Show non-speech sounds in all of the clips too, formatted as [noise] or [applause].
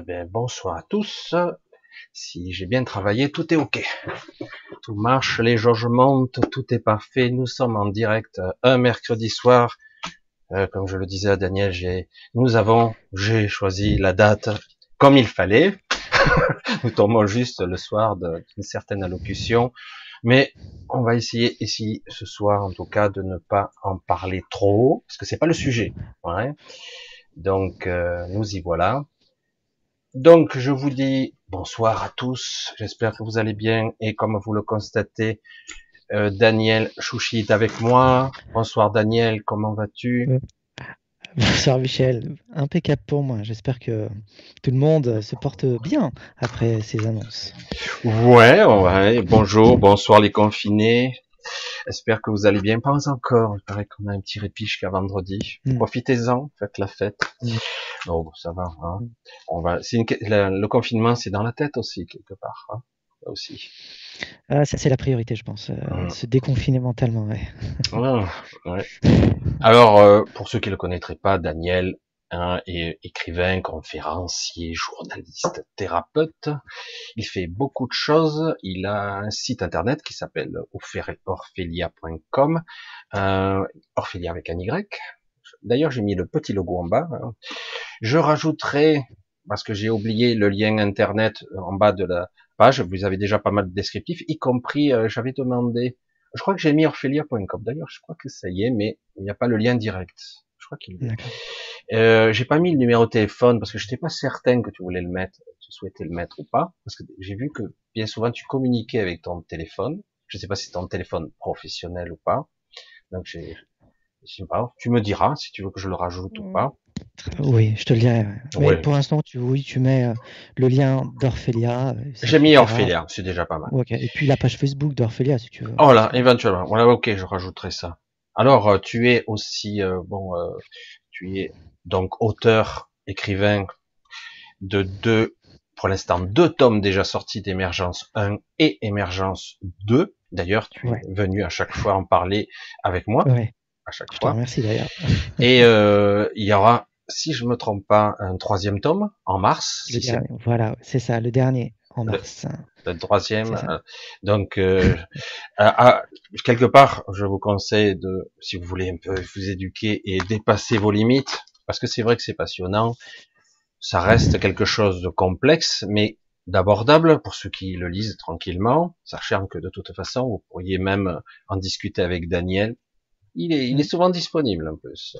Eh bien, bonsoir à tous. Si j'ai bien travaillé, tout est OK. Tout marche, les jauges montent, tout est parfait. Nous sommes en direct un mercredi soir. Euh, comme je le disais à Daniel, j'ai, nous avons, j'ai choisi la date comme il fallait. [laughs] nous tombons juste le soir d'une certaine allocution. Mais on va essayer ici ce soir, en tout cas, de ne pas en parler trop, parce que c'est pas le sujet. Donc, euh, nous y voilà. Donc, je vous dis bonsoir à tous. J'espère que vous allez bien. Et comme vous le constatez, euh, Daniel Chouchi est avec moi. Bonsoir Daniel, comment vas-tu? Bonsoir Michel, impeccable pour moi. J'espère que tout le monde se porte bien après ces annonces. Ouais, ouais. Bonjour, bonsoir les confinés. J'espère que vous allez bien. Pas encore. Il paraît qu'on a un petit répit jusqu'à vendredi. Mm. Profitez-en, faites la fête. Mm. Oh, ça va. Hein. On va. le confinement, c'est dans la tête aussi quelque part. Hein. aussi. Ah, ça c'est la priorité, je pense. Euh, se déconfiner mentalement. Ouais. ouais, [laughs] Alors, euh, pour ceux qui le connaîtraient pas, Daniel, Hein, écrivain, conférencier, journaliste, thérapeute. Il fait beaucoup de choses. Il a un site internet qui s'appelle orphelia.com, euh, Orphelia avec un Y. D'ailleurs, j'ai mis le petit logo en bas. Hein. Je rajouterai, parce que j'ai oublié le lien internet en bas de la page, vous avez déjà pas mal de descriptifs, y compris, euh, j'avais demandé, je crois que j'ai mis orphelia.com. D'ailleurs, je crois que ça y est, mais il n'y a pas le lien direct. Je crois qu'il est. Euh, j'ai pas mis le numéro de téléphone parce que je n'étais pas certain que tu voulais le mettre, tu souhaitais le mettre ou pas, parce que j'ai vu que bien souvent tu communiquais avec ton téléphone. Je sais pas si c'est ton téléphone professionnel ou pas. Donc j'ai, sais pas, tu me diras si tu veux que je le rajoute ou pas. Oui, je te le dirai. Mais pour l'instant, tu, oui, tu mets euh, le lien d'Orphelia. Euh, j'ai mis Orphelia, c'est déjà pas mal. Et puis la page Facebook d'Orphelia, si tu veux. Oh là, éventuellement. Voilà, ok, je rajouterai ça. Alors, tu es aussi, bon, tu es donc auteur, écrivain de deux, pour l'instant, deux tomes déjà sortis d'Émergence 1 et Émergence 2. D'ailleurs, tu es venu à chaque fois en parler avec moi. Ouais. À chaque fois. Merci d'ailleurs. [laughs] et euh, il y aura, si je me trompe pas, un troisième tome en mars. voilà, c'est ça, le dernier en mars. Le, troisième. Euh, donc, euh, à, [laughs] quelque part, je vous conseille de, si vous voulez un peu vous éduquer et dépasser vos limites, parce que c'est vrai que c'est passionnant. Ça reste quelque chose de complexe, mais d'abordable pour ceux qui le lisent tranquillement, sachant que de toute façon, vous pourriez même en discuter avec Daniel. Il est, il est mm. souvent disponible en plus.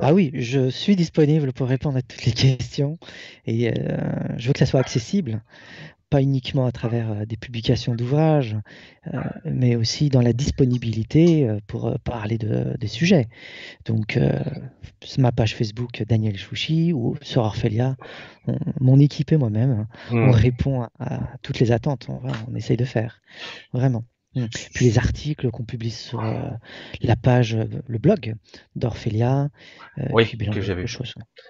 Ah oui, je suis disponible pour répondre à toutes les [laughs] questions et euh, je veux que ça soit accessible pas uniquement à travers euh, des publications d'ouvrages, euh, mais aussi dans la disponibilité pour parler de, des sujets. Donc, ma page Facebook Daniel Chouchi ou sur Orphelia, mon équipe et moi-même, hein, on mmh. répond à, toutes les attentes. On, on essaye de faire, vraiment. Mm. Puis les articles qu'on publie sur euh, la page, euh, le blog d'Orphelia. Euh, oui, que j'ai vu.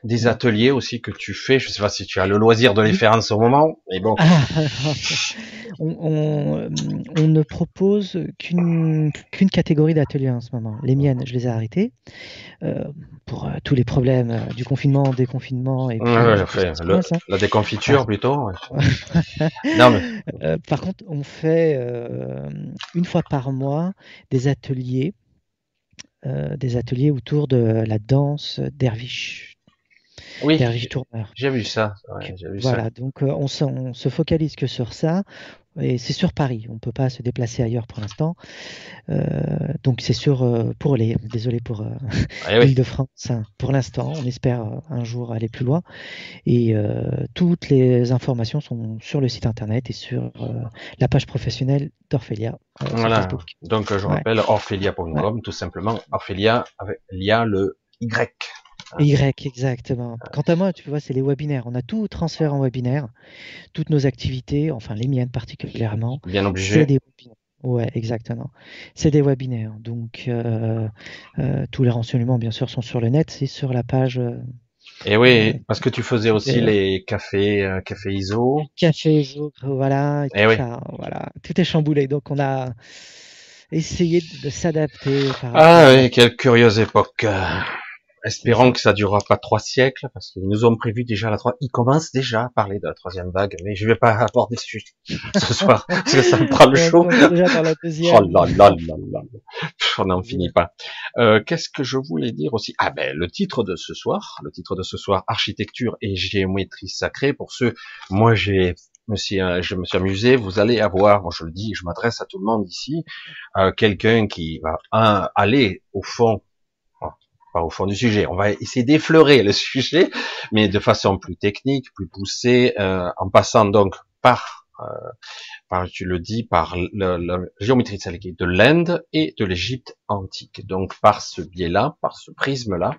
Des ateliers aussi que tu fais. Je sais pas si tu as le loisir de les faire en ce moment, mais bon. Ah, [laughs] on, ne propose qu'une qu'une catégorie d'ateliers en ce moment. Les miennes, je les ai arrêtées pour tous les problèmes du confinement, déconfinement et la déconfiture plutôt. [laughs] non, mais... par contre, on fait une fois par mois des ateliers, euh, des ateliers autour de la danse derviche. Oui, j'ai vu ça. voilà, donc euh, on, on, se focalise que sur ça et c'est sur Paris. On ne peut pas se déplacer ailleurs pour l'instant. Euh, donc c'est sur euh, pour les désolé pour euh, ah l'île de France hein, pour l'instant. On espère un jour aller plus loin. Et toutes les informations sont sur le site internet et sur la page professionnelle d'Orphelia. voilà. Donc je rappelle orphelia.com tout simplement. Orphelia avec l'IA le Y. Y, exactement. Quant à moi, tu vois, c'est les webinaires. On a tout transféré en webinaire. Toutes nos activités, enfin les miennes particulièrement. Bien obligé. C'est des webinaires. Ouais, exactement. C'est des webinaires. Donc, euh, euh, tous les renseignements, bien sûr, sont sur le net. C'est sur la page. Euh, et oui, parce que tu faisais aussi les cafés, café ISO. Café ISO, voilà. Et, oui. voilà. Tout est chamboulé. Donc, on a essayé de s'adapter. Ah oui, quelle curieuse époque. Espérons que ça durera pas trois siècles, parce qu'ils nous ont prévu déjà la trois. Ils commencent déjà à parler de la troisième vague, mais je vais pas [laughs] aborder ce sujet ce soir, [laughs] parce que ça me prend le chaud. Déjà dans la [laughs] deuxième. Oh là là là là. On n'en finit pas. Euh, Qu'est-ce que je voulais dire aussi? Ah ben le titre de ce soir, le titre de ce soir, architecture et géométrie sacrée. Pour ceux, moi j'ai me suis, euh, je me suis amusé. Vous allez avoir, je le dis, je m'adresse à tout le monde ici, euh, quelqu'un qui va un, aller au fond au fond du sujet. On va essayer d'effleurer le sujet, mais de façon plus technique, plus poussée, euh, en passant donc par, euh, par, tu le dis, par la géométrie de l'Inde et de l'Égypte antique. Donc par ce biais-là, par ce prisme-là,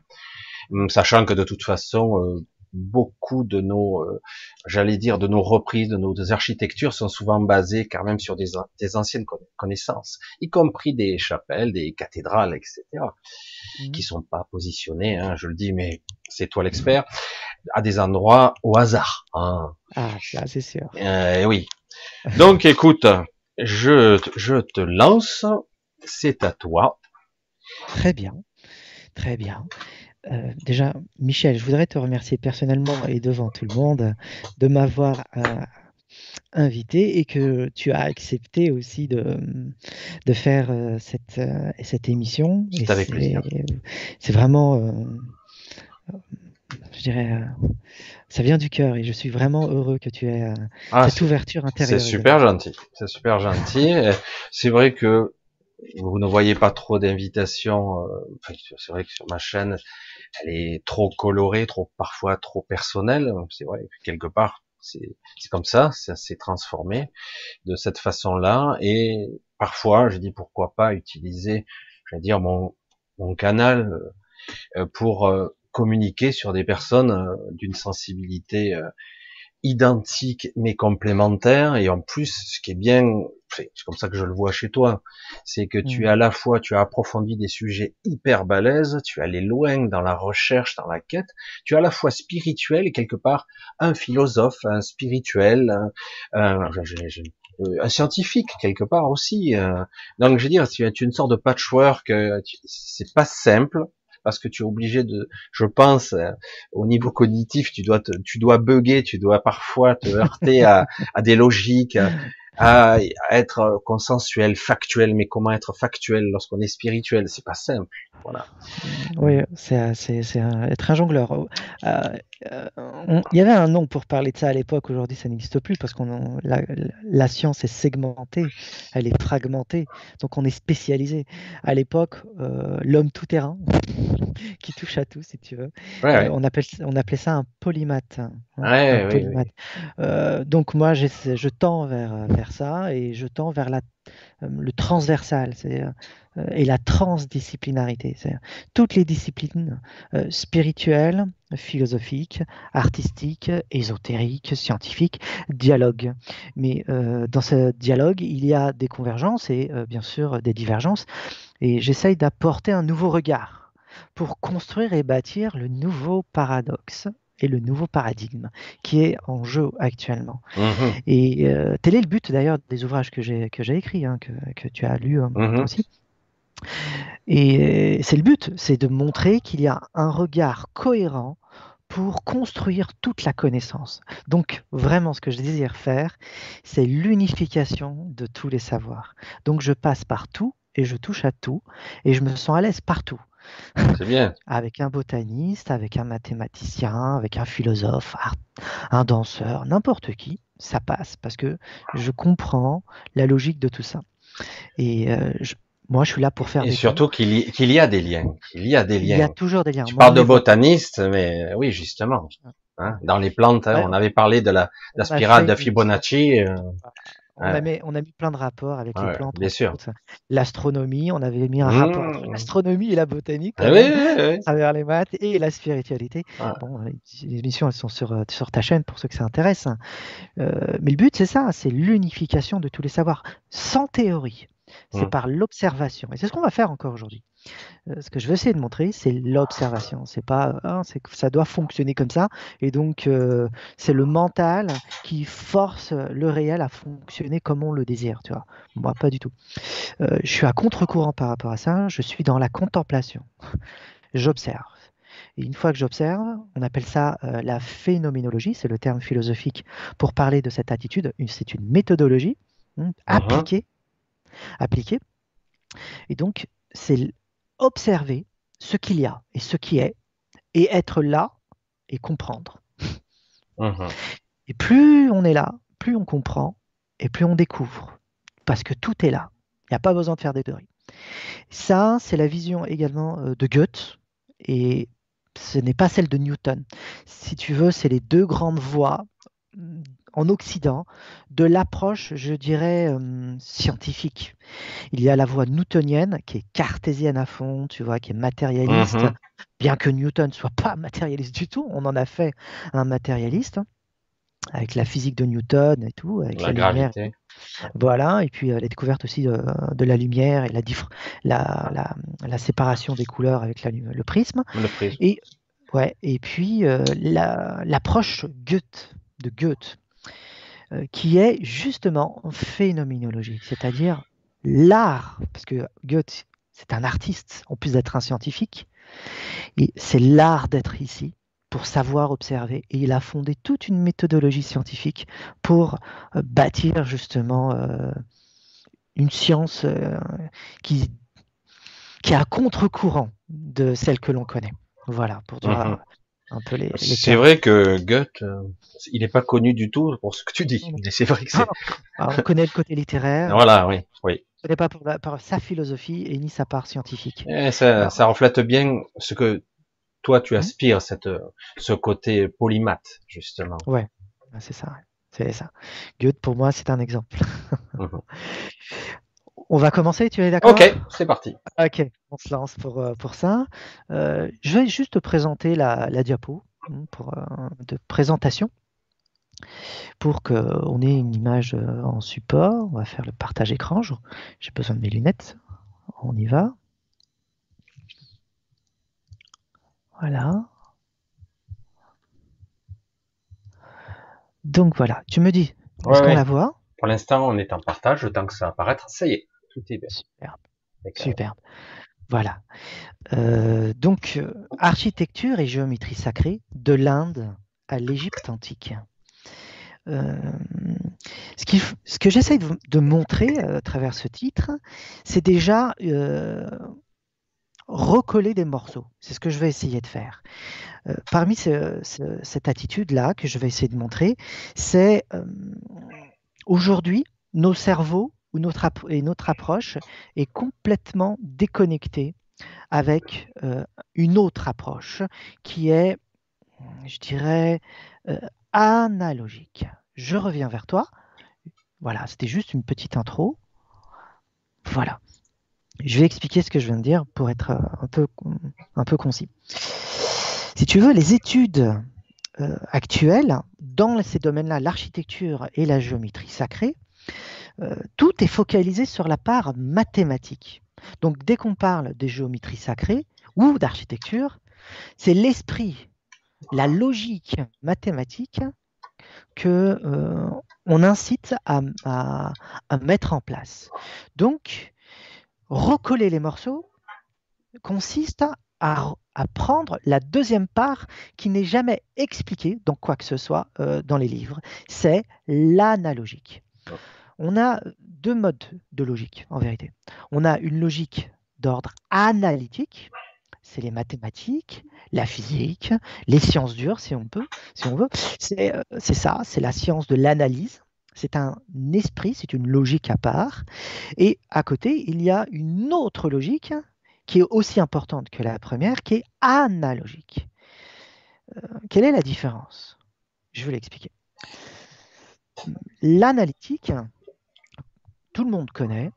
sachant que de toute façon, euh, beaucoup de nos, euh, j'allais dire, de nos reprises, de nos architectures sont souvent basées quand même sur des, des anciennes connaissances, y compris des chapelles, des cathédrales, etc., mmh. qui sont pas positionnées, hein, je le dis, mais c'est toi l'expert, à des endroits au hasard. Hein. Ah, ça c'est sûr. Euh, oui. Donc, écoute, je, je te lance, c'est à toi. Très bien, très bien. Euh, déjà, Michel, je voudrais te remercier personnellement et devant tout le monde de m'avoir euh, invité et que tu as accepté aussi de, de faire euh, cette, cette émission. C'est avec plaisir. C'est vraiment, je dirais, ça vient du cœur et je suis vraiment heureux que tu aies ah, cette ouverture intérieure. C'est super gentil. C'est super gentil. C'est vrai que vous ne voyez pas trop d'invitations. c'est vrai que sur ma chaîne, elle est trop colorée, trop parfois trop personnelle. C'est vrai, quelque part, c'est comme ça, ça s'est transformé de cette façon-là. Et parfois, je dis pourquoi pas utiliser, je vais dire mon mon canal euh, pour euh, communiquer sur des personnes euh, d'une sensibilité identique mais complémentaire et en plus ce qui est bien c'est comme ça que je le vois chez toi c'est que tu es mm. à la fois tu as approfondi des sujets hyper balèzes tu es allé loin dans la recherche dans la quête tu es à la fois spirituel et quelque part un philosophe un spirituel un, un, scientifique quelque part aussi euh. donc je veux dire tu es une sorte de patchwork euh, c'est pas simple parce que tu es obligé de, je pense, euh, au niveau cognitif, tu dois te, tu dois bugger, tu dois parfois te heurter à, à des logiques, être consensuel, factuel, mais comment être factuel lorsqu'on est spirituel, c'est pas simple. Voilà. Oui, c'est être un jongleur. Euh, euh, il y avait un nom pour parler de ça à l'époque. Aujourd'hui, ça n'existe plus parce qu'on la, la, science est segmentée, elle est fragmentée, donc on est spécialisé. À l'époque, euh, l'homme tout terrain [laughs] qui touche à tout, si tu veux. on appelle on appelait ça un polymath. Hein, donc moi, je tends vers, vers ça et je tends vers la, le transversal. C'est euh, et la transdisciplinarité. Toutes les disciplines euh, spirituelles, philosophiques, artistiques, ésotériques, scientifiques dialoguent. Mais euh, dans ce dialogue, il y a des convergences et bien sûr des divergences. Et j'essaye d'apporter un nouveau regard pour construire et bâtir le nouveau paradoxe et le nouveau paradigme qui est en jeu actuellement. Mmh et tel est le but d'ailleurs des ouvrages que j'ai écrits, hein, que, que, tu as lu mmh aussi. Et c'est le but, c'est de montrer qu'il y a un regard cohérent pour construire toute la connaissance. Donc vraiment ce que je désire faire, c'est l'unification de tous les savoirs. Donc je passe partout et je touche à tout et je me sens à l'aise partout. C'est bien. [laughs] avec un botaniste, avec un mathématicien, avec un philosophe, un danseur, n'importe qui, ça passe parce que je comprends la logique de tout ça. Et euh, je, moi, je suis là pour faire. Et surtout qu'il y, a des liens. Qu'il y a des liens. Il y a toujours des liens. Tu parles de botaniste, mais oui, justement. Hein, dans les plantes, hein, on avait parlé de la, la spirale de Fibonacci. Euh, on, a mis, on, a mis, plein de rapports avec les plantes. Bien sûr. L'astronomie, on avait mis un mmh. rapport entre l'astronomie et la botanique, ah, oui, oui, à travers les maths et la spiritualité. Bon, les émissions, elles sont sur, euh, sur ta chaîne pour ceux que ça intéresse. Hein. Euh, mais le but, c'est ça, c'est l'unification de tous les savoirs, sans théorie c'est mmh. par l'observation. Et c'est ce qu'on va faire encore aujourd'hui. Euh, ce que je veux essayer de montrer, c'est l'observation. C'est pas, hein, c'est que ça doit fonctionner comme ça. Et donc, euh, c'est le mental qui force le réel à fonctionner comme on le désire. Tu vois, moi, pas du tout. Euh, je suis à contre-courant par rapport à ça. Je suis dans la contemplation. J'observe. Et une fois que j'observe, on appelle ça euh, la phénoménologie, c'est le terme philosophique pour parler de cette attitude. C'est une méthodologie hein, appliquée, appliquée. Et donc, c'est observer ce qu'il y a et ce qui est, et être là et comprendre. Mhm. Et plus on est là, plus on comprend, et plus on découvre. Parce que tout est là. Il n'y a pas besoin de faire des théories. Ça, c'est la vision également euh, de Goethe, et ce n'est pas celle de Newton. Si tu veux, c'est les deux grandes voies en Occident de l'approche, je dirais, euh, scientifique. Il y a la voie newtonienne qui est cartésienne à fond, tu vois, qui est matérialiste, Mhm. bien que Newton soit pas [laughs] matérialiste du tout, on en a fait un matérialiste hein, avec la physique de Newton et tout, avec La la, lumière. gravité. Voilà, et puis euh, la découverte aussi de, de la lumière et la, dif- la, la- la séparation des couleurs avec la le prisme. Le prisme. Et, ouais, et puis euh, la- l'approche Goethe, de Goethe, euh, qui est justement phénoménologique, c'est-à-dire l'art, parce que Goethe, c'est un artiste, en plus d'être un scientifique, et c'est l'art d'être ici pour savoir observer. Et il a fondé toute une méthodologie scientifique pour euh, bâtir justement euh, une science qui, est à contre-courant de celle que l'on connaît. Voilà, pour dire Mhm. Un peu les, les C'est vrai que Goethe, euh, il n'est pas connu du tout pour ce que tu dis. Mais c'est vrai que c'est. Alors, on connaît le côté littéraire, Voilà, oui, oui. on connaît pas pour, la- par sa philosophie et ni sa part scientifique. Et ça, Alors- ça reflète bien ce que toi tu Mhm. aspires, cette, ce côté polymathe justement. Ah, C'est ça, ouais. c'est ça. Goethe, pour moi, c'est un exemple. Mhm. [laughs] On va commencer, tu es d'accord Ok, c'est parti. Ok, on se lance pour, euh, pour ça. Euh, je vais juste te présenter la, la diapo hein, pour, euh, de présentation pour qu'on ait une image en support. On va faire le partage écran. J'ai besoin de mes lunettes. On y va. Voilà. Donc voilà, tu me dis, est-ce Ouais, qu'on ouais. la voit? Pour l'instant, on est en partage, temps que ça apparaître. Ça y est, tout est bien. Superbe. Voilà. Euh, donc, euh, architecture et géométrie sacrée de l'Inde à l'Égypte antique. Euh, ce, que j'essaie de, de montrer à travers ce titre, c'est déjà euh, recoller des morceaux. C'est ce que je vais essayer de faire. Euh, parmi ce- ce- cette attitude-là que je vais essayer de montrer, c'est aujourd'hui nos cerveaux notre, et notre approche est complètement déconnectée avec euh, une autre approche qui est, je dirais, euh, analogique. Je reviens vers toi. Voilà, c'était juste une petite intro. Voilà. Je vais expliquer ce que je viens de dire pour être euh, un peu, un peu concis. Si tu veux, les études actuelles dans ces domaines-là, l'architecture et la géométrie sacrée, tout est focalisé sur la part mathématique. Donc dès qu'on parle des géométries sacrées ou d'architecture, c'est l'esprit, la logique mathématique que euh, on incite à, mettre en place. Donc, recoller les morceaux consiste à, à prendre la deuxième part qui n'est jamais expliquée dans quoi que ce soit euh, dans les livres. C'est l'analogique. On a deux modes de logique, en vérité. On a une logique d'ordre analytique, c'est les mathématiques, la physique, les sciences dures, si on peut, si on veut. C'est euh, c'est ça, c'est la science de l'analyse. C'est un esprit, c'est une logique à part. Et à côté, il y a une autre logique qui est aussi importante que la première, qui est analogique. Euh, quelle est la différence? Je vais l'expliquer. L'analytique, tout le monde connaît,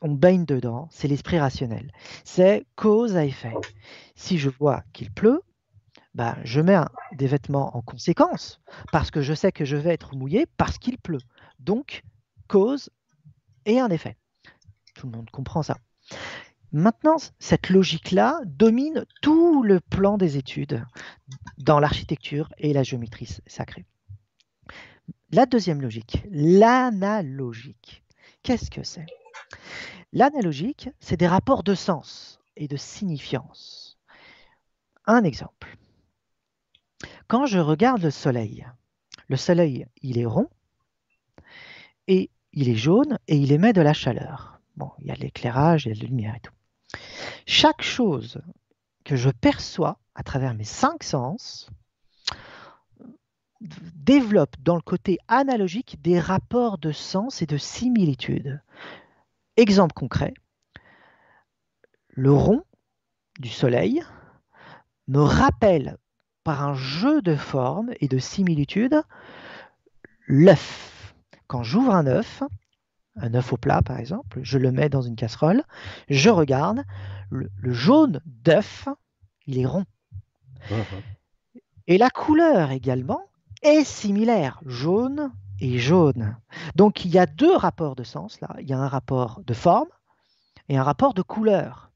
on baigne dedans, c'est l'esprit rationnel. C'est cause à effet. Si je vois qu'il pleut, bah, je mets des vêtements en conséquence, parce que je sais que je vais être mouillé parce qu'il pleut. Donc, cause et un effet. Tout le monde comprend ça. Maintenant, cette logique-là domine tout le plan des études dans l'architecture et la géométrie sacrée. La deuxième logique, l'analogique. Qu'est-ce que c'est? L'analogique, c'est des rapports de sens et de signifiance. un exemple. Quand je regarde le soleil, le soleil, il est rond et il est jaune et il émet de la chaleur. Bon, il y a l'éclairage, il y a la lumière et tout. Chaque chose que je perçois à travers mes cinq sens développe dans le côté analogique des rapports de sens et de similitude. Exemple concret, le rond du soleil me rappelle par un jeu de formes et de similitudes l'œuf. Quand j'ouvre un œuf, un œuf au plat par exemple, je le mets dans une casserole, je regarde, le, jaune d'œuf, il est rond. Mmh et la couleur également est similaire, jaune et jaune. Donc il y a deux rapports de sens là. Il y a un rapport de forme et un rapport de couleur.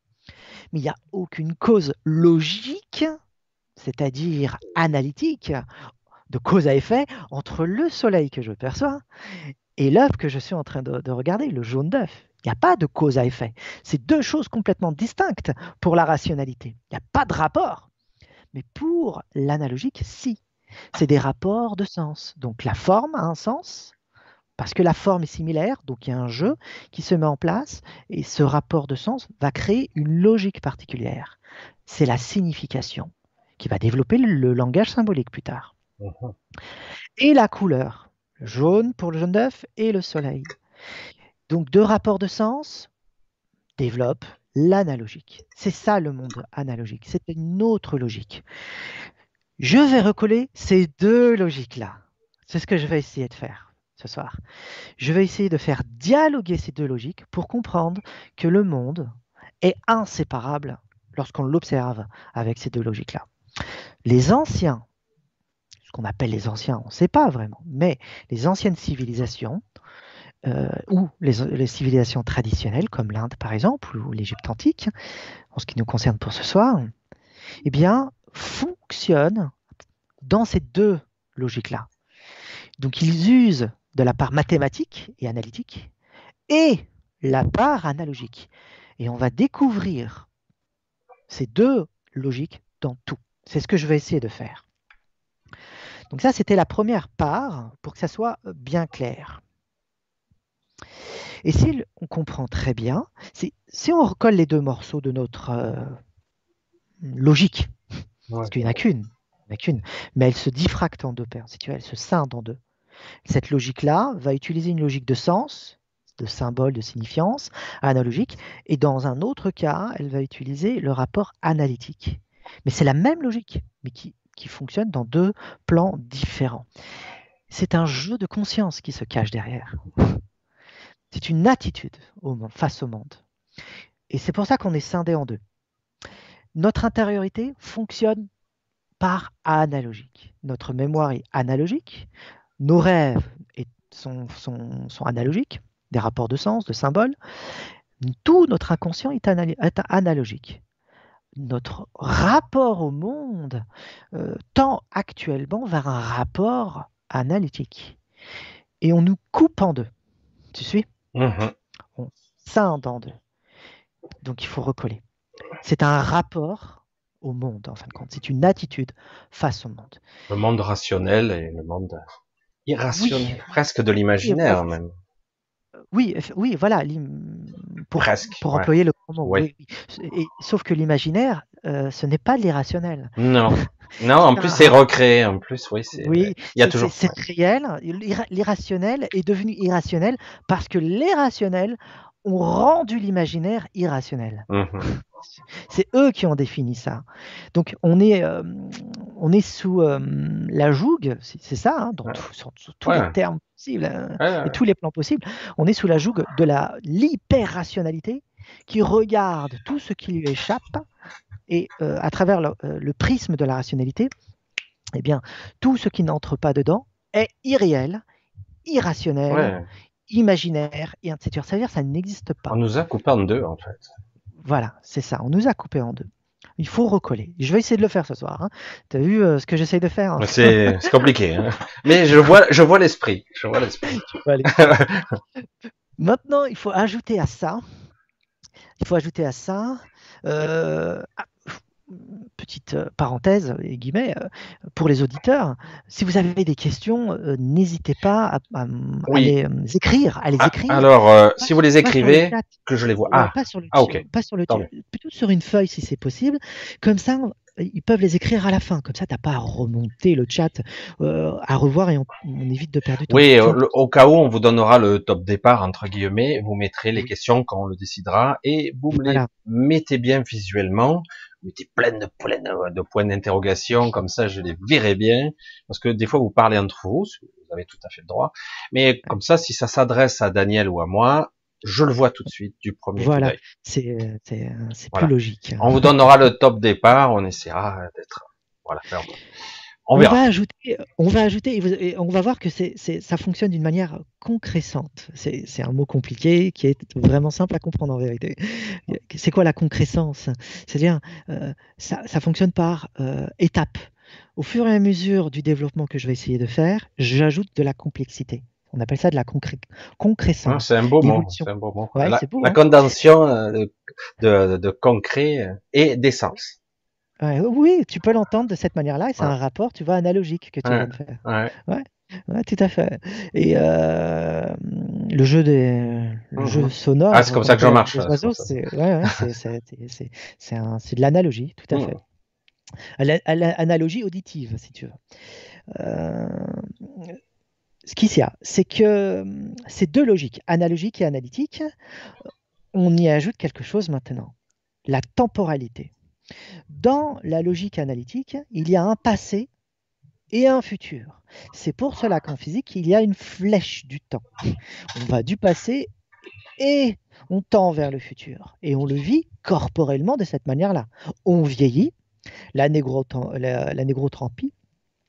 Mais il n'y a aucune cause logique, c'est-à-dire analytique, de cause à effet entre le soleil que je perçois et l'œuf que je suis en train de, regarder, le jaune d'œuf. Il n'y a pas de cause à effet. C'est deux choses complètement distinctes pour la rationalité. Il n'y a pas de rapport. Mais pour l'analogique, si. C'est des rapports de sens. Donc la forme a un sens, parce que la forme est similaire, donc il y a un jeu qui se met en place, et ce rapport de sens va créer une logique particulière. C'est la signification qui va développer le langage symbolique plus tard. Et la couleur, le jaune pour le jaune d'œuf et le soleil. Donc deux rapports de sens développent l'analogique. C'est ça le monde analogique, c'est une autre logique. Je vais recoller ces deux logiques-là. C'est ce que je vais essayer de faire ce soir. Je vais essayer de faire dialoguer ces deux logiques pour comprendre que le monde est inséparable lorsqu'on l'observe avec ces deux logiques-là. Les anciens, ce qu'on appelle les anciens, on ne sait pas vraiment, mais les anciennes civilisations, euh, ou les, civilisations traditionnelles, comme l'Inde par exemple, ou l'Égypte antique, en ce qui nous concerne pour ce soir, eh bien, fonctionnent dans ces deux logiques-là. Donc ils usent de la part mathématique et analytique et la part analogique. Et on va découvrir ces deux logiques dans tout. C'est ce que je vais essayer de faire. Donc ça, c'était la première part pour que ça soit bien clair. Et si on comprend très bien, si, on recolle les deux morceaux de notre euh, logique, parce qu'il n'y en a qu'une, mais elle se diffracte en deux paires, si tu veux, elle se scinde en deux. Cette logique-là va utiliser une logique de sens, de symbole, de signifiance, analogique, et dans un autre cas, elle va utiliser le rapport analytique. Mais c'est la même logique, mais qui, qui fonctionne dans deux plans différents. C'est un jeu de conscience qui se cache derrière. C'est une attitude au monde, face au monde. Et c'est pour ça qu'on est scindé en deux. Notre intériorité fonctionne par analogique. Notre mémoire est analogique, nos rêves sont, analogiques, des rapports de sens, de symboles. Tout notre inconscient est, analogique. Notre rapport au monde euh, tend actuellement vers un rapport analytique. Et on nous coupe en deux. Tu suis? Mm-hmm. On scinde en deux. Donc il faut recoller. C'est un rapport au monde, en fin de compte. C'est une attitude face au monde. Le monde rationnel et le monde irrationnel, presque de l'imaginaire même. Oui, oui, voilà, pour, presque, pour employer le mot. Oui. Et, sauf que l'imaginaire, euh, ce n'est pas l'irrationnel. Non, [laughs] non, en plus c'est recréé, en plus, oui, c'est. Oui, il y a toujours. C'est réel. L'irrationnel est devenu irrationnel parce que l'irrationnel ont rendu l'imaginaire irrationnel. Mhm. C'est eux qui ont défini ça. Donc on est, euh, on est sous euh, la joug, c'est ça, hein, dans tous les termes possibles hein, et tous les plans possibles. On est sous la joug de la l'hyper-rationalité qui regarde tout ce qui lui échappe et euh, à travers le, prisme de la rationalité, eh bien tout ce qui n'entre pas dedans est irréel, irrationnel, imaginaire et ainsi de suite. Ça veut dire que ça n'existe pas. On nous a coupé en deux, en fait. Voilà, c'est ça. On nous a coupé en deux. Il faut recoller. Je vais essayer de le faire ce soir. Hein. Tu as vu euh, ce que j'essaye de faire hein? C'est compliqué. Hein. Mais je vois, je vois l'esprit. Je vois l'esprit. [laughs] [laughs] Maintenant, il faut ajouter à ça. Il faut ajouter à ça. Euh, petite euh, parenthèse et guillemets euh, pour les auditeurs, si vous avez des questions, euh, n'hésitez pas à, les écrire, à les ah, écrire. alors, si vous les écrivez, que je les vois. Ah, pas sur le, ah, pas sur le plutôt sur une feuille si c'est possible. Comme ça, ils peuvent les écrire à la fin. Comme ça, tu n'as pas à remonter le chat, à revoir et on, évite de perdre du temps. Oui, au, cas où, on vous donnera le top départ, entre guillemets. Vous mettrez les questions quand on le décidera et vous les mettez bien visuellement mettez plein de, de points d'interrogation, comme ça je les verrai bien, parce que des fois vous parlez entre vous, vous avez tout à fait le droit, mais comme ça, si ça s'adresse à Daniel ou à moi, je le vois tout de suite du premier Voilà, c'est plus logique. On vous donnera le top départ, on essaiera d'être... Voilà, on, va ajouter, on va ajouter, et on va voir que c'est, ça fonctionne d'une manière concrécente. C'est, un mot compliqué qui est vraiment simple à comprendre en vérité. C'est quoi la concrécence C'est-à-dire, euh, ça, fonctionne par euh, étapes. Au fur et à mesure du développement que je vais essayer de faire, j'ajoute de la complexité. On appelle ça de la concré concrécence. Ah, c'est un beau mot. C'est un beau mot. la, hein. condensation euh, de, de concret et d'essence oui, tu peux l'entendre de cette manière-là, et c'est un rapport, tu vois, analogique que tu viens de faire. Ouais. tout à fait. Et euh, le jeu des, le mmh jeu sonore. Ah, c'est comme ça que j'en marche. c'est de l'analogie, tout à mmh. fait. L'analogie auditive, si tu veux. Euh, ce qu'il y a, c'est que ces deux logiques, analogique et analytique, on y ajoute quelque chose maintenant, la temporalité. Dans la logique analytique, il y a un passé et un futur. C'est pour cela qu'en physique, il y a une flèche du temps. On va du passé et on tend vers le futur. Et on le vit corporellement de cette manière-là. On vieillit, la, négrotrampie,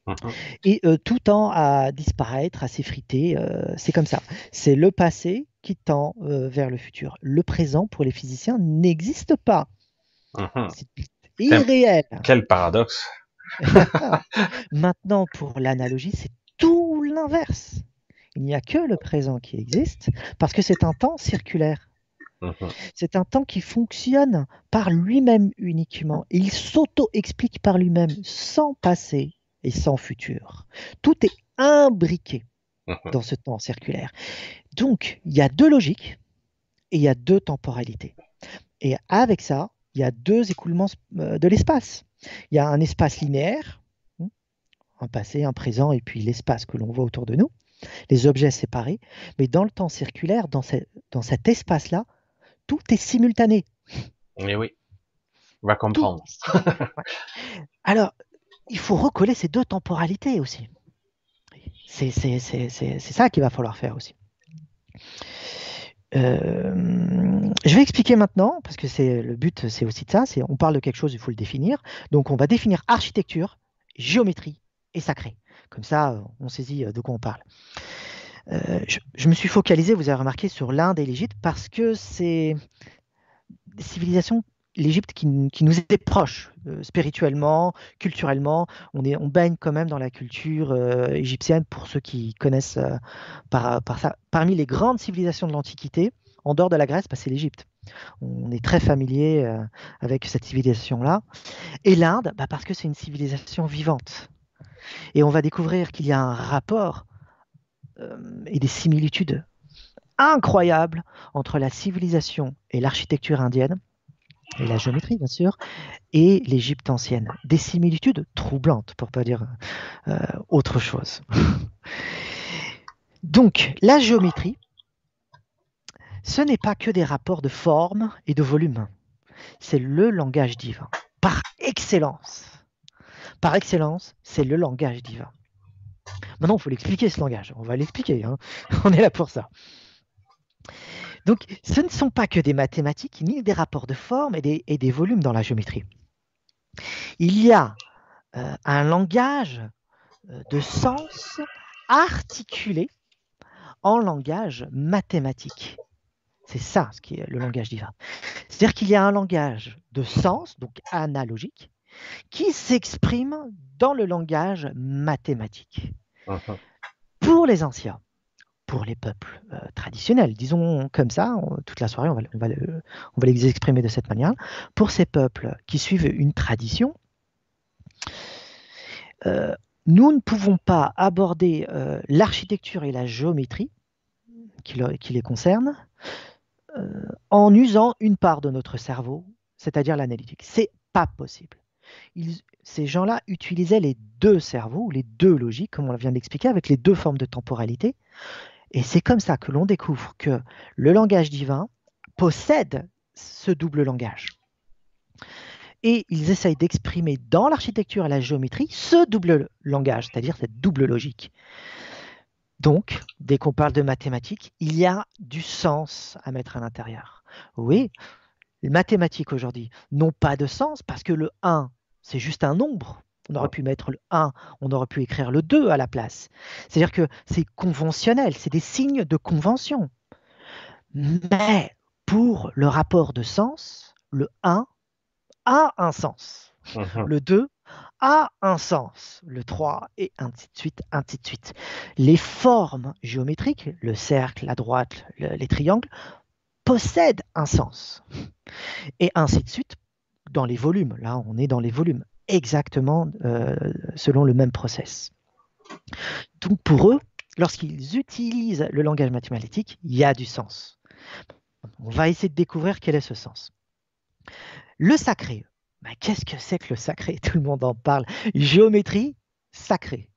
mhm. et euh, tout tend à disparaître, à s'effriter. Euh, c'est comme ça. C'est le passé qui tend euh, vers le futur. Le présent, pour les physiciens, n'existe pas. Mhm. C'est irréel. Quel paradoxe. [laughs] Maintenant, pour l'analogie, c'est tout l'inverse. Il n'y a que le présent qui existe parce que c'est un temps circulaire. Mhm. C'est un temps qui fonctionne par lui-même uniquement. Il s'auto-explique par lui-même sans passé et sans futur. Tout est imbriqué mhm. dans ce temps circulaire. Donc, il y a deux logiques et il y a deux temporalités. Et avec ça, il y a deux écoulements euh, de l'espace. Il y a un espace linéaire, hein, un passé, un présent, et puis l'espace que l'on voit autour de nous, les objets séparés. Mais dans le temps circulaire, dans, dans cet espace-là, tout est simultané. Mais oui, on va comprendre. Alors, il faut recoller ces deux temporalités aussi. C'est ça qu'il va falloir faire aussi. Euh, je vais expliquer maintenant, parce que c'est le but, c'est aussi de ça. On parle de quelque chose, il faut le définir. Donc, on va définir architecture, géométrie et sacré. Comme ça, on saisit de quoi on parle. Euh, je, me suis focalisé, vous avez remarqué, sur l'Inde et l'Égypte parce que c'est des civilisations l'Égypte qui, nous est proche euh, spirituellement, culturellement. On, est, on baigne quand même dans la culture euh, égyptienne pour ceux qui connaissent euh, par, ça. Parmi les grandes civilisations de l'Antiquité, en dehors de la Grèce, bah, c'est l'Égypte. On est très familier avec cette civilisation-là. Et l'Inde, bah, parce que c'est une civilisation vivante. Et on va découvrir qu'il y a un rapport et des similitudes incroyables entre la civilisation et l'architecture indienne la géométrie bien sûr, et l'Égypte ancienne. Des similitudes troublantes, pour pas dire euh, autre chose. [laughs] Donc, la géométrie, ce n'est pas que des rapports de forme et de volume. C'est le langage divin, par excellence. Par excellence, c'est le langage divin. Maintenant, il faut l'expliquer, ce langage. On va l'expliquer. Hein. [laughs] On est là pour ça. Donc, ce ne sont pas que des mathématiques, ni des rapports de forme et des, volumes dans la géométrie. Il y a euh, un langage euh, de sens articulé en langage mathématique. C'est ça ce qui est le langage divin. C'est-à-dire qu'il y a un langage de sens, donc analogique, qui s'exprime dans le langage mathématique. Uh-huh. Pour les anciens, pour les peuples euh, traditionnels, disons comme ça, toute la soirée on va, les exprimer de cette manière, pour ces peuples qui suivent une tradition, euh, nous ne pouvons pas aborder euh, l'architecture et la géométrie qui, les concernent en usant une part de notre cerveau, c'est-à-dire l'analytique. C'est pas possible. Ces gens-là utilisaient les deux cerveaux, les deux logiques, comme on vient d'expliquer, avec les deux formes de temporalité. Et c'est comme ça que l'on découvre que le langage divin possède ce double langage. Et ils essayent d'exprimer dans l'architecture et la géométrie ce double langage, c'est-à-dire cette double logique. Donc, dès qu'on parle de mathématiques, il y a du sens à mettre à l'intérieur. Oui, les mathématiques aujourd'hui n'ont pas de sens parce que le 1 c'est juste un nombre. On aurait pu mettre le 1, on aurait pu écrire le 2 à la place. C'est-à-dire que c'est conventionnel, c'est des signes de convention. Mais pour le rapport de sens, le 1 a un sens. Le 2 a un sens. Le 3 et ainsi de suite, ainsi de suite. Les formes géométriques, le cercle, la droite, les triangles, possèdent un sens. Et ainsi de suite dans les volumes. Là, on est dans les volumes, exactement euh, selon le même process. Donc pour eux, lorsqu'ils utilisent le langage mathématique, il y a du sens. On va essayer de découvrir quel est ce sens. Le sacré. Bah, qu'est-ce que c'est que le sacré? [laughs] Tout le monde en parle. Géométrie sacrée.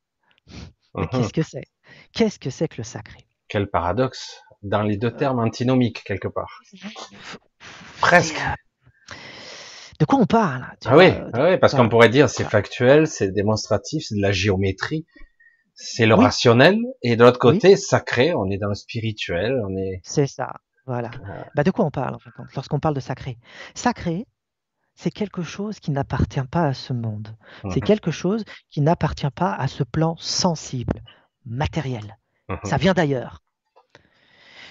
Mhm. Qu'est-ce que c'est? Qu'est-ce que c'est que le sacré? Quel paradoxe dans les deux termes antinomiques quelque part. Presque. Euh, de quoi on parle Ah oui, ah oui, parce qu'on pourrait dire c'est factuel, c'est démonstratif, c'est de la géométrie, c'est le rationnel, et de l'autre côté, sacré, on est dans le spirituel, on est. C'est ça, voilà. Bah, de quoi on parle en fait, lorsqu'on parle de sacré? Sacré, c'est quelque chose qui n'appartient pas à ce monde. C'est mhm. quelque chose qui n'appartient pas à ce plan sensible, matériel. Mhm. Ça vient d'ailleurs.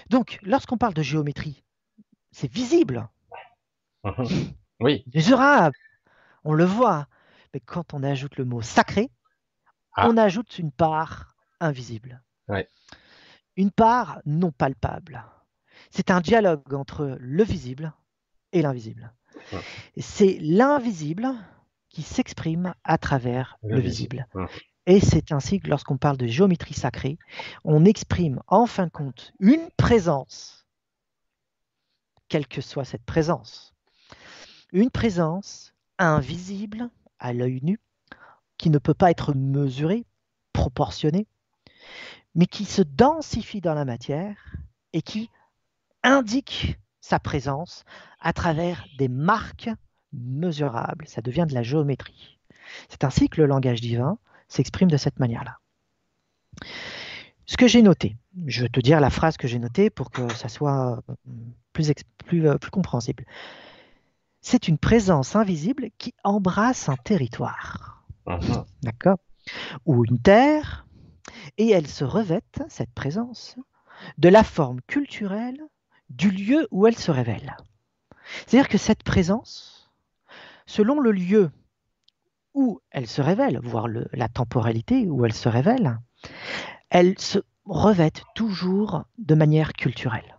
Donc, lorsqu'on parle de géométrie, c'est visible. Mhm. Oui. Mesurable. On le voit. Mais quand on ajoute le mot sacré, ah. on ajoute une part invisible. Une part non palpable. C'est un dialogue entre le visible et l'invisible. C'est l'invisible qui s'exprime à travers le, visible. Et c'est ainsi que lorsqu'on parle de géométrie sacrée, on exprime en fin de compte une présence, quelle que soit cette présence, une présence invisible à l'œil nu, qui ne peut pas être mesurée, proportionnée, mais qui se densifie dans la matière et qui indique sa présence à travers des marques mesurables. Ça devient de la géométrie. C'est ainsi que le langage divin s'exprime de cette manière-là. Ce que j'ai noté, je vais te dire la phrase que j'ai notée pour que ça soit plus, plus, euh, plus compréhensible c'est une présence invisible qui embrasse un territoire. Uh-huh. D'accord? Ou une terre, et elle se revêt, cette présence, de la forme culturelle du lieu où elle se révèle. C'est-à-dire que cette présence, selon le lieu où elle se révèle, voire la temporalité où elle se révèle, elle se revêt toujours de manière culturelle.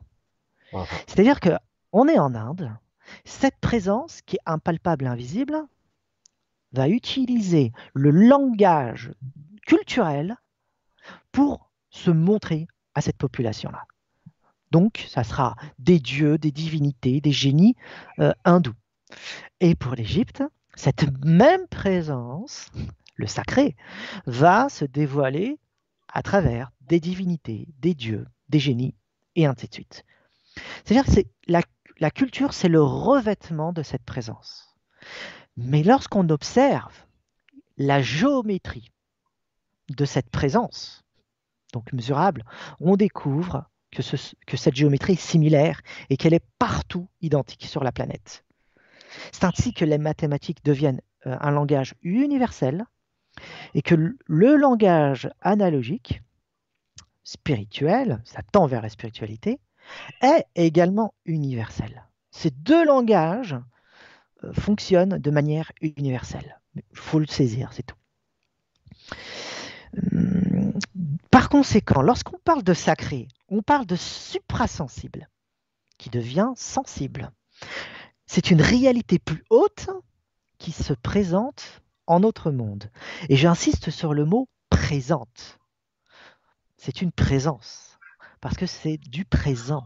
Uh-huh. C'est-à-dire que on est en Inde, cette présence, qui est impalpable et invisible, va utiliser le langage culturel pour se montrer à cette population-là. Donc, ça sera des dieux, des divinités, des génies euh, hindous. Et pour l'Égypte, cette même présence, le sacré, va se dévoiler à travers des divinités, des dieux, des génies, et ainsi de suite. C'est-à-dire que c'est la la culture, c'est le revêtement de cette présence. Mais lorsqu'on observe la géométrie de cette présence, donc mesurable, on découvre que, cette géométrie est similaire et qu'elle est partout identique sur la planète. C'est ainsi que les mathématiques deviennent euh, un langage universel et que le langage analogique, spirituel, ça tend vers la spiritualité, est également universel. Ces deux langages euh, fonctionnent de manière universelle. Il faut le saisir, c'est tout. Hum, par conséquent, lorsqu'on parle de sacré, on parle de suprasensible qui devient sensible. C'est une réalité plus haute qui se présente en notre monde. Et j'insiste sur le mot présente. C'est une présence, parce que c'est du présent.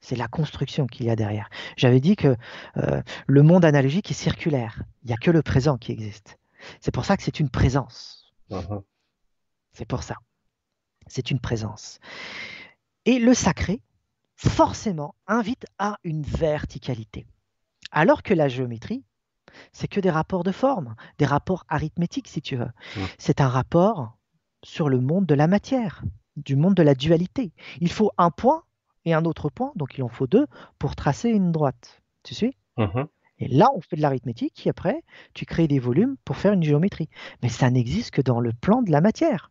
C'est la construction qu'il y a derrière. J'avais dit que euh, le monde analogique est circulaire. Il n'y a que le présent qui existe. C'est pour ça que c'est une présence. Uh-huh. C'est pour ça. C'est une présence. Et le sacré, forcément, invite à une verticalité. Alors que la géométrie, c'est que des rapports de forme, des rapports arithmétiques, si tu veux. C'est un rapport sur le monde de la matière, du monde de la dualité. Il faut un point et un autre point, donc il en faut deux pour tracer une droite. Tu suis? Mhm. Et là, on fait de l'arithmétique, et après, tu crées des volumes pour faire une géométrie. Mais ça n'existe que dans le plan de la matière.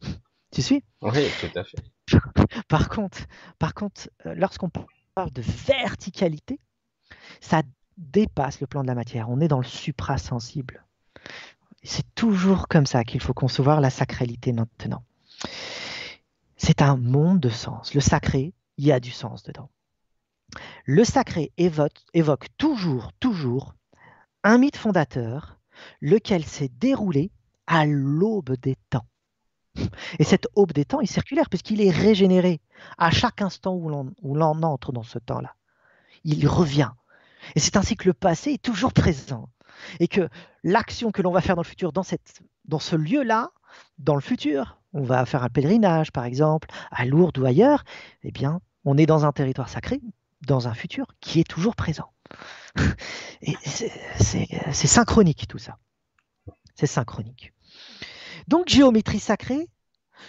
[laughs] Tu suis? Oui, tout à fait. [laughs] par contre, par contre euh, lorsqu'on parle de verticalité, ça dépasse le plan de la matière. On est dans le suprasensible. C'est toujours comme ça qu'il faut concevoir la sacralité maintenant. C'est un monde de sens. Le sacré, il y a du sens dedans. Le sacré évoque, toujours, toujours un mythe fondateur, lequel s'est déroulé à l'aube des temps. Et cette aube des temps est circulaire puisqu'il est régénéré à chaque instant où l'on entre dans ce temps-là. Il revient. Et c'est ainsi que le passé est toujours présent. Et que l'action que l'on va faire dans le futur, dans, ce lieu-là, dans le futur, on va faire un pèlerinage par exemple, à Lourdes ou ailleurs, eh bien, on est dans un territoire sacré, dans un futur qui est toujours présent. [laughs] Et c'est synchronique tout ça. C'est synchronique. Donc géométrie sacrée,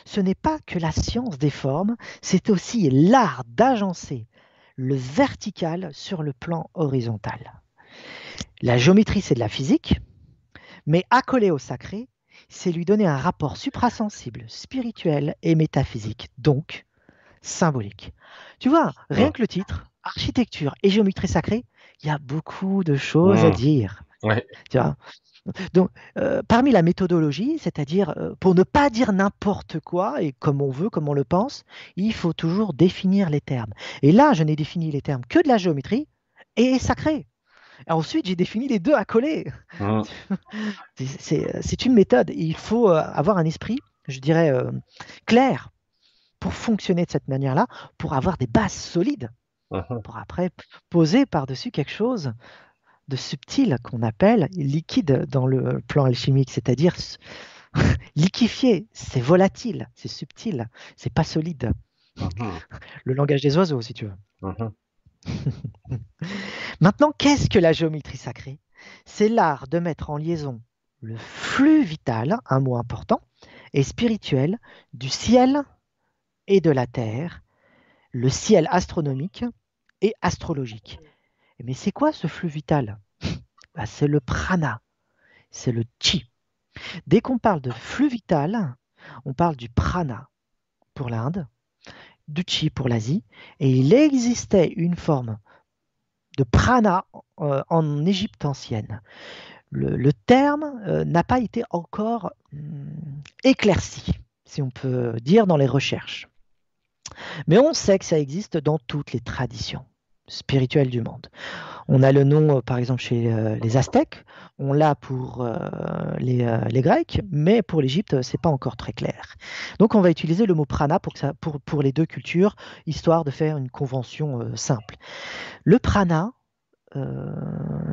ce n'est pas que la science des formes, c'est aussi l'art d'agencer le vertical sur le plan horizontal. La géométrie, c'est de la physique, mais accoler au sacré, c'est lui donner un rapport suprasensible, spirituel et métaphysique, donc symbolique. Tu vois, rien que le titre, architecture et géométrie sacrée, il y a beaucoup de choses à dire. Tu vois? Donc, euh, parmi la méthodologie, c'est-à-dire euh, pour ne pas dire n'importe quoi et comme on veut, comme on le pense, il faut toujours définir les termes. Et là, je n'ai défini les termes que de la géométrie et sacré. Ensuite, j'ai défini les deux à coller. [laughs] Mmh. C'est une méthode. Il faut euh, avoir un esprit, je dirais, clair pour fonctionner de cette manière-là, pour avoir des bases solides, mmh. pour après poser par-dessus quelque chose de subtil qu'on appelle liquide dans le plan alchimique, c'est-à-dire [laughs] liquéfié, c'est volatile, c'est subtil, c'est pas solide. Mhm. [laughs] Le langage des oiseaux, si tu veux. [laughs] Maintenant, qu'est-ce que la géométrie sacrée? C'est l'art de mettre en liaison le flux vital, un mot important, et spirituel du ciel et de la terre, le ciel astronomique et astrologique. Mais c'est quoi ce flux vital? [laughs] Bah, C'est le prana, c'est le chi. Dès qu'on parle de flux vital, on parle du prana pour l'Inde, du chi pour l'Asie, et il existait une forme de prana euh, en Égypte ancienne. Le, terme euh, n'a pas été encore hmm, éclairci, si on peut dire, dans les recherches. Mais on sait que ça existe dans toutes les traditions spirituel du monde. On a le nom, euh, par exemple, chez euh, les Aztèques, on l'a pour euh, les, Grecs, mais pour l'Égypte, c'est pas encore très clair. Donc, on va utiliser le mot prana pour les deux cultures, histoire de faire une convention simple. Le prana,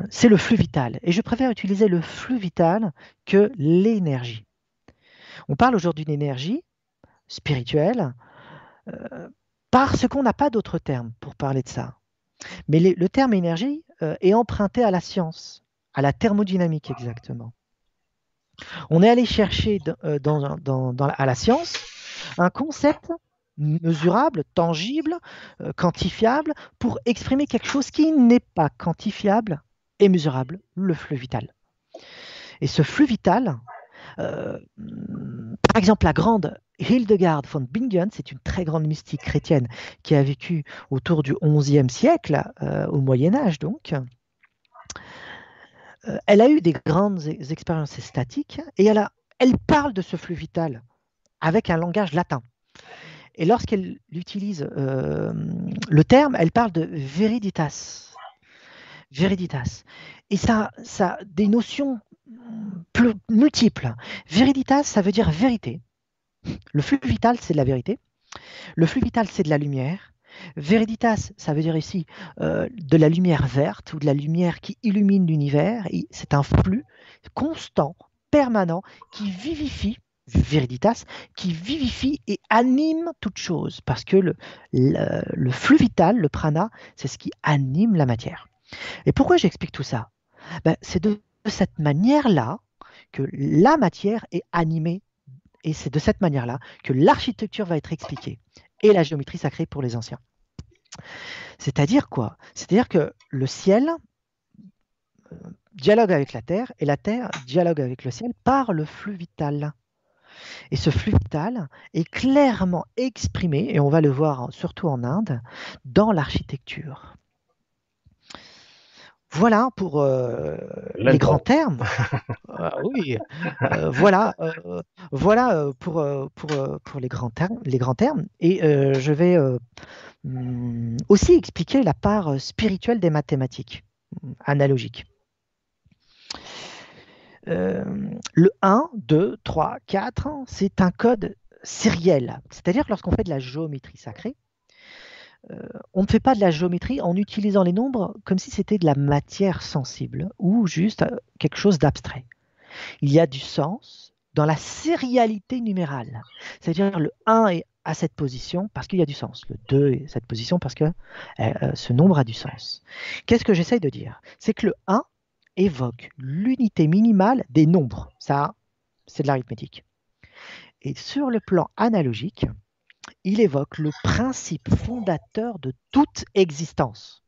c'est le flux vital, et je préfère utiliser le flux vital que l'énergie. On parle aujourd'hui d'énergie spirituelle parce qu'on n'a pas d'autre terme pour parler de ça. Mais le terme énergie euh, est emprunté à la science, à la thermodynamique exactement. On est allé chercher euh, à la science un concept mesurable, tangible, euh, quantifiable, pour exprimer quelque chose qui n'est pas quantifiable et mesurable, le flux vital. Et ce flux vital, par exemple, la grande Hildegard von Bingen, c'est une très grande mystique chrétienne qui a vécu autour du XIe siècle, euh, au Moyen Âge donc. Euh, elle a eu des grandes expériences statiques et elle, parle de ce flux vital avec un langage latin. Et lorsqu'elle utilise euh, le terme, elle parle de veriditas. Veriditas. Et ça, ça a des notions multiples. Veriditas, ça veut dire vérité. Le flux vital, c'est de la vérité. Le flux vital, c'est de la lumière. Veriditas, ça veut dire ici euh, de la lumière verte ou de la lumière qui illumine l'univers. C'est un flux constant, permanent, qui vivifie, Veriditas, qui vivifie et anime toute chose. Parce que le, le flux vital, le prana, c'est ce qui anime la matière. Et pourquoi j'explique tout ça? Ben, C'est de cette manière-là que la matière est animée et c'est de cette manière-là que l'architecture va être expliquée et la géométrie sacrée pour les anciens. C'est-à-dire quoi? C'est-à-dire que le ciel euh, dialogue avec la terre et la terre dialogue avec le ciel par le flux vital. Et ce flux vital est clairement exprimé, et on va le voir surtout en Inde, dans l'architecture. Voilà pour euh, les grands termes. [laughs] Oui, euh, voilà, euh, voilà pour, pour, pour les, grands termes, les grands termes. Et je vais hmm, aussi expliquer la part spirituelle des mathématiques analogiques. le 1, 2, 3, 4, c'est un code sériel. C'est-à-dire que lorsqu'on fait de la géométrie sacrée, euh, on ne fait pas de la géométrie en utilisant les nombres comme si c'était de la matière sensible ou juste euh, quelque chose d'abstrait. Il y a du sens dans la sérialité numérale. C'est-à-dire le 1 est à cette position parce qu'il y a du sens. Le 2 est à cette position parce que euh, ce nombre a du sens. Qu'est-ce que j'essaye de dire? C'est que le 1 évoque l'unité minimale des nombres. Ça, c'est de l'arithmétique. Et sur le plan analogique, il évoque le principe fondateur de toute existence.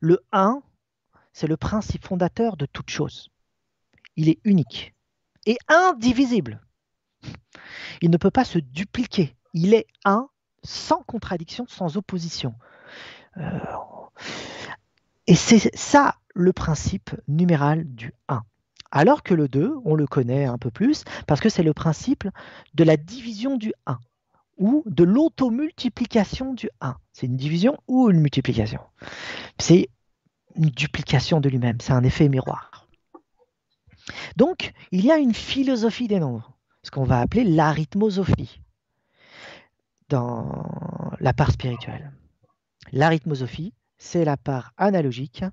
Le 1, c'est le principe fondateur de toute chose. Il est unique et indivisible. Il ne peut pas se dupliquer. Il est un sans contradiction, sans opposition. Euh, et c'est ça le principe numéral du 1. Alors que le 2, on le connaît un peu plus parce que c'est le principe de la division du 1 ou de l'automultiplication du 1. C'est une division ou une multiplication. C'est une duplication de lui-même, c'est un effet miroir. Donc, il y a une philosophie des nombres, ce qu'on va appeler l'arithmosophie dans la part spirituelle. L'arithmosophie, c'est la part analogique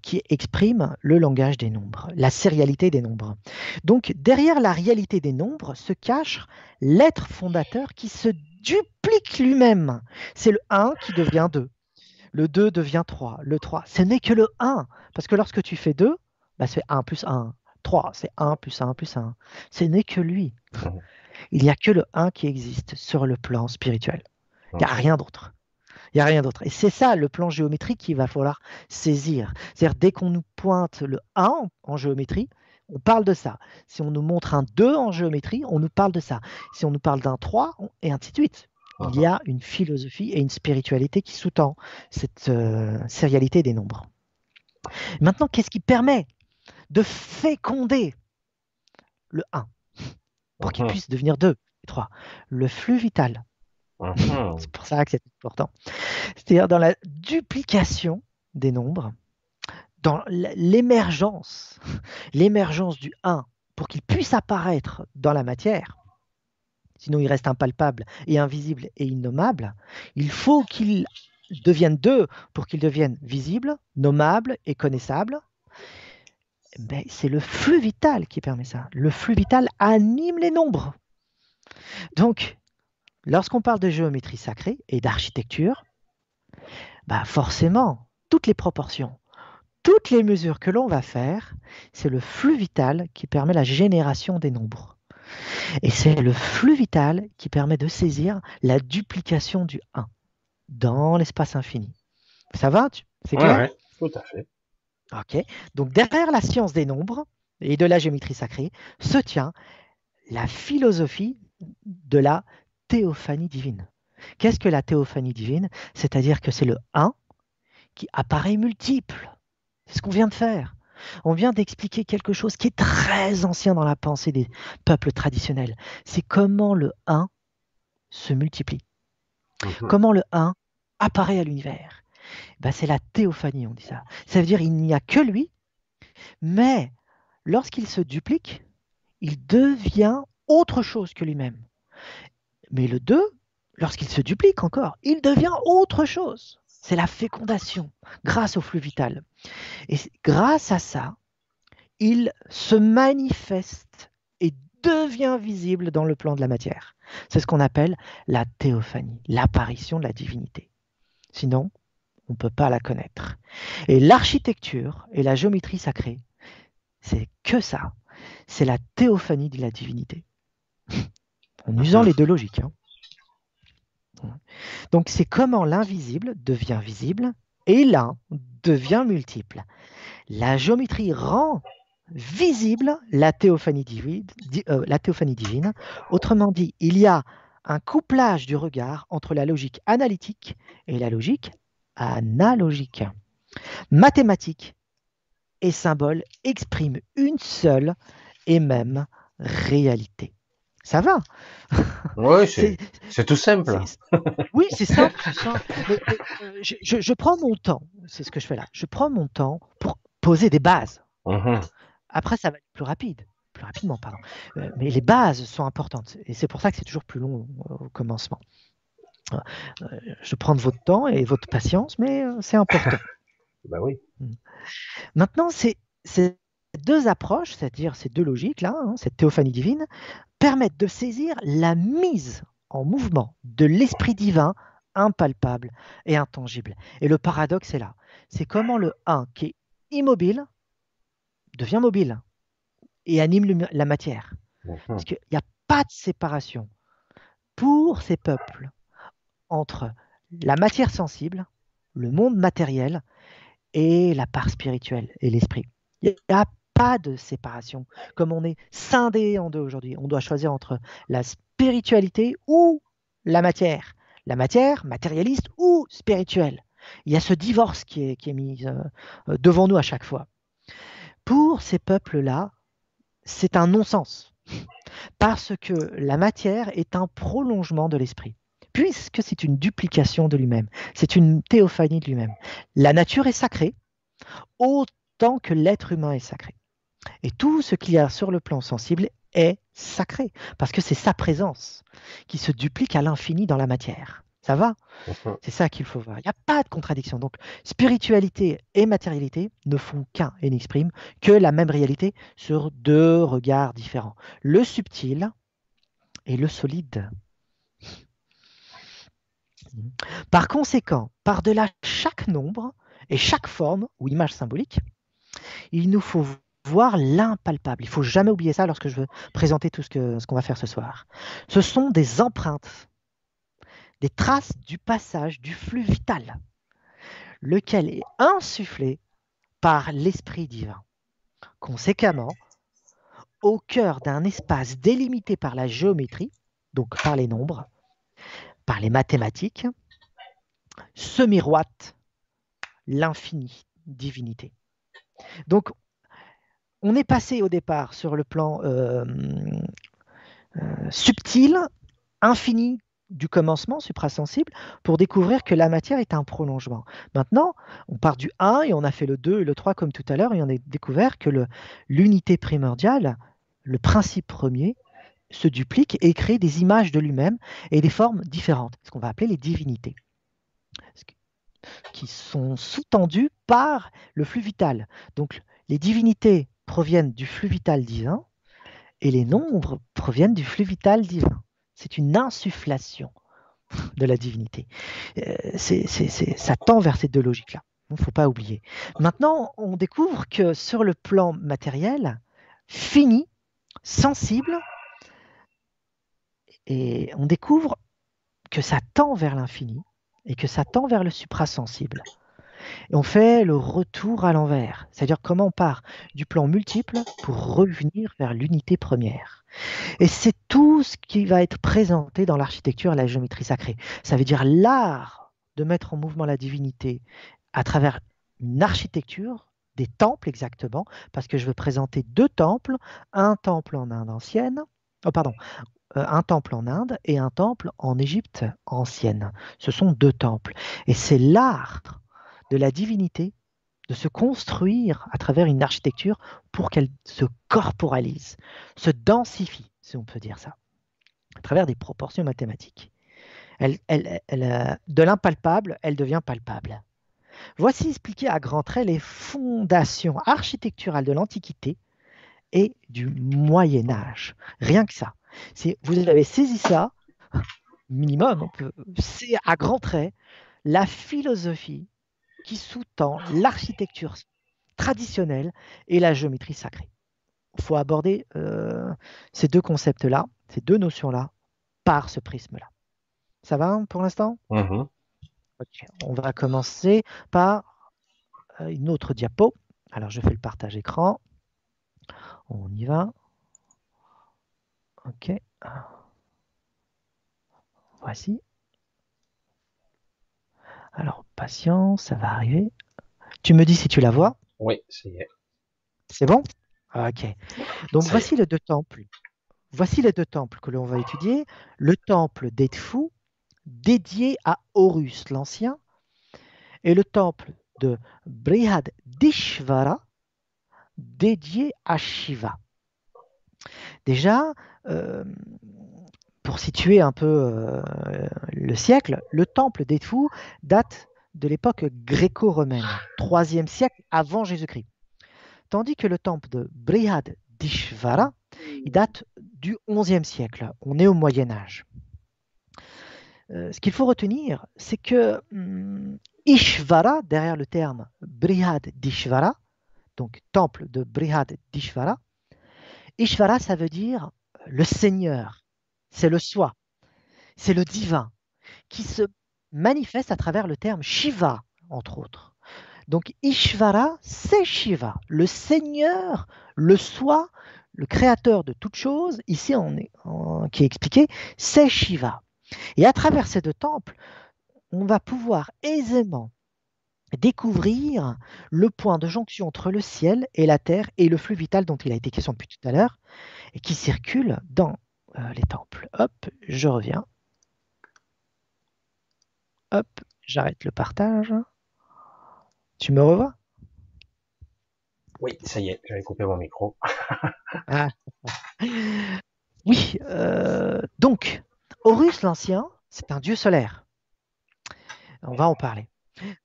qui exprime le langage des nombres, la sérialité des nombres. Donc derrière la réalité des nombres se cache l'être fondateur qui se duplique lui-même. C'est le 1 qui devient 2. Le 2 devient 3. Le 3, ce n'est que le 1. Parce que lorsque tu fais 2, bah c'est 1 plus 1. 3, c'est 1 plus 1 plus 1. Ce n'est que lui. Il n'y a que le 1 qui existe sur le plan spirituel. Il n'y a rien d'autre. Il n'y a rien d'autre. Et c'est ça le plan géométrique qu'il va falloir saisir. C'est-à-dire, dès qu'on nous pointe le 1 en géométrie, on parle de ça. Si on nous montre un 2 en géométrie, on nous parle de ça. Si on nous parle d'un 3, et ainsi de suite. Il y a une philosophie et une spiritualité qui sous-tend cette euh, sérialité des nombres. Maintenant, qu'est-ce qui permet de féconder le 1 pour qu'il puisse devenir 2 et 3 Le flux vital. Mhm. C'est pour ça que c'est important. C'est-à-dire dans la duplication des nombres, dans l'émergence, l'émergence du 1 pour qu'il puisse apparaître dans la matière, sinon il reste impalpable et invisible et innommable, il faut qu'il devienne 2 pour qu'il devienne visible, nommable et connaissable. Ben, c'est le flux vital qui permet ça. Le flux vital anime les nombres. Donc, lorsqu'on parle de géométrie sacrée et d'architecture, bah forcément, toutes les proportions, toutes les mesures que l'on va faire, c'est le flux vital qui permet la génération des nombres. Et c'est le flux vital qui permet de saisir la duplication du 1 dans l'espace infini. Ça va? C'est clair? Oui, tout à fait. Ok. Donc derrière la science des nombres et de la géométrie sacrée se tient la philosophie de la théophanie divine. Qu'est-ce que la théophanie divine? C'est-à-dire que c'est le 1 qui apparaît multiple. C'est ce qu'on vient de faire. On vient d'expliquer quelque chose qui est très ancien dans la pensée des peuples traditionnels. C'est comment le 1 se multiplie. Mhm. Comment le 1 apparaît à l'univers. Ben, c'est la théophanie, on dit ça. Ça veut dire qu'il n'y a que lui, mais lorsqu'il se duplique, il devient autre chose que lui-même. Mais le 2, lorsqu'il se duplique encore, il devient autre chose. C'est la fécondation grâce au flux vital. Et grâce à ça, il se manifeste et devient visible dans le plan de la matière. C'est ce qu'on appelle la théophanie, l'apparition de la divinité. Sinon, on ne peut pas la connaître. Et l'architecture et la géométrie sacrée, c'est que ça. C'est la théophanie de la divinité. En usant les deux logiques. Hein. Donc c'est comment l'invisible devient visible et l'un devient multiple. La géométrie rend visible la euh, la théophanie divine. Autrement dit, il y a un couplage du regard entre la logique analytique et la logique analogique. Mathématiques et symboles expriment une seule et même réalité. Ça va. Oui, [laughs] c'est tout simple. oui, c'est simple. [laughs] Euh, je, prends mon temps, c'est ce que je fais là. Je prends mon temps pour poser des bases. Mhm. Après, ça va être plus rapide. Plus rapidement, pardon. Euh, mais les bases sont importantes. Et c'est pour ça que c'est toujours plus long au commencement. Euh, je prends votre temps et votre patience, mais c'est important. [laughs] bah oui. Mm. Maintenant, c'est deux approches, c'est-à-dire ces deux logiques-là, hein, cette théophanie divine, permettent de saisir la mise en mouvement de l'esprit divin impalpable et intangible. Et le paradoxe est là. C'est comment le 1 qui est immobile devient mobile et anime la matière. Parce qu'il n'y a pas de séparation pour ces peuples entre la matière sensible, le monde matériel et la part spirituelle et l'esprit. Il n'y a pas de séparation. Comme on est scindé en deux aujourd'hui, on doit choisir entre la spiritualité ou la matière. La matière, matérialiste ou spirituelle. Il y a ce divorce qui est, mis euh, euh, devant nous à chaque fois. Pour ces peuples-là, c'est un non-sens. Parce que la matière est un prolongement de l'esprit puisque c'est une duplication de lui-même, c'est une théophanie de lui-même. La nature est sacrée, autant que l'être humain est sacré. Et tout ce qu'il y a sur le plan sensible est sacré, parce que c'est sa présence qui se duplique à l'infini dans la matière. Ça va? C'est ça qu'il faut voir. Il n'y a pas de contradiction. Donc, spiritualité et matérialité ne font qu'un et n'expriment que la même réalité sur deux regards différents. Le subtil et le solide. Par conséquent, par-delà chaque nombre et chaque forme ou image symbolique, il nous faut voir l'impalpable. Il faut jamais oublier ça lorsque je veux présenter tout ce qu'on ce qu'on va faire ce soir. Ce sont des empreintes, des traces du passage du flux vital, lequel est insufflé par l'Esprit divin. Conséquemment, au cœur d'un espace délimité par la géométrie, donc par les nombres, par les mathématiques, se miroite l'infini divinité. Donc, on est passé au départ sur le plan euh, euh, subtil, infini du commencement suprasensible pour découvrir que la matière est un prolongement. Maintenant, on part du 1 et on a fait le 2 et le 3 comme tout à l'heure et on a découvert que l'unité primordiale, le principe premier, se duplique et crée des images de lui-même et des formes différentes, ce qu'on va appeler les divinités, qui sont sous-tendues par le flux vital. Donc les divinités proviennent du flux vital divin et les nombres proviennent du flux vital divin. C'est une insufflation [laughs] de la divinité. Euh, ça tend vers ces deux logiques-là. Il ne faut pas oublier. Maintenant, on découvre que sur le plan matériel, fini, sensible, et on découvre que ça tend vers l'infini et que ça tend vers le suprasensible. Et on fait le retour à l'envers, c'est-à-dire comment on part du plan multiple pour revenir vers l'unité première. Et c'est tout ce qui va être présenté dans l'architecture et la géométrie sacrée. Ça veut dire l'art de mettre en mouvement la divinité à travers une architecture des temples exactement, parce que je veux présenter deux temples, un temple en Inde ancienne, oh pardon, euh, un temple en Inde et un temple en Égypte ancienne. Ce sont deux temples. Et c'est l'art de la divinité de se construire à travers une architecture pour qu'elle se corporalise, se densifie, si on peut dire ça, à travers des proportions mathématiques. Elle, de l'impalpable, elle devient palpable. Voici expliqué à grands traits les fondations architecturales de l'Antiquité et du Moyen Âge. Rien que ça. Vous avez saisi ça, minimum, c'est à grands traits la philosophie qui sous-tend l'architecture traditionnelle et la géométrie sacrée. Il faut aborder euh, ces deux concepts-là, ces deux notions-là, par ce prisme-là. Ça va pour l'instant? Mm-hmm. On va commencer par euh, une autre diapo. Alors, je fais le partage écran. On y va. Ok. Voici. Alors, patience, ça va arriver. Tu me dis si tu la vois Oui, c'est C'est bon? Ok. Donc, voici les deux temples. Voici les deux temples que l'on va étudier. Le temple d'Edfu, dédié à Horus l'Ancien, et le temple de Brihadishvara, dédié à Shiva. Déjà, euh, pour situer un peu euh, le siècle, le temple d'Edfu date de l'époque gréco-romaine, 3e siècle avant Jésus-Christ. Tandis que le temple de Brihadishvara, il date du 11e siècle. On est au Moyen Âge. Euh, ce qu'il faut retenir, c'est que hum, Ishvara, derrière le terme Brihadishvara, donc temple de Brihadishvara, Ishvara, ça veut dire le Seigneur, c'est le soi, c'est le divin, qui se manifeste à travers le terme Shiva, entre autres. Donc Ishvara, c'est Shiva, le Seigneur, le soi, le créateur de toutes choses, ici on qui est expliqué, c'est Shiva. Et à travers ces deux temples, on va pouvoir aisément découvrir le point de jonction entre le ciel et la terre et le flux vital dont il a été question depuis tout à l'heure et qui circule dans euh, les temples. Hop, je reviens. Hop, j'arrête le partage. Tu me revois? Oui, ça y est, j'avais coupé mon micro. [laughs] Ah. Oui, euh, donc, Horus l'Ancien, c'est un dieu solaire. On va en parler.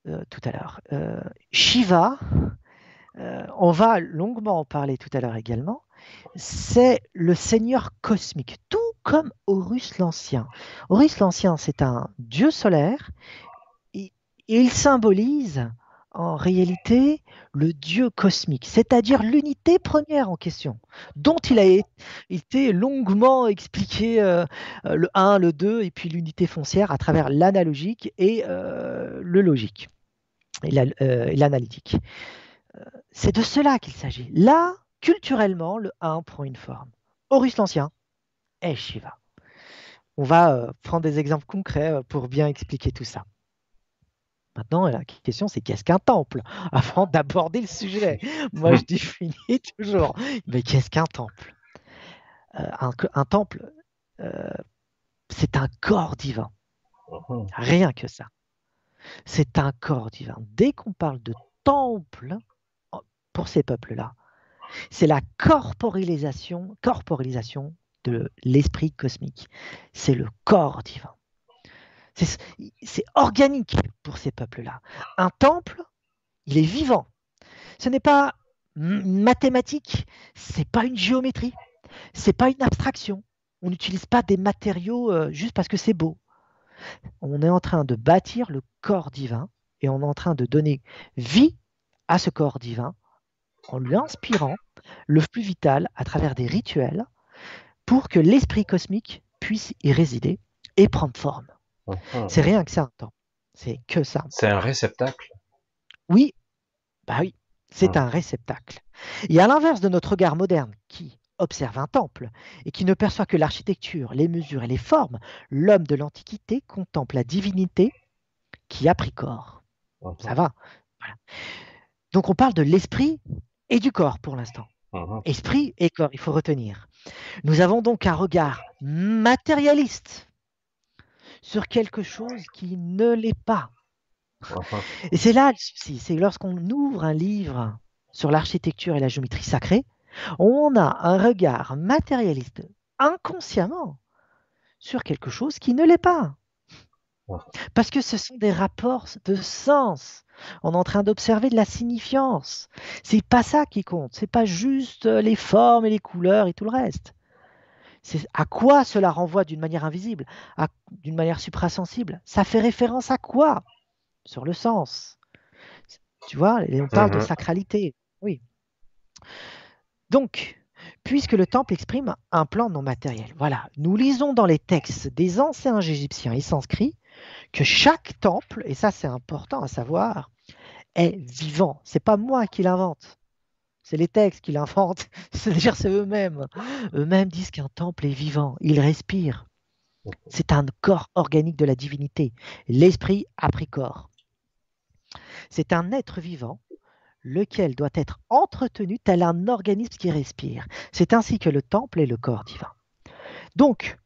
Euh, tout à l'heure. Shiva, on va longuement en parler tout à l'heure également, c'est le seigneur cosmique, tout comme Horus l'Ancien. Horus l'Ancien, c'est un dieu solaire et il symbolise en réalité le Dieu cosmique, c'est-à-dire l'unité première en question, dont il a été longuement expliqué euh, le 1, le 2, et puis l'unité foncière à travers l'analogique et euh, le logique, et euh, l'analytique. C'est de cela qu'il s'agit. Là, culturellement, le 1 prend une forme. Horus l'Ancien et Shiva. On va prendre des exemples concrets pour bien expliquer tout ça. Maintenant, la question, c'est qu'est-ce qu'un temple? [laughs] Avant d'aborder le sujet, moi, je définis toujours, mais qu'est-ce qu'un temple? Euh, un, temple, euh, c'est un corps divin. Rien que ça. C'est un corps divin. Dès qu'on parle de temple, pour ces peuples-là, c'est la corporalisation, de l'esprit cosmique. C'est le corps divin. C'est organique pour ces peuples-là. Un temple, il est vivant. Ce n'est pas mathématique, c'est pas une géométrie, c'est pas une abstraction. On n'utilise pas des matériaux euh, juste parce que c'est beau. On est en train de bâtir le corps divin et on est en train de donner vie à ce corps divin en lui inspirant le flux vital à travers des rituels pour que l'esprit cosmique puisse y résider et prendre forme. Mhm. C'est rien que ça, temps. C'est que ça. C'est un réceptacle. Oui, bah oui, c'est mhm. un réceptacle. Et à l'inverse de notre regard moderne qui observe un temple et qui ne perçoit que l'architecture, les mesures et les formes, l'homme de l'Antiquité contemple la divinité qui a pris corps. Mhm. Ça va. Donc on parle de l'esprit et du corps pour l'instant. Mhm. Esprit et corps, il faut retenir. Nous avons donc un regard matérialiste sur quelque chose qui ne l'est pas. Mhm. Et c'est là le souci, c'est lorsqu'on ouvre un livre sur l'architecture et la géométrie sacrée, on a un regard matérialiste inconsciemment sur quelque chose qui ne l'est pas. Parce que ce sont des rapports de sens. On est en train d'observer de la signifiance. C'est pas ça qui compte. C'est pas juste les formes et les couleurs et tout le reste. C'est à quoi cela renvoie d'une manière invisible, d'une manière suprasensible? Ça fait référence à quoi? Sur le sens. Tu vois, on parle de Mhm. sacralité. Oui. Donc, puisque le temple exprime un plan non matériel, voilà, nous lisons dans les textes des anciens égyptiens et sanscrits que chaque temple, et ça c'est important à savoir, est vivant. C'est pas moi qui l'invente. C'est les textes qui l'inventent. [laughs] C'est-à-dire c'est eux-mêmes. Eux-mêmes disent qu'un temple est vivant. Il respire. C'est un corps organique de la divinité. L'esprit a pris corps. C'est un être vivant lequel doit être entretenu tel un organisme qui respire. C'est ainsi que le temple est le corps divin. Donc,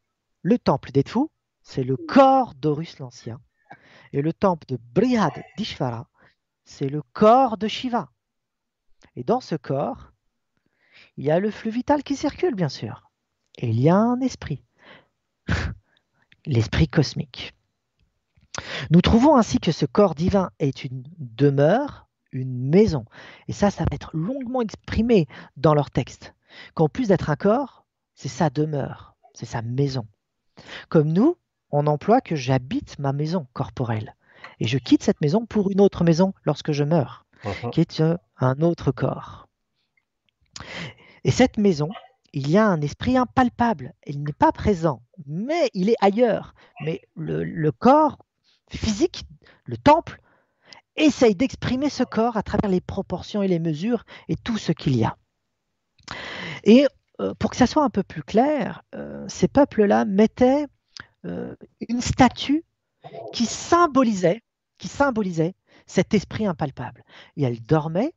le temple d'Edfu, c'est le corps d'Horus l'Ancien. Et le temple de Brihad d'Ishvara, c'est le corps de Shiva. Et dans ce corps, il y a le flux vital qui circule, bien sûr. Et il y a un esprit, [laughs] l'esprit cosmique. Nous trouvons ainsi que ce corps divin est une demeure, une maison. Et ça, ça va être longuement exprimé dans leur texte. Qu'en plus d'être un corps, c'est sa demeure, c'est sa maison. Comme nous, on emploie que j'habite ma maison corporelle. Et je quitte cette maison pour une autre maison lorsque je meurs Mhm. qui est euh, un autre corps. Et cette maison, il y a un esprit impalpable. Il n'est pas présent, mais il est ailleurs. Mais le, le corps physique, le temple, essaye d'exprimer ce corps à travers les proportions et les mesures et tout ce qu'il y a. Et euh, pour que ça soit un peu plus clair, euh, ces peuples-là mettaient une statue qui symbolisait, qui symbolisait cet esprit impalpable. Et elle dormait,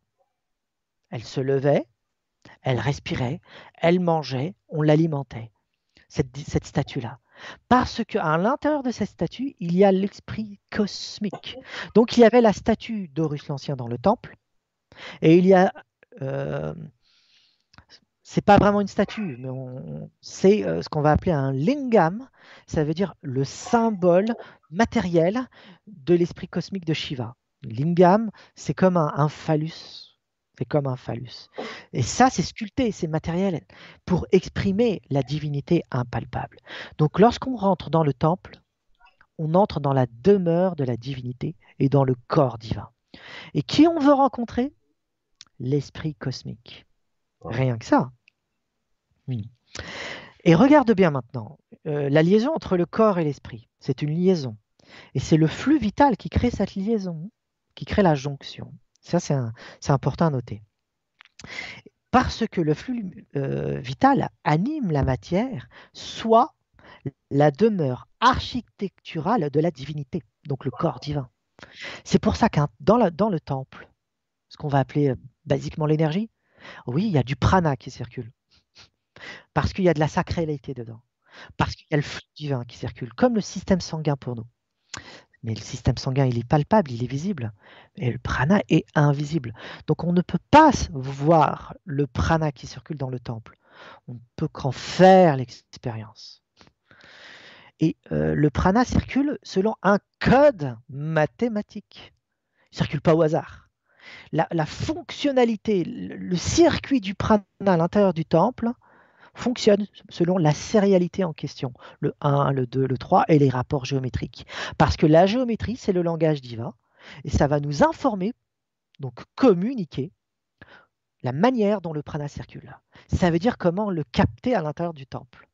elle se levait, elle respirait, elle mangeait, on l'alimentait, cette, cette statue-là. Parce qu'à l'intérieur de cette statue, il y a l'esprit cosmique. Donc il y avait la statue d'Horus l'Ancien dans le temple, et il y a... Euh, c'est pas vraiment une statue, mais c'est euh, ce qu'on va appeler un lingam, ça veut dire le symbole matériel de l'esprit cosmique de Shiva. Lingam, c'est comme un, un phallus. C'est comme un phallus. Et ça, c'est sculpté, c'est matériel pour exprimer la divinité impalpable. Donc, lorsqu'on rentre dans le temple, on entre dans la demeure de la divinité et dans le corps divin. Et qui on veut rencontrer? L'esprit cosmique. Rien que ça. Oui. Et regarde bien maintenant, euh, la liaison entre le corps et l'esprit, c'est une liaison. Et c'est le flux vital qui crée cette liaison, qui crée la jonction. Ça, c'est important à noter. Parce que le flux euh, vital anime la matière, soit la demeure architecturale de la divinité, donc le corps divin. C'est pour ça dans, la- dans le temple, ce qu'on va appeler euh, basiquement l'énergie, oui, il y a du prana qui circule. Parce qu'il y a de la sacralité dedans. Parce qu'il y a le flux divin qui circule, comme le système sanguin pour nous. Mais le système sanguin, il est palpable, il est visible. Et le prana est invisible. Donc on ne peut pas voir le prana qui circule dans le temple. On ne peut qu'en faire l'expérience. Et euh, le prana circule selon un code mathématique. Il ne circule pas au hasard. La, fonctionnalité, le, circuit du prana à l'intérieur du temple fonctionne selon la sérialité en question, le 1, le 2, le 3 et les rapports géométriques. Parce que la géométrie, c'est le langage divin, et ça va nous informer, donc communiquer, la manière dont le prana circule. Ça veut dire comment le capter à l'intérieur du temple.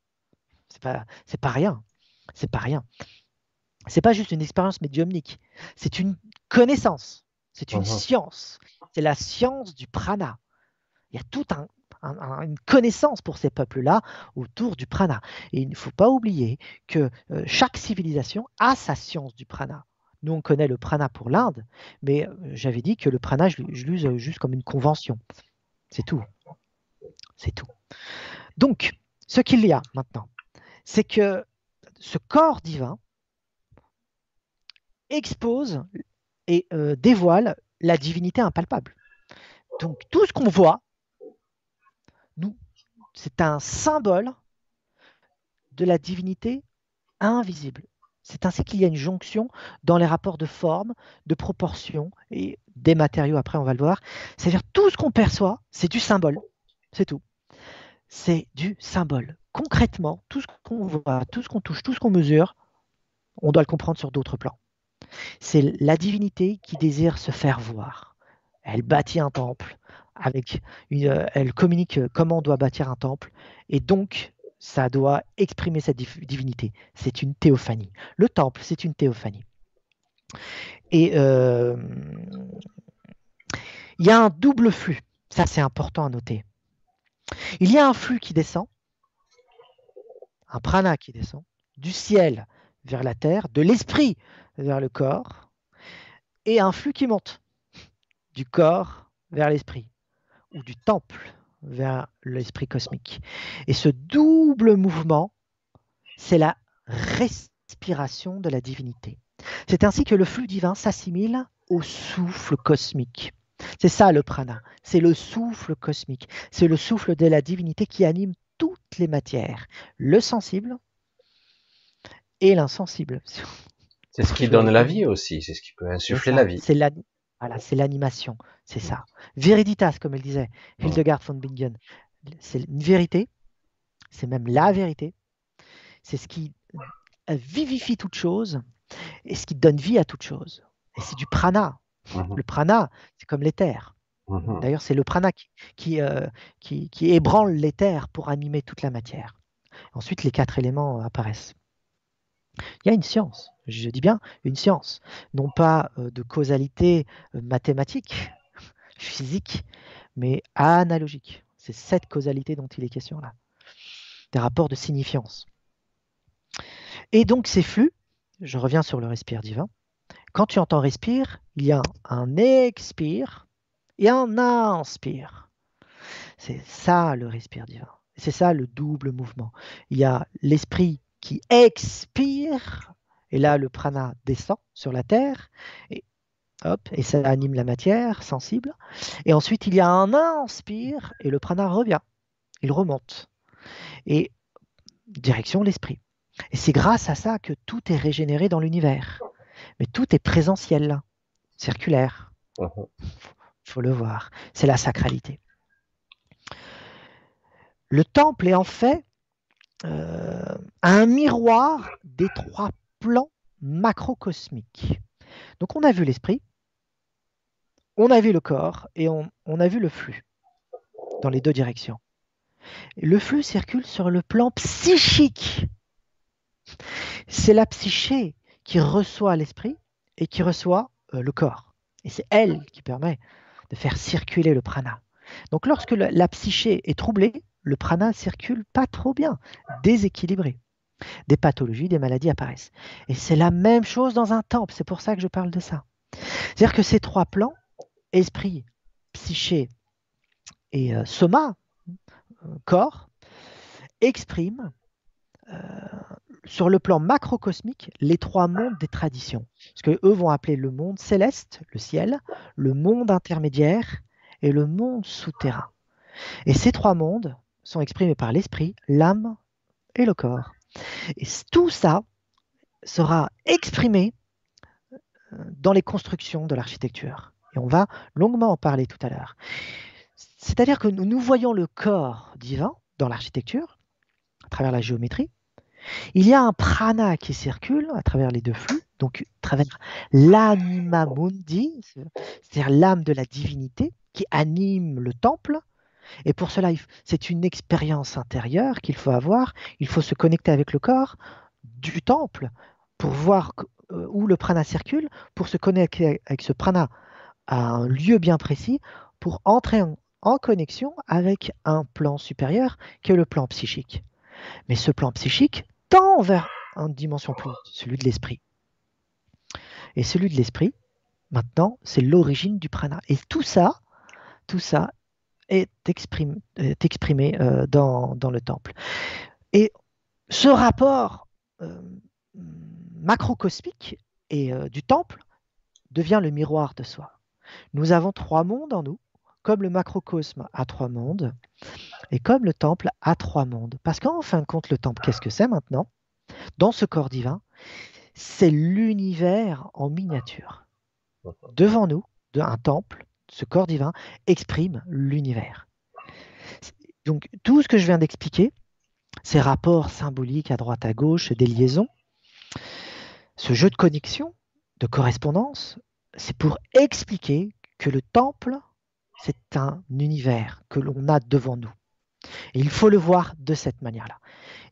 C'est pas, pas rien. C'est pas rien. C'est pas juste une expérience médiumnique. C'est une connaissance. C'est une Mhm. science. C'est la science du prana. Il y a tout un, un- un- une connaissance pour ces peuples-là autour du prana. Et il ne faut pas oublier que euh, chaque civilisation a sa science du prana. Nous, on connaît le prana pour l'Inde, mais euh, j'avais dit que le prana, je, l'use juste comme une convention. C'est tout. C'est tout. Donc, ce qu'il y a maintenant, c'est que ce corps divin expose et euh, dévoile la divinité impalpable. Donc, tout ce qu'on voit, nous, c'est un symbole de la divinité invisible. C'est ainsi qu'il y a une jonction dans les rapports de forme, de proportion et des matériaux, après on va le voir. C'est-à-dire tout ce qu'on perçoit, c'est du symbole. C'est tout. C'est du symbole. Concrètement, tout ce qu'on voit, tout ce qu'on touche, tout ce qu'on mesure, on doit le comprendre sur d'autres plans. C'est la divinité qui désire se faire voir. Elle bâtit un temple, euh, elle communique comment on doit bâtir un temple, et donc ça doit exprimer cette divinité. C'est une théophanie. Le temple, c'est une théophanie. Et euh, il y a un double flux. Ça, c'est important à noter. Il y a un flux qui descend, un prana qui descend, du ciel vers la terre, de l'esprit vers le corps, et un flux qui monte du corps vers l'esprit, ou du temple vers l'esprit cosmique. Et ce double mouvement, c'est la respiration de la divinité. C'est ainsi que le flux divin s'assimile au souffle cosmique. C'est ça le prana, c'est le souffle cosmique, c'est le souffle de la divinité qui anime toutes les matières, le sensible et l'insensible. C'est ce qui donne la vie aussi, c'est ce qui peut insuffler la vie. C'est voilà, c'est l'animation, c'est ça. Vériditas, comme elle disait, Hildegard von Bingen. C'est une vérité, c'est même la vérité. C'est ce qui vivifie toute chose et ce qui donne vie à toute chose. Et c'est du prana. Mhm. Le prana, c'est comme l'éther. Mhm. D'ailleurs, c'est le prana qui, euh, qui, qui, ébranle l'éther pour animer toute la matière. Ensuite, les quatre éléments apparaissent. Il y a une science, je dis bien une science, non pas euh, de causalité euh, mathématique, [laughs] physique, mais analogique. C'est cette causalité dont il est question là. Des rapports de signifiance. Et donc ces flux, je reviens sur le respire divin, quand tu entends respire, il y a un expire et un inspire. C'est ça le respire divin. C'est ça le double mouvement. Il y a l'esprit qui expire, et là le prana descend sur la terre, et hop, et ça anime la matière sensible. Et ensuite il y a un inspire, et le prana revient, il remonte, et direction l'esprit. Et c'est grâce à ça que tout est régénéré dans l'univers. Mais tout est présentiel, circulaire. Il uh-huh. faut le voir. C'est la sacralité. Le temple est en fait euh, un miroir des trois plans macrocosmiques. Donc on a vu l'esprit, on a vu le corps et on, a vu le flux dans les deux directions. Le flux circule sur le plan psychique. C'est la psyché qui reçoit l'esprit et qui reçoit euh, le corps. Et c'est elle qui permet de faire circuler le prana. Donc lorsque la psyché est troublée, le prana circule pas trop bien, déséquilibré. Des pathologies, des maladies apparaissent. Et c'est la même chose dans un temple, c'est pour ça que je parle de ça. C'est-à-dire que ces trois plans, esprit, psyché et euh, soma, euh, corps, expriment euh, sur le plan macrocosmique les trois mondes des traditions. Ce que eux vont appeler le monde céleste, le ciel, le monde intermédiaire et le monde souterrain. Et ces trois mondes sont exprimés par l'esprit, l'âme et le corps. Et tout ça sera exprimé euh, dans les constructions de l'architecture. Et on va longuement en parler tout à l'heure. C'est-à-dire que nous voyons le corps divin dans l'architecture, à travers la géométrie. Il y a un prana qui circule à travers les deux flux, donc à travers l'anima mundi, c'est-à-dire l'âme de la divinité qui anime le temple, et pour cela, c'est une expérience intérieure qu'il faut avoir. Il faut se connecter avec le corps du temple pour voir euh, où le prana circule, pour se connecter avec ce prana à un lieu bien précis, pour entrer en, connexion avec un plan supérieur qui est le plan psychique. Mais ce plan psychique tend vers une dimension plus, celui de l'esprit. Et celui de l'esprit, maintenant, c'est l'origine du prana. Et tout ça, tout ça est, exprimé euh, dans, le temple. Et ce rapport euh, macrocosmique et euh, du temple devient le miroir de soi. Nous avons trois mondes en nous, comme le macrocosme a trois mondes, et comme le temple a trois mondes. Parce qu'en fin de compte, le temple, qu'est-ce que c'est maintenant? Dans ce corps divin, c'est l'univers en miniature. Devant nous, un temple, ce corps divin exprime l'univers. Donc tout ce que je viens d'expliquer, ces rapports symboliques à droite à gauche, des liaisons, ce jeu de connexion, de correspondance, c'est pour expliquer que le temple, c'est un univers que l'on a devant nous. Et il faut le voir de cette manière-là.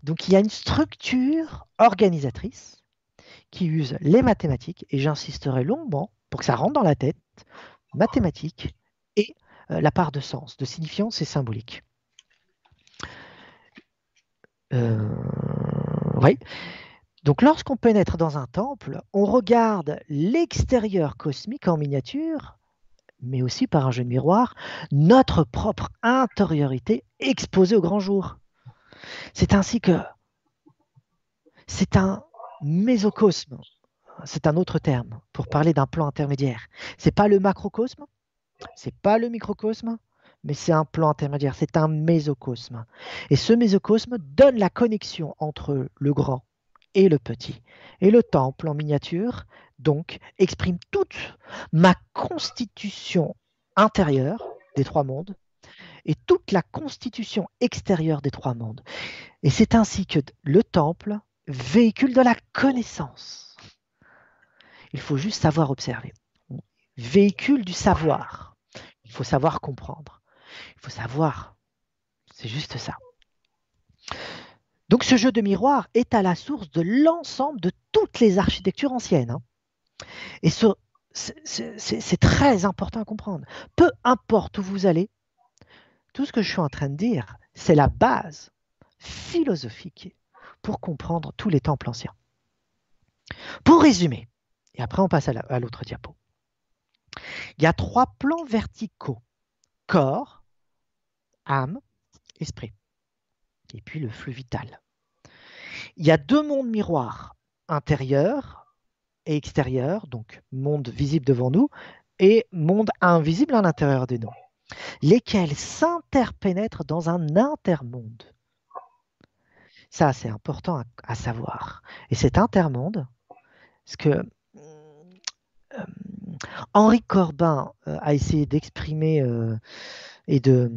Donc il y a une structure organisatrice qui use les mathématiques, et j'insisterai longuement pour que ça rentre dans la tête, mathématiques et euh, la part de sens, de signifiance et symbolique. Euh, oui. Donc lorsqu'on pénètre dans un temple, on regarde l'extérieur cosmique en miniature, mais aussi par un jeu de miroir, notre propre intériorité exposée au grand jour. C'est ainsi que c'est un mésocosme, c'est un autre terme pour parler d'un plan intermédiaire. C'est pas le macrocosme, c'est pas le microcosme, mais c'est un plan intermédiaire, c'est un mésocosme. Et ce mésocosme donne la connexion entre le grand et le petit. Et le temple en miniature, donc, exprime toute ma constitution intérieure des trois mondes et toute la constitution extérieure des trois mondes. Et c'est ainsi que le temple véhicule de la connaissance. Il faut juste savoir observer. Véhicule du savoir. Il faut savoir comprendre. Il faut savoir. C'est juste ça. Donc ce jeu de miroir est à la source de l'ensemble de toutes les architectures anciennes. Hein. Et c'est très important à comprendre. Peu importe où vous allez, tout ce que je suis en train de dire, c'est la base philosophique pour comprendre tous les temples anciens. Pour résumer, et après on passe à l'autre diapo, il y a trois plans verticaux, corps, âme, esprit, et puis le flux vital. Il y a deux mondes miroirs, intérieur et extérieur, donc monde visible devant nous et monde invisible à l'intérieur de nous, lesquels s'interpénètrent dans un intermonde. Ça, c'est important à, savoir. Et cet intermonde, ce que Henri Corbin euh, a essayé d'exprimer euh, et de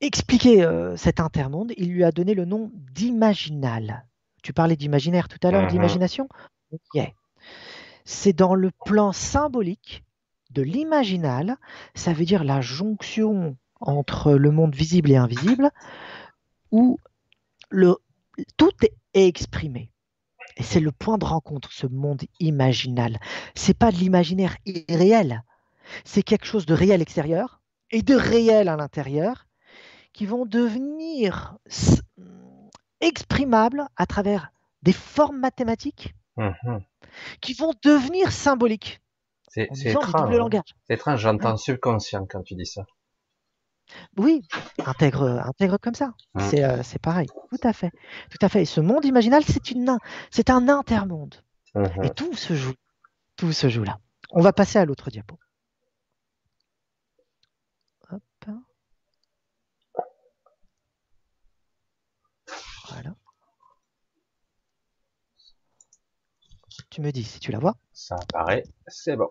expliquer cet intermonde, il lui a donné le nom d'imaginal. Tu parlais d'imaginaire tout à l'heure, mm-hmm. d'imagination? C'est dans le plan symbolique de l'imaginal, ça veut dire la jonction entre le monde visible et invisible, où le, tout est exprimé. Et c'est le point de rencontre, ce monde imaginal. C'est pas de l'imaginaire irréel. C'est quelque chose de réel extérieur et de réel à l'intérieur qui vont devenir exprimables à travers des formes mathématiques mhm. qui vont devenir symboliques. C'est étrange. C'est étrange, j'entends subconscient quand tu dis ça. Oui, intègre, intègre comme ça. Mmh. Euh, c'est pareil. Tout à fait. Tout à fait. ce monde imaginal, c'est une, c'est un intermonde. Mmh. Et tout se joue. Tout se joue là. On va passer à l'autre diapo. Hop. Voilà. Tu me dis si tu la vois. Ça apparaît. C'est bon.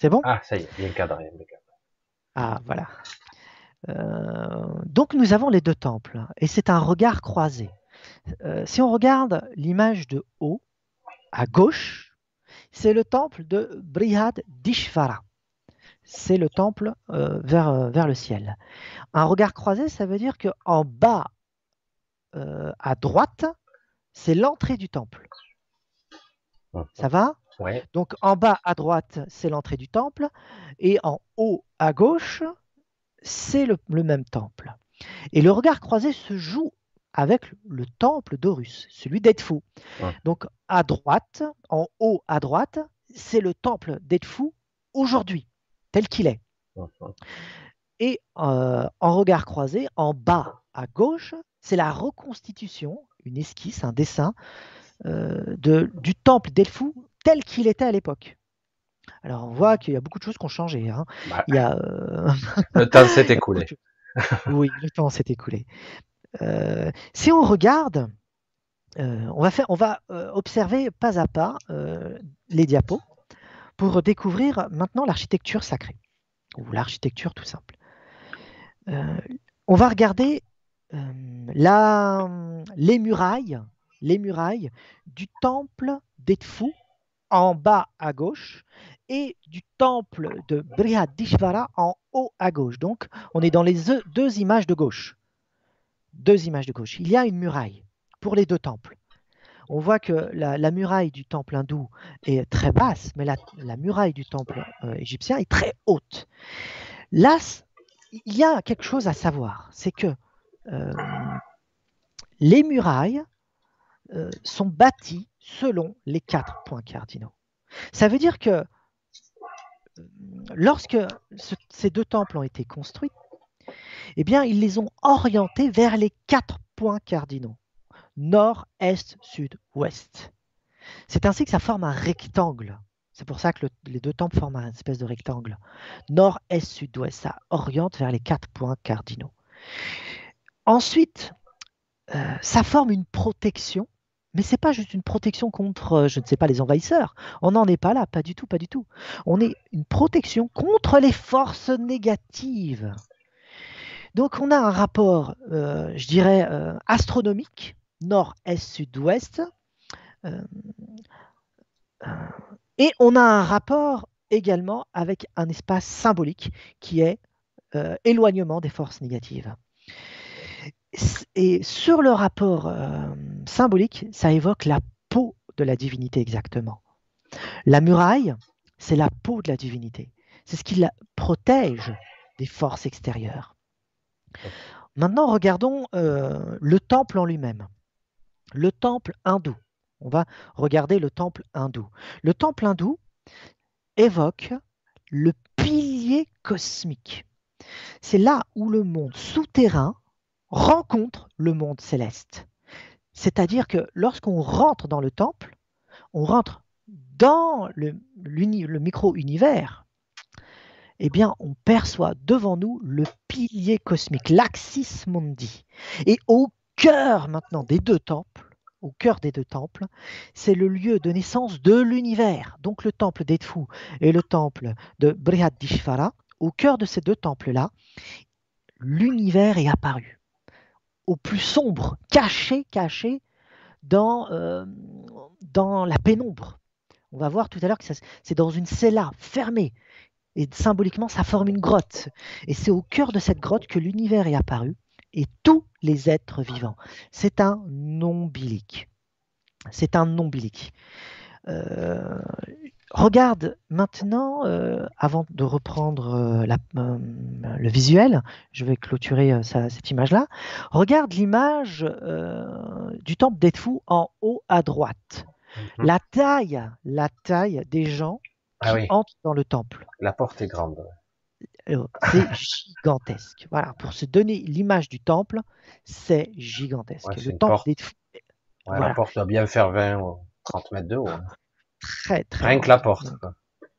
C'est bon? Ah, ça y est, bien cadré. Ah, voilà. Euh, donc nous avons les deux temples et c'est un regard croisé. Euh, si on regarde l'image de haut, à gauche, c'est le temple de Brihad Dishvara. C'est le temple euh, vers, vers le ciel. Un regard croisé, ça veut dire qu'en bas à droite, c'est l'entrée du temple. Ça va? Donc en bas à droite, c'est l'entrée du temple, et en haut à gauche, c'est le, même temple. Et le regard croisé se joue avec le temple d'Horus, celui d'Edfu. Donc à droite, en haut à droite, c'est le temple d'Edfu aujourd'hui, tel qu'il est. Et euh, en regard croisé, en bas à gauche, c'est la reconstitution, une esquisse, un dessin euh, de, du temple d'Edfu tel qu'il était à l'époque. Alors on voit qu'il y a beaucoup de choses qui ont changé. Hein. Bah, Il y a, euh, le temps s'est [laughs] écoulé. oui, le temps s'est écoulé. Euh, si on regarde, euh, on va, faire, on va observer pas à pas les diapos pour découvrir maintenant l'architecture sacrée, ou l'architecture tout simple. On va regarder la, les murailles, les murailles du temple d'Edfu en bas à gauche et du temple de Brihadishvara en haut à gauche. Donc, on est dans les deux- images de gauche. Deux images de gauche. Il y a une muraille pour les deux temples. On voit que la, muraille du temple hindou est très basse, mais la, muraille du temple euh, égyptien est très haute. Là, il y a quelque chose à savoir, c'est que euh, les murailles euh, sont bâties selon les quatre points cardinaux. Ça veut dire que lorsque ce- ces deux temples ont été construits, eh bien, ils les ont orientés vers les quatre points cardinaux nord, est, sud, ouest. C'est ainsi que ça forme un rectangle. C'est pour ça que le- les deux temples forment une espèce de rectangle. Nord, est, sud, ouest. Ça oriente vers les quatre points cardinaux. Ensuite, euh, ça forme une protection, mais c'est pas juste une protection contre, euh, je ne sais pas, les envahisseurs. On n'en est pas là, pas du tout, pas du tout. On est une protection contre les forces négatives. Donc on a un rapport, euh, je dirais, euh, astronomique, nord, est, sud, ouest. Euh, et on a un rapport également avec un espace symbolique qui est éloignement des forces négatives. Et sur le rapport symbolique, ça évoque la peau de la divinité exactement. La muraille, c'est la peau de la divinité. C'est ce qui la protège des forces extérieures. Maintenant, regardons euh, le temple en lui-même. Le temple hindou. On va regarder le temple hindou. Le temple hindou évoque le pilier cosmique. C'est là où le monde souterrain rencontre le monde céleste. C'est-à-dire que lorsqu'on rentre dans le temple, on rentre dans le, micro-univers, eh bien, on perçoit devant nous le pilier cosmique, l'Axis Mundi. Et au cœur maintenant des deux temples, au cœur des deux temples, c'est le lieu de naissance de l'univers. Donc le temple d'Edfu et le temple de Brihadishvara, au cœur de ces deux temples-là, l'univers est apparu. Au plus sombre, caché, caché dans, euh, dans la pénombre. On va voir tout à l'heure que c'est dans une cella fermée. Et symboliquement, ça forme une grotte. Et c'est au cœur de cette grotte que l'univers est apparu et tous les êtres vivants. C'est un nombilique. C'est un nombilique. Euh, regarde maintenant, euh, avant de reprendre euh, la, le visuel, je vais clôturer ça, cette image-là. Regarde l'image du temple d'Edfu en haut à droite. Mm -hmm. La taille, la taille des gens qui ah oui. entrent dans le temple. La porte est grande. C'est [laughs] gigantesque. Voilà, pour se donner l'image du temple, c'est gigantesque. Ouais, le temple d'Edfu. Ouais, voilà. La porte doit bien faire 20 ou 30 mètres de haut. Hein. Très, très Rien que la porte. Quoi.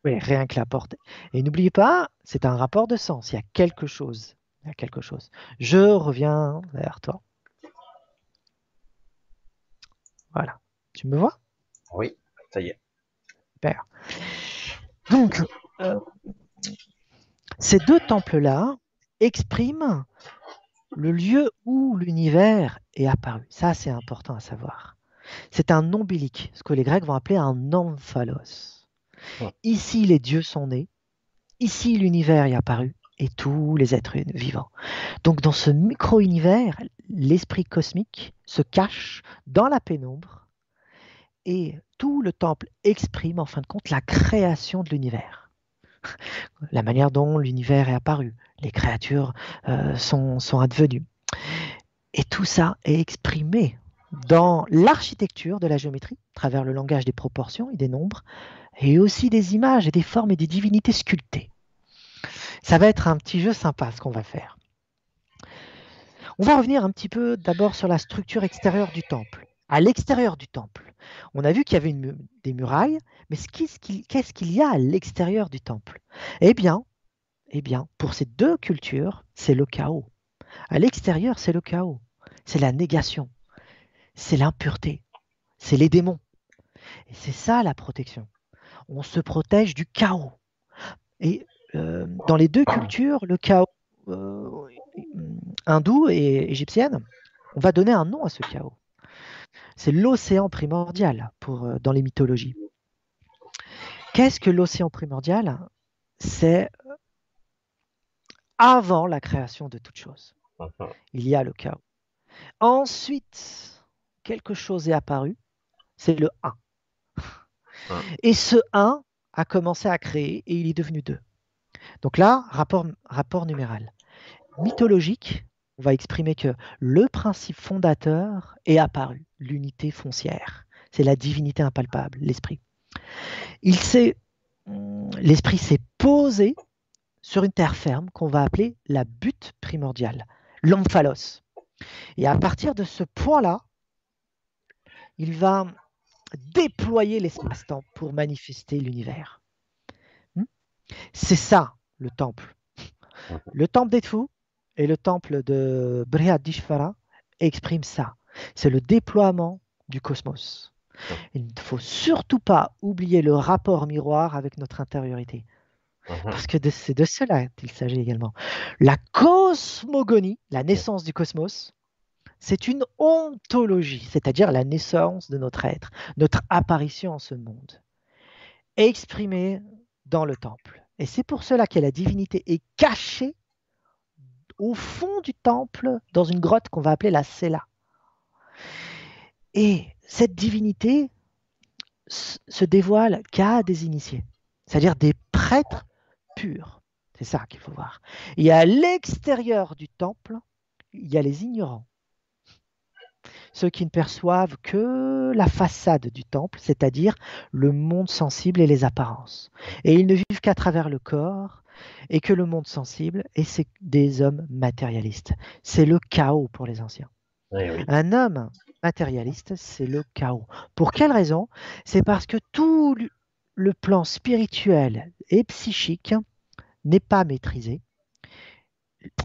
Oui, rien que la porte. Et n'oubliez pas, c'est un rapport de sens. Il y a quelque chose. Il y a quelque chose. Je reviens vers toi. Voilà. Tu me vois? Oui, ça y est. Super. Donc, euh, ces deux temples-là expriment le lieu où l'univers est apparu. Ça, c'est important à savoir. C'est un ombilique, ce que les Grecs vont appeler un omphalos. Ouais. Ici, les dieux sont nés. Ici, l'univers est apparu et tous les êtres vivants. Donc, dans ce micro-univers, l'esprit cosmique se cache dans la pénombre et tout le temple exprime en fin de compte la création de l'univers. [laughs] La manière dont l'univers est apparu, les créatures euh, sont, sont advenues. Et tout ça est exprimé dans l'architecture de la géométrie, à travers le langage des proportions et des nombres, et aussi des images et des formes et des divinités sculptées. Ça va être un petit jeu sympa ce qu'on va faire. On va revenir un petit peu d'abord sur la structure extérieure du temple. À l'extérieur du temple, on a vu qu'il y avait des murailles, mais qu'est-ce qu'il y a à l'extérieur du temple? Eh bien, eh bien, pour ces deux cultures, c'est le chaos. À l'extérieur, c'est le chaos, c'est la négation, c'est l'impureté, c'est les démons. Et c'est ça la protection. On se protège du chaos. Et euh, dans les deux cultures, le chaos euh, hindou et égyptienne, on va donner un nom à ce chaos. C'est l'océan primordial pour, euh, dans les mythologies. Qu'est-ce que l'océan primordial? C'est avant la création de toute chose. Il y a le chaos. Ensuite, quelque chose est apparu, c'est le 1. Et ce 1 a commencé à créer et il est devenu 2. Donc là, rapport, rapport numéral. Mythologique, on va exprimer que le principe fondateur est apparu, l'unité foncière. C'est la divinité impalpable, l'esprit. Il s'est, l'esprit s'est posé sur une terre ferme qu'on va appeler la butte primordiale, l'omphalos. Et à partir de ce point-là, il va déployer l'espace-temps pour manifester l'univers. Hmm? C'est ça le temple. Le temple des fous et le temple de Brihadishvara expriment ça. C'est le déploiement du cosmos. Il ne faut surtout pas oublier le rapport miroir avec notre intériorité. Parce que c'est de cela qu'il s'agit également. La cosmogonie, la naissance du cosmos, c'est une ontologie, c'est-à-dire la naissance de notre être, notre apparition en ce monde, exprimée dans le temple. Et c'est pour cela que la divinité est cachée au fond du temple, dans une grotte qu'on va appeler la Sela. Et cette divinité se dévoile qu'à des initiés, c'est-à-dire des prêtres purs. C'est ça qu'il faut voir. Et à l'extérieur du temple, il y a les ignorants, ceux qui ne perçoivent que la façade du temple, c'est-à-dire le monde sensible et les apparences. Et ils ne vivent qu'à travers le corps et que le monde sensible, et c'est des hommes matérialistes. C'est le chaos pour les anciens. Un homme matérialiste, c'est le chaos. Pour quelle raison? C'est parce que tout le plan spirituel et psychique n'est pas maîtrisé.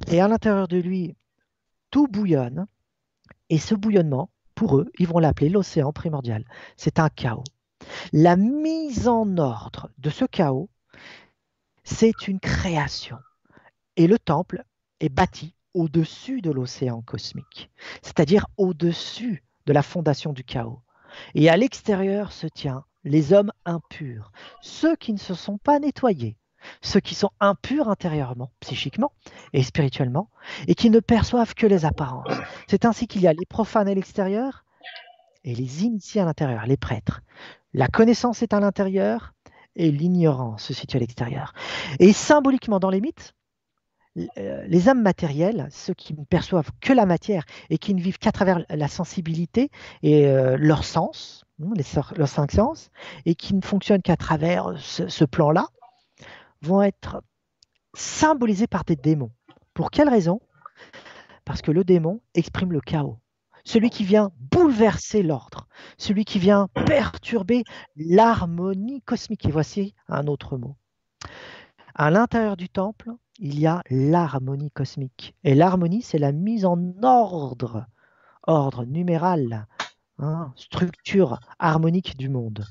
Et à l'intérieur de lui, tout bouillonne et ce bouillonnement, pour eux, ils vont l'appeler l'océan primordial. C'est un chaos. La mise en ordre de ce chaos, c'est une création. Et le temple est bâti au-dessus de l'océan cosmique, c'est-à-dire au-dessus de la fondation du chaos. Et à l'extérieur se tient les hommes impurs, ceux qui ne se sont pas nettoyés, ceux qui sont impurs intérieurement, psychiquement et spirituellement, et qui ne perçoivent que les apparences. C'est ainsi qu'il y a les profanes à l'extérieur et les initiés à l'intérieur, les prêtres. La connaissance est à l'intérieur et l'ignorance se situe à l'extérieur. Et symboliquement dans les mythes, euh, les âmes matérielles, ceux qui ne perçoivent que la matière et qui ne vivent qu'à travers la sensibilité et euh, leur sens, hein, leurs cinq sens, et qui ne fonctionnent qu'à travers ce plan-là, vont être symbolisés par des démons. Pour quelle raison? Parce que le démon exprime le chaos. Celui qui vient bouleverser l'ordre, celui qui vient perturber l'harmonie cosmique. Et voici un autre mot. À l'intérieur du temple, il y a l'harmonie cosmique. Et l'harmonie, c'est la mise en ordre, ordre numéral, hein, structure harmonique du monde.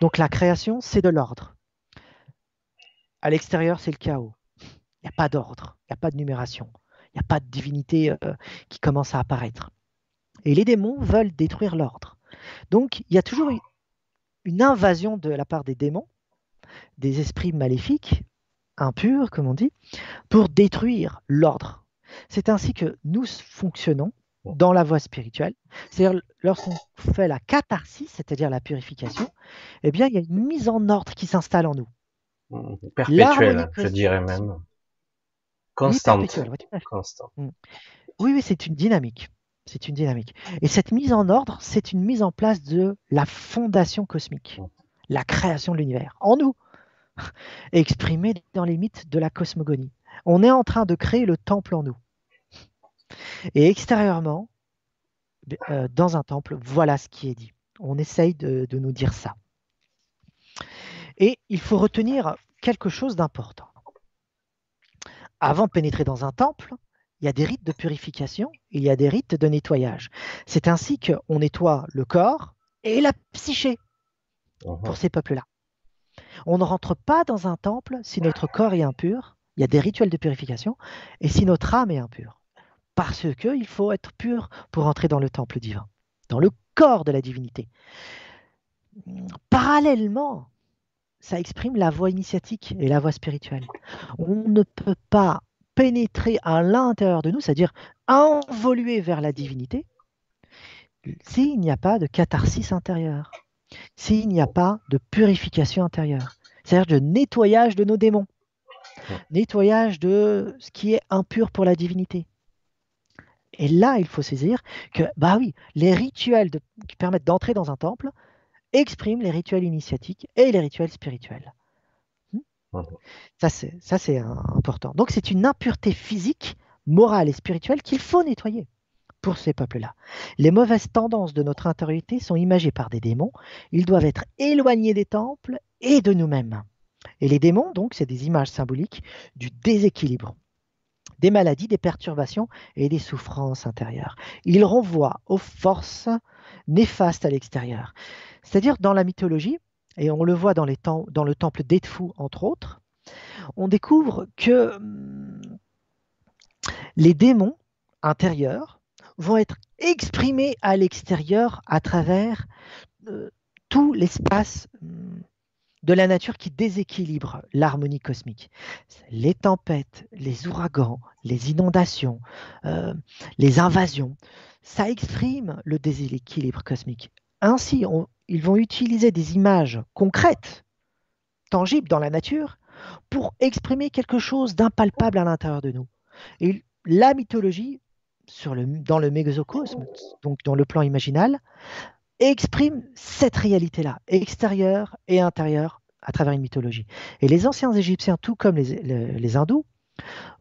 Donc la création, c'est de l'ordre. À l'extérieur, c'est le chaos. Il n'y a pas d'ordre, il n'y a pas de numération, il n'y a pas de divinité euh, qui commence à apparaître. Et les démons veulent détruire l'ordre. Donc, il y a toujours une invasion de la part des démons, des esprits maléfiques, impurs, comme on dit, pour détruire l'ordre. C'est ainsi que nous fonctionnons dans la voie spirituelle. C'est-à-dire, lorsqu'on fait la catharsis, c'est-à-dire la purification, eh bien, il y a une mise en ordre qui s'installe en nous. Perpétuelle, je dirais même. Constante. Oui, oui, c'est une dynamique. C'est une dynamique. Et cette mise en ordre, c'est une mise en place de la fondation cosmique, la création de l'univers, en nous, [laughs] exprimée dans les mythes de la cosmogonie. On est en train de créer le temple en nous. Et extérieurement, euh, dans un temple, voilà ce qui est dit. On essaye de, de nous dire ça. Et il faut retenir quelque chose d'important. Avant de pénétrer dans un temple, il y a des rites de purification, il y a des rites de nettoyage. C'est ainsi qu'on nettoie le corps et la psyché pour uh-huh. ces peuples-là. On ne rentre pas dans un temple si notre corps est impur, il y a des rituels de purification, et si notre âme est impure. Parce qu'il faut être pur pour entrer dans le temple divin, dans le corps de la divinité. Parallèlement, ça exprime la voie initiatique et la voie spirituelle. On ne peut pas pénétrer à l'intérieur de nous, c'est-à-dire involuer vers la divinité, s'il n'y a pas de catharsis intérieure, s'il n'y a pas de purification intérieure, c'est-à-dire de nettoyage de nos démons, nettoyage de ce qui est impur pour la divinité. Et là, il faut saisir que, bah oui, les rituels qui permettent d'entrer dans un temple expriment les rituels initiatiques et les rituels spirituels. Ça, c'est important. Donc, c'est une impureté physique, morale et spirituelle qu'il faut nettoyer pour ces peuples-là. Les mauvaises tendances de notre intériorité sont imagées par des démons. Ils doivent être éloignés des temples et de nous-mêmes. Et les démons, donc, c'est des images symboliques du déséquilibre, des maladies, des perturbations et des souffrances intérieures. Ils renvoient aux forces néfastes à l'extérieur. C'est-à-dire, dans la mythologie, et on le voit dans, le temple d'Edfu, entre autres, on découvre que hum, les démons intérieurs vont être exprimés à l'extérieur à travers euh, tout l'espace hum, de la nature qui déséquilibre l'harmonie cosmique. Les tempêtes, les ouragans, les inondations, euh, les invasions, ça exprime le déséquilibre cosmique. Ainsi, ils vont utiliser des images concrètes, tangibles dans la nature, pour exprimer quelque chose d'impalpable à l'intérieur de nous. Et la mythologie, dans le mégazocosme, donc dans le plan imaginal, exprime cette réalité-là, extérieure et intérieure, à travers une mythologie. Et les anciens Égyptiens, tout comme les hindous,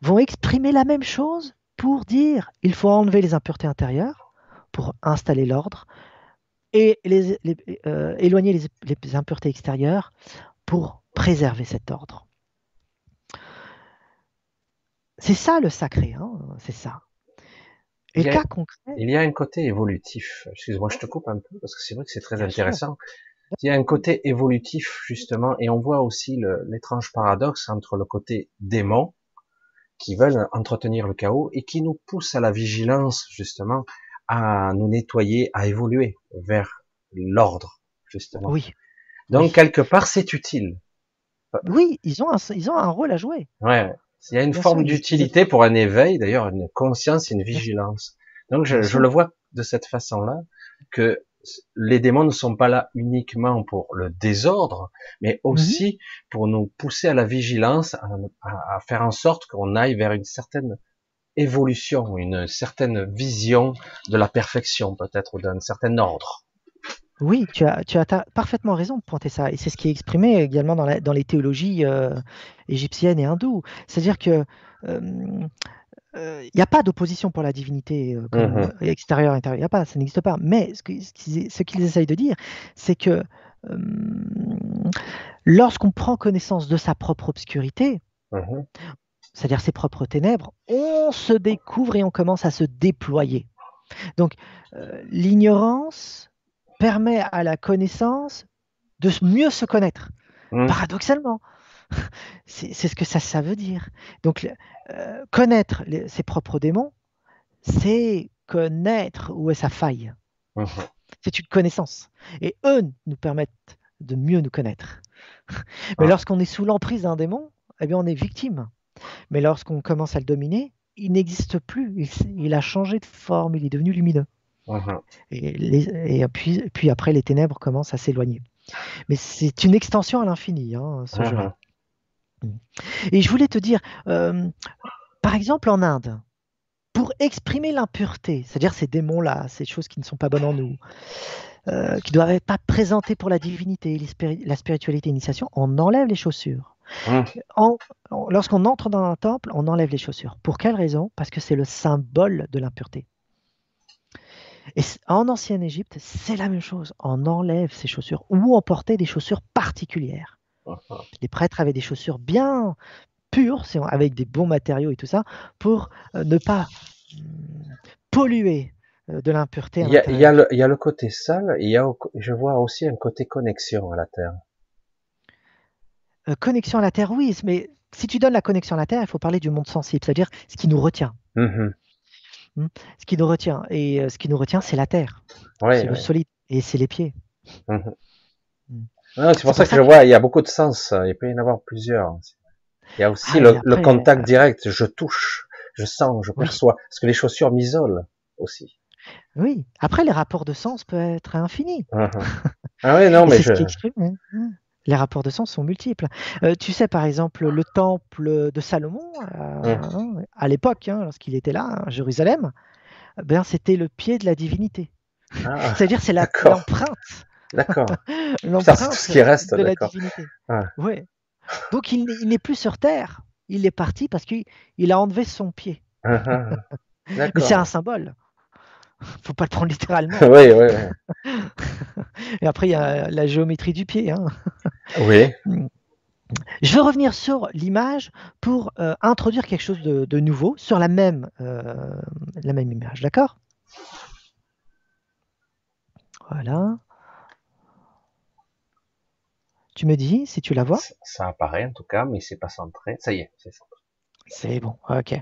vont exprimer la même chose pour dire il faut enlever les impuretés intérieures pour installer l'ordre, et euh, éloigner les, impuretés extérieures pour préserver cet ordre. C'est ça le sacré, hein, c'est ça. Et il, a, concret, il y a un côté évolutif. Excuse-moi, je te coupe un peu parce que c'est vrai que c'est très intéressant. Il y a un côté évolutif justement, et on voit aussi l'étrange paradoxe entre le côté démon qui veulent entretenir le chaos et qui nous pousse à la vigilance justement à nous nettoyer, à évoluer vers l'ordre, justement. Oui. Donc, quelque part, c'est utile. Oui, ils ont un, ils ont un rôle à jouer. Ouais. Il y a une forme d'utilité pour un éveil, d'ailleurs, une conscience une vigilance. Donc, je, je le vois de cette façon-là, que les démons ne sont pas là uniquement pour le désordre, mais mhm. aussi pour nous pousser à la vigilance, à, à faire en sorte qu'on aille vers une certaine évolution, une certaine vision de la perfection, peut-être, ou d'un certain ordre. Oui, tu as, tu as parfaitement raison de pointer ça. Et c'est ce qui est exprimé également dans, la, dans les théologies euh, égyptiennes et hindoues. C'est-à-dire que euh, il n'y a pas d'opposition pour la divinité mhm. extérieure, intérieure. Il n'y a pas, ça n'existe pas. Mais ce qu'ils ce essayent de dire, c'est que lorsqu'on prend connaissance de sa propre obscurité, mhm c'est-à-dire ses propres ténèbres, on se découvre et on commence à se déployer. Donc euh, l'ignorance permet à la connaissance de mieux se connaître. Mmh. Paradoxalement, c'est ce que ça, ça veut dire. Donc euh, connaître ses propres démons, c'est connaître où est sa faille. Mmh. C'est une connaissance. Et eux nous permettent de mieux nous connaître. Mais ah. lorsqu'on est sous l'emprise d'un démon, eh bien on est victime. Mais lorsqu'on commence à le dominer, il n'existe plus. Il, a changé de forme, il est devenu lumineux. Uh-huh. Et, puis, après, les ténèbres commencent à s'éloigner. Mais c'est une extension à l'infini, hein, ce jeu. Et je voulais te dire, euh, par exemple en Inde, pour exprimer l'impureté, c'est-à-dire ces démons-là, ces choses qui ne sont pas bonnes en nous, euh, qui ne doivent pas présenter pour la divinité, la spiritualité, l'initiation, on enlève les chaussures. Mmh. Lorsqu'on entre dans un temple, on enlève les chaussures. Pour quelle raison? Parce que c'est le symbole de l'impureté. Et en ancienne Égypte, c'est la même chose. On enlève ces chaussures ou on portait des chaussures particulières. [laughs] Les prêtres avaient des chaussures bien pures, avec des bons matériaux et tout ça, pour euh, ne pas hmm, polluer euh, de l'impureté. Il, y a le côté sale, et y a, je vois aussi un côté connexion à la terre. Euh, connexion à la terre, oui, mais si tu donnes la connexion à la terre, il faut parler du monde sensible, c'est-à-dire ce qui nous retient. Mmh Hmm. Ce qui nous retient, et ce qui nous retient, c'est la terre, c'est le solide, et c'est les pieds. Mhm. Hmm. C'est pour ça que, je vois, il y a beaucoup de sens. Il peut y en avoir plusieurs. Il y a aussi ah, le, contact euh, direct. Je touche, je sens, je perçois. Parce que les chaussures m'isolent aussi. Oui. Après, les rapports de sens peuvent être infinis. Mhm. Ah oui, non, mais je. Hein. Hmm les rapports de sens sont multiples. Euh, tu sais, par exemple, le temple de Salomon, euh, mmh. hein, à l'époque, hein, lorsqu'il était là, à Jérusalem, ben, c'était le pied de la divinité. Ah, C'est-à-dire, c'est l'empreinte. D'accord. [laughs] l'empreinte ce qui reste, de la divinité. Ouais. Donc, il, n'est plus sur terre. Il est parti parce qu'il a enlevé son pied. Ah, ah, Mais c'est un symbole faut pas le prendre littéralement. [laughs] oui, oui. Et après, il y a la géométrie du pied. Hein. Oui. Je veux revenir sur l'image pour euh, introduire quelque chose de, nouveau sur la même, euh, la même image, d'accord? Voilà. Tu me dis si tu la vois Ça apparaît en tout cas, mais c'est pas centré. Ça y est, c'est centré. C'est bon, ok.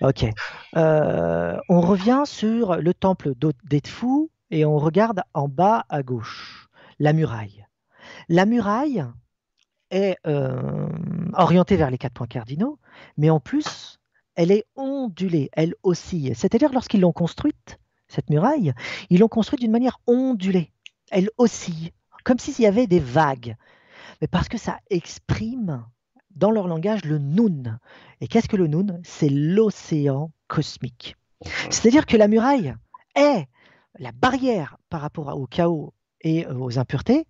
Ok. Euh, on revient sur le temple d'Edfu et on regarde en bas à gauche la muraille. La muraille est euh, orientée vers les quatre points cardinaux, mais en plus, elle est ondulée, elle oscille. C'est-à-dire lorsqu'ils l'ont construite, cette muraille, ils l'ont construite d'une manière ondulée. Elle oscille, comme s'il y avait des vagues. Mais parce que ça exprime dans leur langage le Nun. Et qu'est-ce que le Nun C'est l'océan cosmique. C'est-à-dire que la muraille est la barrière par rapport au chaos et aux impuretés.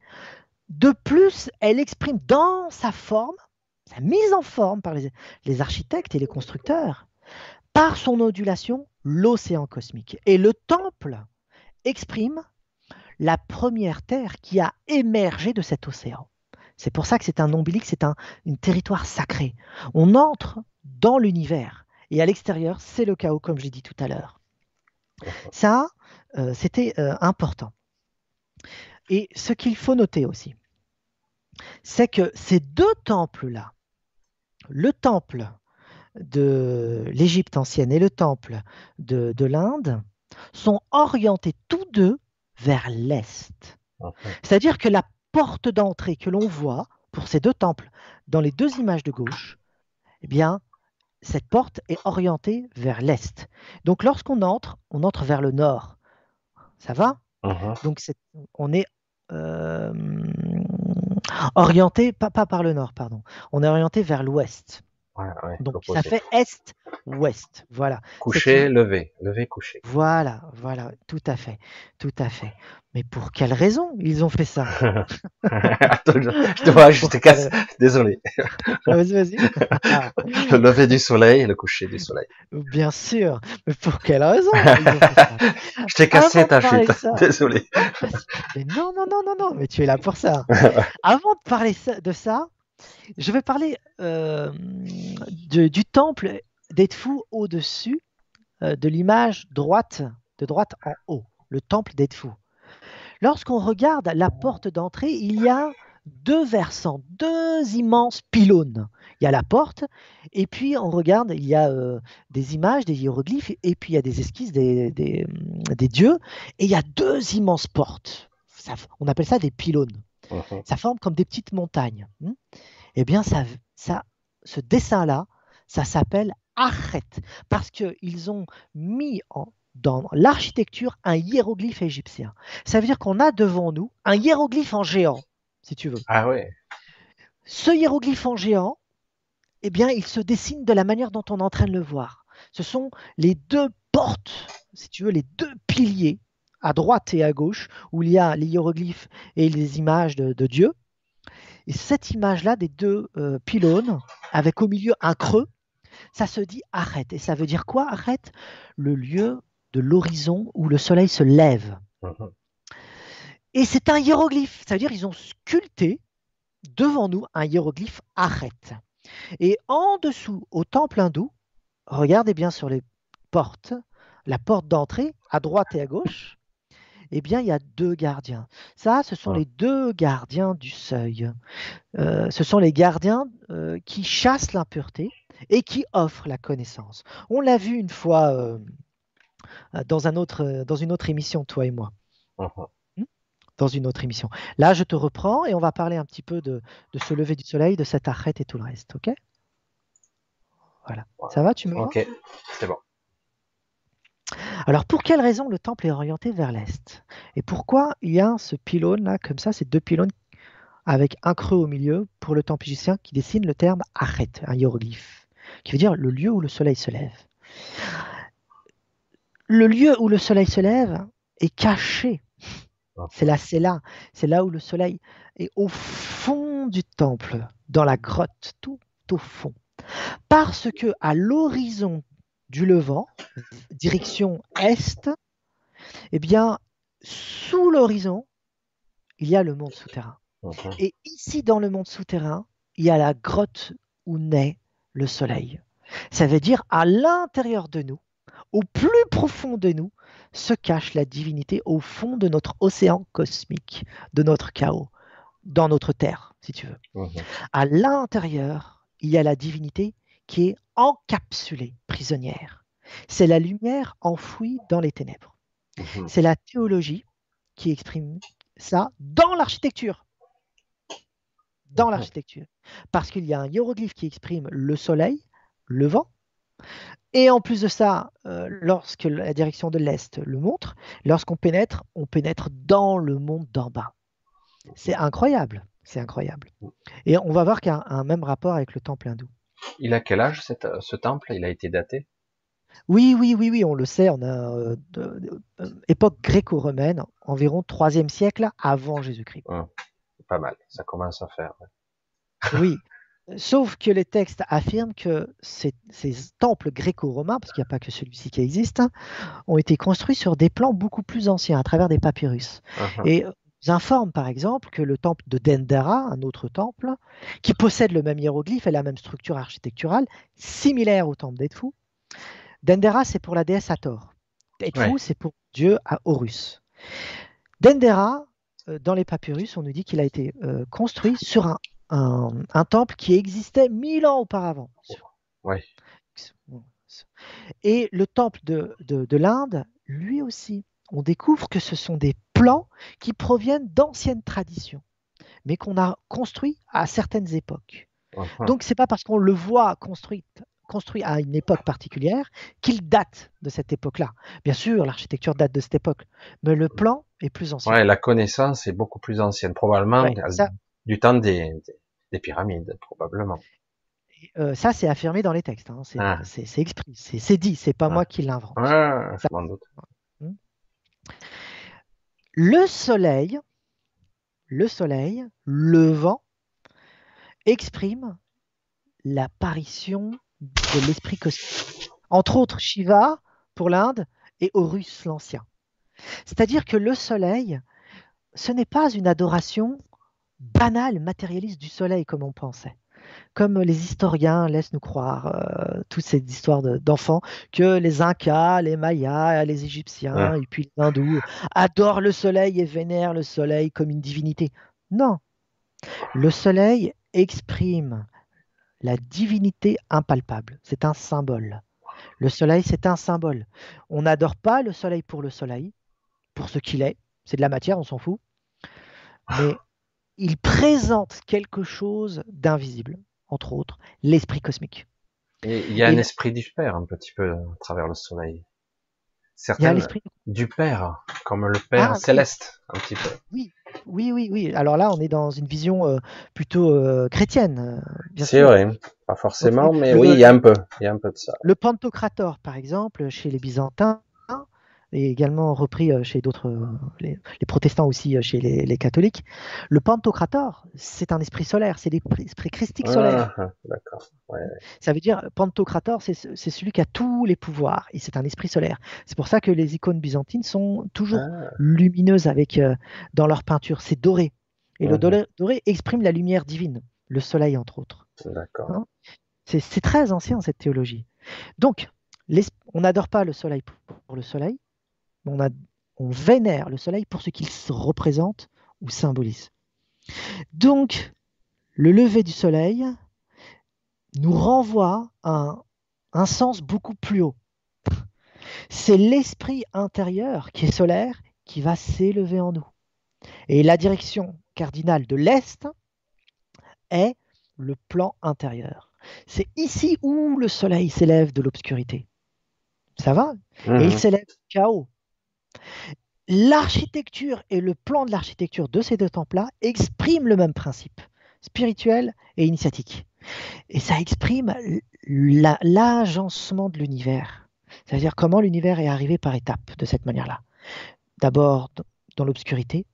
De plus, elle exprime dans sa forme, sa mise en forme par les, architectes et les constructeurs, par son ondulation, l'océan cosmique. Et le temple exprime la première terre qui a émergé de cet océan. C'est pour ça que c'est un ombilique, c'est un territoire sacré. On entre dans l'univers et à l'extérieur, c'est le chaos, comme j'ai dit tout à l'heure. Ça, euh, c'était euh, important. Et ce qu'il faut noter aussi, c'est que ces deux temples-là, le temple de l'Égypte ancienne et le temple de, de l'Inde, sont orientés tous deux vers l'Est. C'est-à-dire que la porte d'entrée que l'on voit pour ces deux temples dans les deux images de gauche, eh bien, cette porte est orientée vers l'est. Donc, lorsqu'on entre, on entre vers le nord. Ça va? Uh-huh. Donc, on est euh, orienté, pas, pas par le nord, pardon. On est orienté vers l'ouest. Donc ça fait est-ouest. Voilà. Coucher, lever, lever, coucher. Voilà, voilà, tout à fait, tout à fait. Mais pour quelle raison ils ont fait ça? [laughs] [laughs] Attends, je, te vois, je te casse. [laughs] Désolé. Vas-y, vas-y. le lever du soleil et le coucher du soleil. Bien sûr. Mais pour quelle raison Je t'ai cassé ta chute. Désolé. Mais non, non, non, non, non. Mais tu es là pour ça. Avant de parler de ça, je vais parler euh, du temple d'Edfu au-dessus euh, de l'image droite, de droite en haut, le temple d'Edfu. Lorsqu'on regarde la porte d'entrée, il y a deux versants, deux immenses pylônes. Il y a la porte, et puis on regarde, il y a euh, des images, des hiéroglyphes, et puis il y a des esquisses des, dieux, et il y a deux immenses portes. on appelle ça des pylônes. Mhm. Ça forme comme des petites montagnes. Hmm. Eh bien, ça, ça, ce dessin-là, ça s'appelle Achet, parce qu'ils ont mis en, dans l'architecture un hiéroglyphe égyptien. Ça veut dire qu'on a devant nous un hiéroglyphe en géant, si tu veux. Ah ouais. Ce hiéroglyphe en géant, eh bien, il se dessine de la manière dont on est en train de le voir. ce sont les deux portes, si tu veux, les deux piliers à droite et à gauche, où il y a les hiéroglyphes et les images de, Dieu. Et cette image-là des deux euh, pylônes, avec au milieu un creux, ça se dit arrête. Et ça veut dire quoi arrête Le lieu de l'horizon où le soleil se lève. Mhm. Et c'est un hiéroglyphe. Ça veut dire qu'ils ont sculpté devant nous un hiéroglyphe arrête. Et en dessous, au temple hindou, regardez bien sur les portes, la porte d'entrée, à droite et à gauche, eh bien, il y a deux gardiens. Ça, ce sont ah. les deux gardiens du seuil. Euh, ce sont les gardiens euh, qui chassent l'impureté et qui offrent la connaissance. On l'a vu une fois euh, dans, un autre, dans une autre émission, toi et moi. Uh-huh. Hmm? Dans une autre émission. Là, je te reprends et on va parler un petit peu de, ce lever du soleil, de cette arrête et tout le reste. OK? Voilà. Ça va, tu me vois? Ok, c'est bon. Alors pour quelle raison le temple est orienté vers l'est? Et pourquoi il y a ce pylône là, comme ça, ces deux pylônes avec un creux au milieu pour le temple égyptien qui dessine le terme Achet, un hiéroglyphe, qui veut dire le lieu où le soleil se lève. Le lieu où le soleil se lève est caché. C'est là, c'est là, c'est là où le soleil est au fond du temple, dans la grotte, tout au fond. Parce que à l'horizon du Levant, direction Est, eh bien, sous l'horizon, il y a le monde souterrain. Et ici, dans le monde souterrain, il y a la grotte où naît le soleil. Ça veut dire à l'intérieur de nous, au plus profond de nous, se cache la divinité au fond de notre océan cosmique, de notre chaos, dans notre terre, si tu veux. À l'intérieur, il y a la divinité qui est encapsulée, prisonnière. C'est la lumière enfouie dans les ténèbres. Mhm. C'est la théologie qui exprime ça dans l'architecture. Dans l'architecture. Parce qu'il y a un hiéroglyphe qui exprime le soleil, le vent. Et en plus de ça, euh, lorsque la direction de l'Est le montre, lorsqu'on pénètre, on pénètre dans le monde d'en bas. C'est incroyable. C'est incroyable. Mhm. Et on va voir qu'il y a un même rapport avec le temple hindou. Il a quel âge ce temple? Il a été daté? Oui, oui, oui, oui, on le sait, on a euh, époque gréco-romaine, environ 3e siècle avant Jésus-Christ. Hum, pas mal, ça commence à faire. [laughs] oui, sauf que les textes affirment que ces, temples gréco-romains, parce qu'il n'y a pas que celui-ci qui existe, hein, ont été construits sur des plans beaucoup plus anciens, à travers des papyrus. Uh-huh. Et informe par exemple que le temple de Dendera, un autre temple, qui possède le même hiéroglyphe et la même structure architecturale, similaire au temple d'Edfou. Dendera, c'est pour la déesse Hathor. Edfou, c'est pour Dieu à Horus. Dendera, euh, dans les papyrus, on nous dit qu'il a été euh, construit sur un, temple qui existait mille ans auparavant. Et le temple de l'Inde, lui aussi, on découvre que ce sont des plans qui proviennent d'anciennes traditions, mais qu'on a construits à certaines époques. Donc c'est pas parce qu'on le voit construit, construit à une époque particulière qu'il date de cette époque-là. Bien sûr, l'architecture date de cette époque, mais le plan est plus ancien. Ouais, la connaissance est beaucoup plus ancienne, probablement du temps des, pyramides, probablement. Euh, ça, c'est affirmé dans les textes. Hein. C'est ah. c'est dit, c'est pas ah. moi qui l'invente. Ah, je m'en doute. Le soleil, le soleil, le vent, exprime l'apparition de l'esprit cosmique. Entre autres, Shiva pour l'Inde et Horus l'Ancien. C'est-à-dire que le soleil, ce n'est pas une adoration banale, matérialiste du soleil comme on pensait comme les historiens laissent nous croire, euh, toutes ces histoires d'enfants, que les Incas, les Mayas, les Égyptiens et puis les Hindous adorent le soleil et vénèrent le soleil comme une divinité. Non. Le soleil exprime la divinité impalpable. C'est un symbole. Le soleil, c'est un symbole. On n'adore pas le soleil pour le soleil, pour ce qu'il est. C'est de la matière, on s'en fout. Mais il présente quelque chose d'invisible, entre autres, l'esprit cosmique. Et il y a un esprit du Père un petit peu à travers le soleil. Certains, du Père, comme le Père ah, céleste, un petit peu. Oui, oui, oui, oui. Alors là, on est dans une vision euh, plutôt euh, chrétienne. C'est vrai, pas forcément, mais oui, il y a un peu, il y a un peu de ça. Le Pantocrator, par exemple, chez les Byzantins, et également repris euh, chez d'autres, euh, les, protestants aussi euh, chez les, catholiques. Le pantocrator, c'est un esprit solaire, c'est l'esprit christique solaire. Ah, d'accord. Ça veut dire, pantocrator, c'est celui qui a tous les pouvoirs, et c'est un esprit solaire. C'est pour ça que les icônes byzantines sont toujours ah. lumineuses avec, dans leur peinture, c'est doré. Et le mhm. doré, exprime la lumière divine, le soleil entre autres. D'accord. Hein? C'est très ancien cette théologie. Donc, on n'adore pas le soleil pour le soleil, on, vénère le soleil pour ce qu'il représente ou symbolise. Donc, le lever du soleil nous renvoie à un, sens beaucoup plus haut. C'est l'esprit intérieur qui est solaire qui va s'élever en nous. Et la direction cardinale de l'Est est le plan intérieur. C'est ici où le soleil s'élève de l'obscurité. Ça va? Et il mmh. s'élève du chaos. L'architecture et le plan de l'architecture de ces deux temples-là expriment le même principe, spirituel et initiatique. Et ça exprime l'agencement de l'univers. C'est-à-dire comment l'univers est arrivé par étapes de cette manière-là. D'abord dans l'obscurité,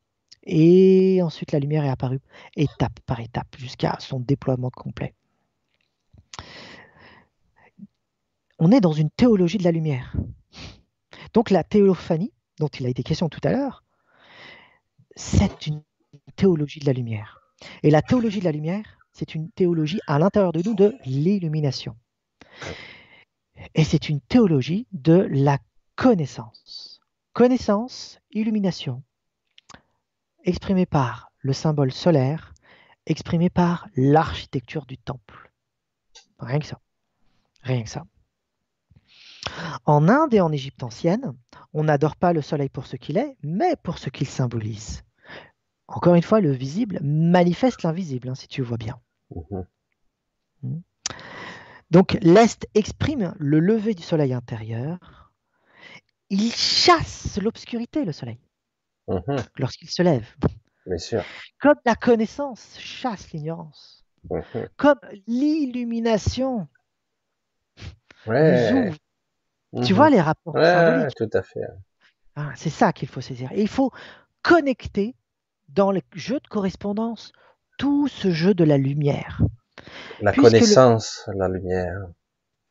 et ensuite la lumière est apparue étape par étape jusqu'à son déploiement complet. On est dans une théologie de la lumière. Donc la théophanie, dont il a été question tout à l'heure, c'est une théologie de la lumière. Et la théologie de la lumière, c'est une théologie à l'intérieur de nous de l'illumination. Et c'est une théologie de la connaissance. Connaissance, illumination, exprimée par le symbole solaire, exprimée par l'architecture du temple. Rien que ça. Rien que ça. En Inde et en Égypte ancienne, on n'adore pas le soleil pour ce qu'il est, mais pour ce qu'il symbolise. Encore une fois, le visible manifeste l'invisible, hein, si tu vois bien. Mhm. Hmm. Donc l'Est exprime le lever du soleil intérieur. Il chasse l'obscurité, le soleil, mhm. lorsqu'il se lève. Comme la connaissance chasse l'ignorance. Mhm. Comme l'illumination ouais. Tu vois mhm. les rapports symboliques tout à fait. Ah, c'est ça qu'il faut saisir. Et il faut connecter dans le jeu de correspondance tout ce jeu de la lumière. La connaissance, la lumière.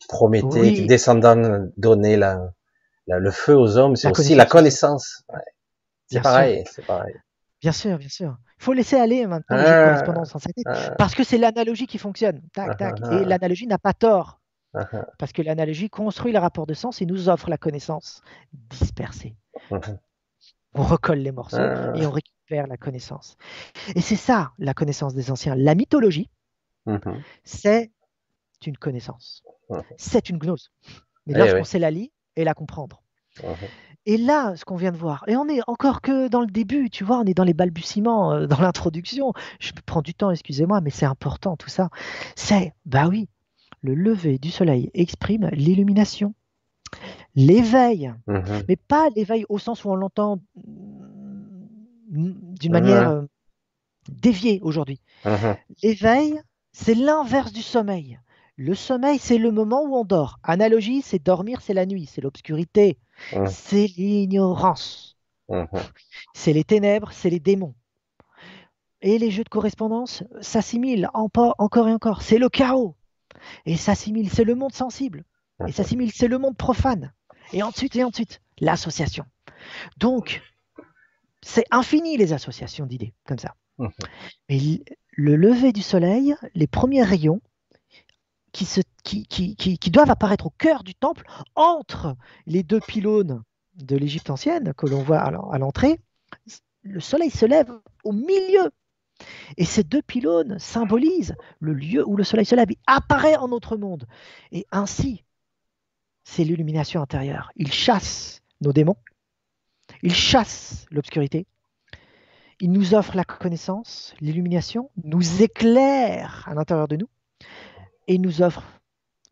Prométhée, descendant, donner la, le feu aux hommes, c'est aussi la connaissance. C'est pareil, c'est pareil. Bien sûr, bien sûr. Il faut laisser aller maintenant le jeu de ah. correspondance en ah. parce que c'est l'analogie qui fonctionne. Tac, tac. Et l'analogie n'a pas tort. Uh-huh. Parce que l'analogie construit le rapport de sens et nous offre la connaissance dispersée. Uh-huh. On recolle les morceaux uh-huh. et on récupère la connaissance. Et c'est ça, la connaissance des anciens. La mythologie, c'est une connaissance. C'est une gnose. Mais eh lorsqu'on sait la lire et la comprendre. Et là, ce qu'on vient de voir, et on est encore que dans le début, tu vois, on est dans les balbutiements, euh, dans l'introduction. Je prends du temps, excusez-moi, mais c'est important tout ça. C'est, bah oui, le lever du soleil exprime l'illumination, l'éveil, mhm. mais pas l'éveil au sens où on l'entend d'une manière euh, déviée aujourd'hui. Mhm. L'éveil, c'est l'inverse du sommeil. Le sommeil, c'est le moment où on dort. Analogie, c'est dormir, c'est la nuit, c'est l'obscurité, mhm. c'est l'ignorance, c'est les ténèbres, c'est les démons. Et les jeux de correspondance s'assimilent encore et encore. C'est le chaos et s'assimile, c'est le monde sensible, et s'assimile, c'est le monde profane, et ensuite, et ensuite, l'association. Donc, c'est infini les associations d'idées, comme ça. Mais le lever du soleil, les premiers rayons qui, se, qui, qui, qui, doivent apparaître au cœur du temple, entre les deux pylônes de l'Égypte ancienne que l'on voit à l'entrée, le soleil se lève au milieu et ces deux pylônes symbolisent le lieu où le soleil se lève, il apparaît en notre monde. Et ainsi, c'est l'illumination intérieure. Il chasse nos démons, il chasse l'obscurité, il nous offre la connaissance, l'illumination, nous éclaire à l'intérieur de nous, et nous offre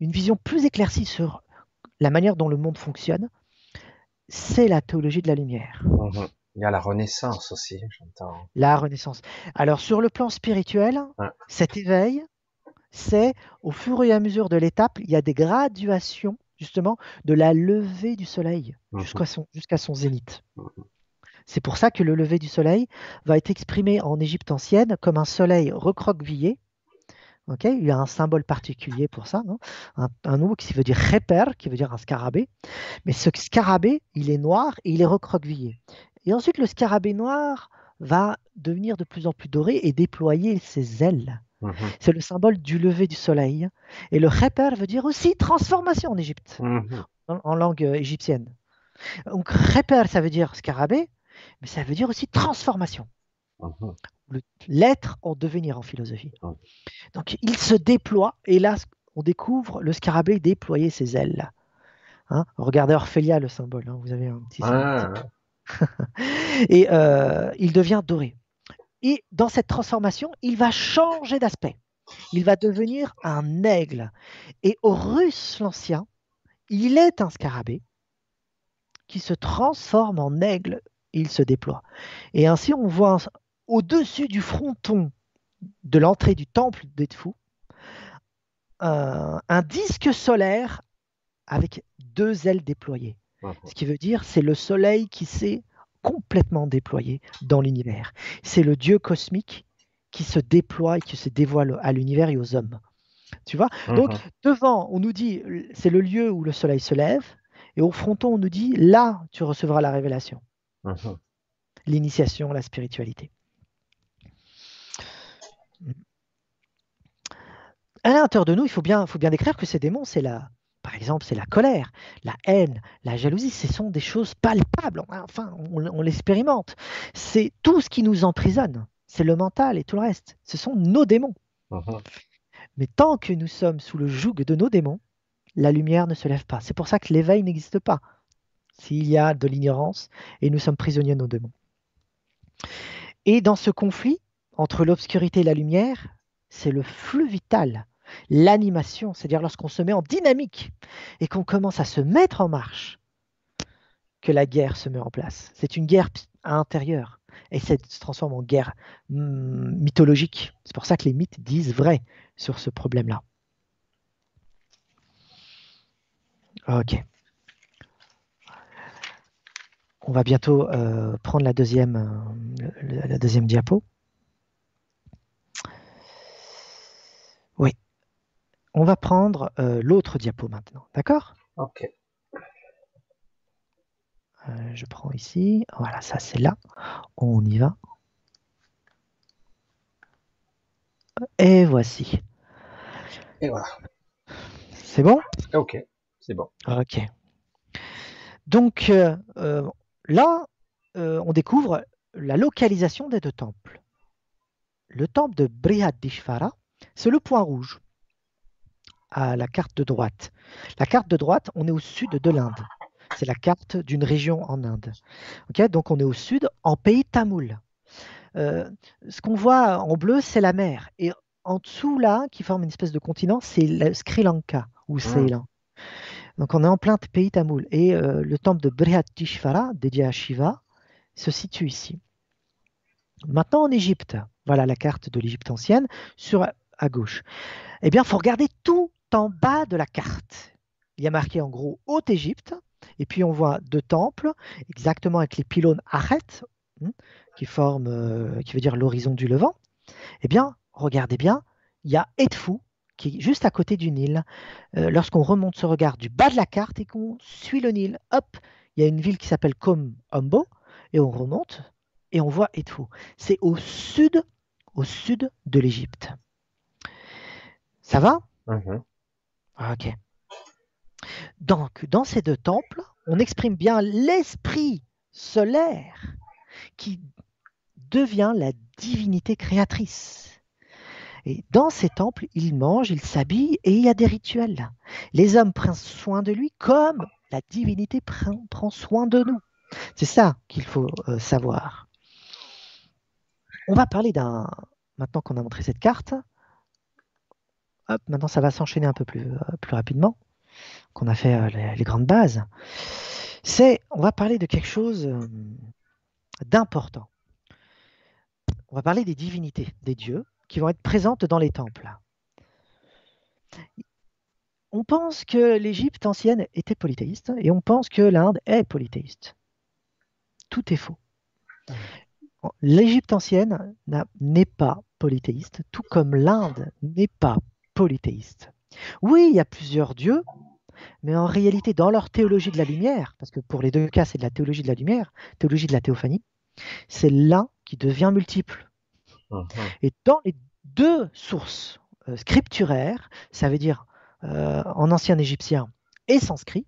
une vision plus éclaircie sur la manière dont le monde fonctionne. C'est la théologie de la lumière. Il y a la renaissance aussi, j'entends. La renaissance. Alors sur le plan spirituel, cet éveil, c'est au fur et à mesure de l'étape, il y a des graduations justement de la levée du soleil mhm. jusqu'à son, zénith. Mhm. C'est pour ça que le lever du soleil va être exprimé en Égypte ancienne comme un soleil recroquevillé. il y a un symbole particulier pour ça, un, un, mot qui veut dire reper, qui veut dire un scarabée. Mais ce scarabée, il est noir et il est recroquevillé. Et ensuite, le scarabée noir va devenir de plus en plus doré et déployer ses ailes. Mhm. C'est le symbole du lever du soleil. Et le reper veut dire aussi transformation en Égypte, mhm. en, langue euh, égyptienne. Donc reper, ça veut dire scarabée, mais ça veut dire aussi transformation. Mhm. L'être en devenir en philosophie. Donc il se déploie, et là, on découvre le scarabée déployer ses ailes. Hein Regardez Orphelia, le symbole. Hein, vous avez un petit. [laughs] et euh, il devient doré. Et dans cette transformation, il va changer d'aspect. Il va devenir un aigle. Et Horus l'Ancien, il est un scarabée qui se transforme en aigle il se déploie. Et ainsi, on voit au-dessus du fronton de l'entrée du temple d'Edfou un, un disque solaire avec deux ailes déployées. Ce qui veut dire c'est le soleil qui s'est complètement déployé dans l'univers. C'est le Dieu cosmique qui se déploie et qui se dévoile à l'univers et aux hommes. Tu vois? Donc, devant, on nous dit, c'est le lieu où le soleil se lève, et au fronton, on nous dit, là, tu recevras la révélation, l'initiation, la spiritualité. À l'intérieur de nous, il faut bien, faut bien décrire que ces démons, c'est la, par exemple, c'est la colère, la haine, la jalousie. Ce sont des choses palpables. Enfin, on, l'expérimente. C'est tout ce qui nous emprisonne. C'est le mental et tout le reste. Ce sont nos démons. Mais tant que nous sommes sous le joug de nos démons, la lumière ne se lève pas. C'est pour ça que l'éveil n'existe pas. S'il y a de l'ignorance et nous sommes prisonniers de nos démons. Et dans ce conflit entre l'obscurité et la lumière, c'est le flux vital l'animation, c'est-à-dire lorsqu'on se met en dynamique et qu'on commence à se mettre en marche, que la guerre se met en place. C'est une guerre intérieure et ça se transforme en guerre hmm, mythologique. C'est pour ça que les mythes disent vrai sur ce problème-là. Ok. On va bientôt euh, prendre la deuxième, euh, la deuxième diapo. Oui. On va prendre euh, l'autre diapo maintenant, d'accord? Ok. Euh, je prends ici, voilà, ça c'est là. On y va. Et voici. Et voilà. C'est bon? Ok, c'est bon. Ok. Donc euh, là, on découvre la localisation des deux temples. Le temple de Brihadishvara, c'est le point rouge à la carte de droite. La carte de droite, on est au sud de l'Inde. C'est la carte d'une région en Inde. Donc on est au sud, en pays tamoul. Euh, ce qu'on voit en bleu, c'est la mer. Et en dessous, là, qui forme une espèce de continent, c'est le Sri Lanka ou ah. Ceylan. Donc on est en plein pays tamoul. Et euh, le temple de Brihatishvara, dédié à Shiva, se situe ici. Maintenant en Égypte, voilà la carte de l'Égypte ancienne, sur à gauche. Eh bien, il faut regarder tout en bas de la carte. Il y a marqué en gros Haute-Égypte, et puis on voit deux temples, exactement avec les pylônes arêtes, hein, qui forment, euh, qui veut dire l'horizon du Levant. Eh bien, regardez bien, il y a Edfou, qui est juste à côté du Nil. Euh, lorsqu'on remonte ce regard du bas de la carte et qu'on suit le Nil, hop, il y a une ville qui s'appelle Kom Ombo, et on remonte et on voit Edfou. C'est au sud, au sud de l'Égypte. Ça va? Mhm. Ok. Donc, dans ces deux temples, on exprime bien l'esprit solaire qui devient la divinité créatrice. Et dans ces temples, il mange, il s'habille et il y a des rituels. Les hommes prennent soin de lui comme la divinité prend, soin de nous. C'est ça qu'il faut euh, savoir. On va parler d'un, maintenant qu'on a montré cette carte, maintenant ça va s'enchaîner un peu plus, euh, plus rapidement, qu'on a fait euh, les, grandes bases. C'est, on va parler de quelque chose euh, d'important. On va parler des divinités, des dieux, qui vont être présentes dans les temples. On pense que l'Égypte ancienne était polythéiste et on pense que l'Inde est polythéiste. Tout est faux. L'Égypte ancienne n'est pas polythéiste, tout comme l'Inde n'est pas polythéiste. Oui, il y a plusieurs dieux, mais en réalité, dans leur théologie de la lumière, parce que pour les deux cas, c'est de la théologie de la lumière, théologie de la théophanie, c'est l'un qui devient multiple. Mhm. Et dans les deux sources euh, scripturaires, ça veut dire euh, en ancien égyptien et sanskrit,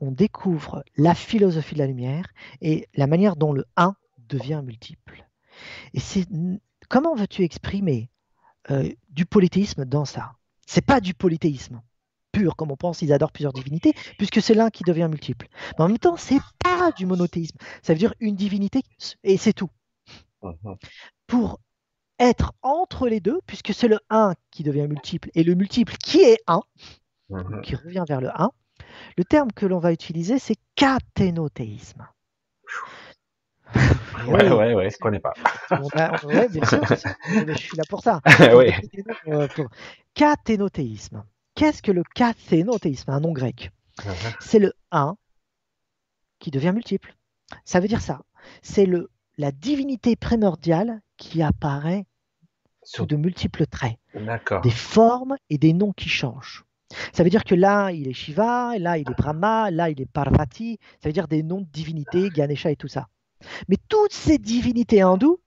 on découvre la philosophie de la lumière et la manière dont le un devient multiple. Et c'est comment veux-tu exprimer euh, du polythéisme dans ça C'est pas du polythéisme pur, comme on pense, ils adorent plusieurs divinités, puisque c'est l'un qui devient multiple. Mais en même temps, c'est pas du monothéisme. Ça veut dire une divinité et c'est tout. Mhm. Pour être entre les deux, puisque c'est le 1 qui devient multiple et le multiple qui est 1, mhm. qui revient vers le 1, le terme que l'on va utiliser, c'est cathénothéisme. [laughs] Ouais, ouais, ouais, je connais pas. ouais, bien sûr, je suis là pour ça. [laughs] oui. Cathénothéisme. Qu'est-ce que le cathénothéisme Un nom grec. Uh-huh. C'est le 1 qui devient multiple. Ça veut dire ça. C'est le la divinité primordiale qui apparaît sous de multiples traits. Des formes et des noms qui changent. Ça veut dire que là, il est Shiva, là, il est Brahma, là, il est Parvati. Ça veut dire des noms de divinités, Ganesha et tout ça. Mais toutes ces divinités hindoues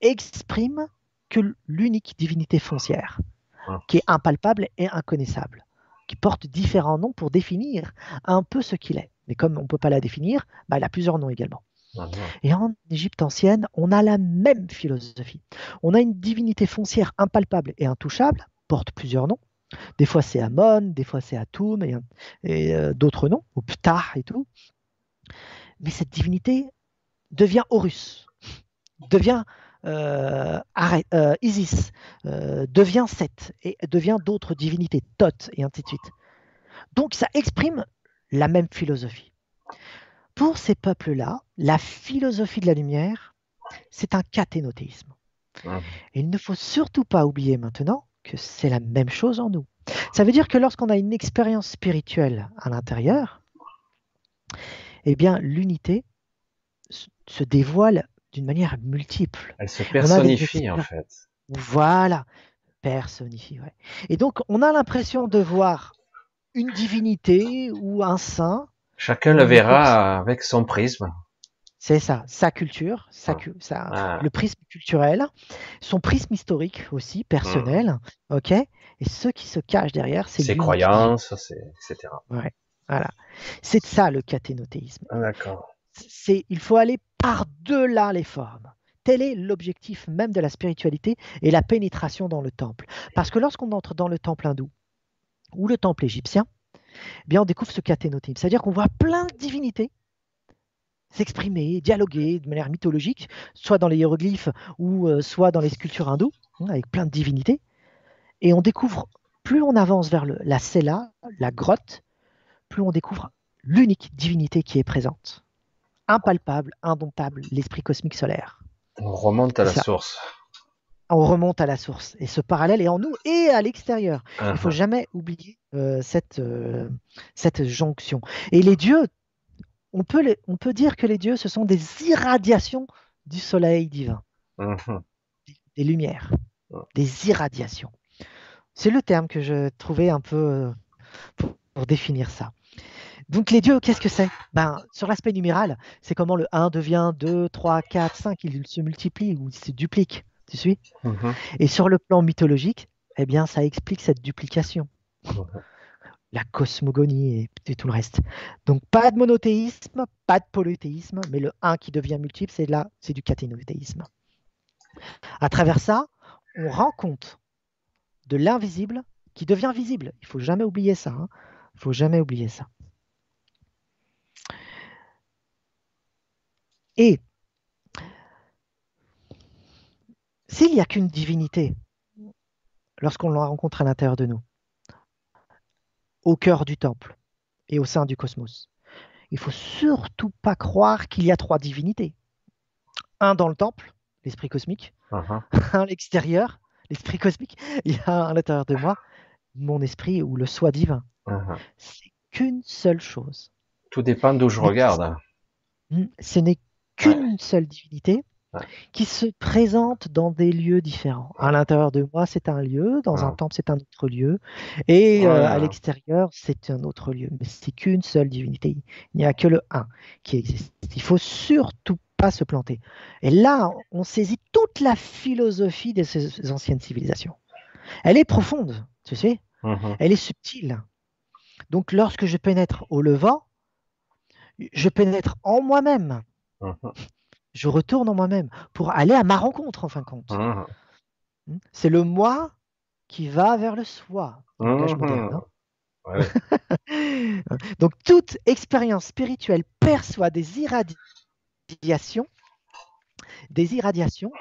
expriment que l'unique divinité foncière, ah. qui est impalpable et inconnaissable, qui porte différents noms pour définir un peu ce qu'il est. Mais comme on ne peut pas la définir, bah, elle a plusieurs noms également. Ah, et en Égypte ancienne, on a la même philosophie. On a une divinité foncière impalpable et intouchable, porte plusieurs noms. Des fois c'est Amon, des fois c'est Atum et, euh, d'autres noms, ou Ptah et tout. Mais cette divinité devient Horus, devient euh, euh, Isis, devient Seth et devient d'autres divinités, Thoth et ainsi de suite. Donc ça exprime la même philosophie. Pour ces peuples-là, la philosophie de la lumière, c'est un cathénothéisme. Ah. Et il ne faut surtout pas oublier maintenant que c'est la même chose en nous. Ça veut dire que lorsqu'on a une expérience spirituelle à l'intérieur, eh bien, l'unité se dévoile d'une manière multiple. Elle se personnifie en fait. Voilà, personnifie. Et donc, on a l'impression de voir une divinité ou un saint Chacun le verra avec son prisme. C'est ça, sa culture, sa, ah. le prisme culturel, son prisme historique aussi, personnel, hmm. ok Et ce qui se cache derrière, c'est ses croyances, etc. Ouais, voilà. C'est ça le cathénothéisme. Ah, d'accord. Il faut aller par-delà les formes. Tel est l'objectif même de la spiritualité et la pénétration dans le temple. Parce que lorsqu'on entre dans le temple hindou ou le temple égyptien, eh bien on découvre ce cathénotype. C'est-à-dire qu'on voit plein de divinités s'exprimer, dialoguer de manière mythologique, soit dans les hiéroglyphes ou euh, soit dans les sculptures hindoues, hein, avec plein de divinités. Et on découvre, plus on avance vers la cella, la grotte, plus on découvre l'unique divinité qui est présente. Impalpable, indomptable, l'esprit cosmique solaire. On remonte à la source on remonte à la source. Et ce parallèle est en nous et à l'extérieur. Il ne faut uh-huh. jamais oublier euh, cette, euh, cette jonction. Et les dieux, on peut, on peut dire que les dieux, ce sont des irradiations du soleil divin, uh-huh. des, lumières, uh-huh. des irradiations. C'est le terme que je trouvais un peu euh, pour, pour définir ça. Donc les dieux, qu'est-ce que c'est? Ben, Sur l'aspect numéral, c'est comment le 1 devient 2, 3, 4, 5, il se multiplie ou il se duplique. Tu suis? Mhm. Et sur le plan mythologique, eh bien, ça explique cette duplication. La cosmogonie et, tout le reste. Donc, pas de monothéisme, pas de polythéisme, mais le 1 qui devient multiple, c'est là, c'est du cathénothéisme. À travers ça, on rend compte de l'invisible qui devient visible. Il faut jamais oublier ça. Hein. Il faut jamais oublier ça. Et S'il n'y a qu'une divinité, lorsqu'on la rencontre à l'intérieur de nous, au cœur du temple et au sein du cosmos, il faut surtout pas croire qu'il y a trois divinités. un dans le temple, l'esprit cosmique, Uh-huh. [laughs] un à l'extérieur, l'esprit cosmique, il y a à l'intérieur de moi mon esprit ou le soi divin. Uh-huh. C'est qu'une seule chose. Tout dépend d'où je regarde. Ce n'est qu'une seule divinité Ouais. qui se présente dans des lieux différents. À l'intérieur de moi, c'est un lieu, dans un temple, c'est un autre lieu, et euh, à l'extérieur, c'est un autre lieu. Mais c'est qu'une seule divinité. Il n'y a que le un qui existe. Il faut surtout pas se planter. Et là, on saisit toute la philosophie de ces anciennes civilisations. Elle est profonde, tu sais, Mhm. elle est subtile. Donc, lorsque je pénètre au levant, je pénètre en moi-même Je retourne en moi-même pour aller à ma rencontre en fin de compte. Hmm? C'est le moi qui va vers le soi. langage moderne, hein. Ouais. [laughs] Donc toute expérience spirituelle perçoit des irradiations, des irradiations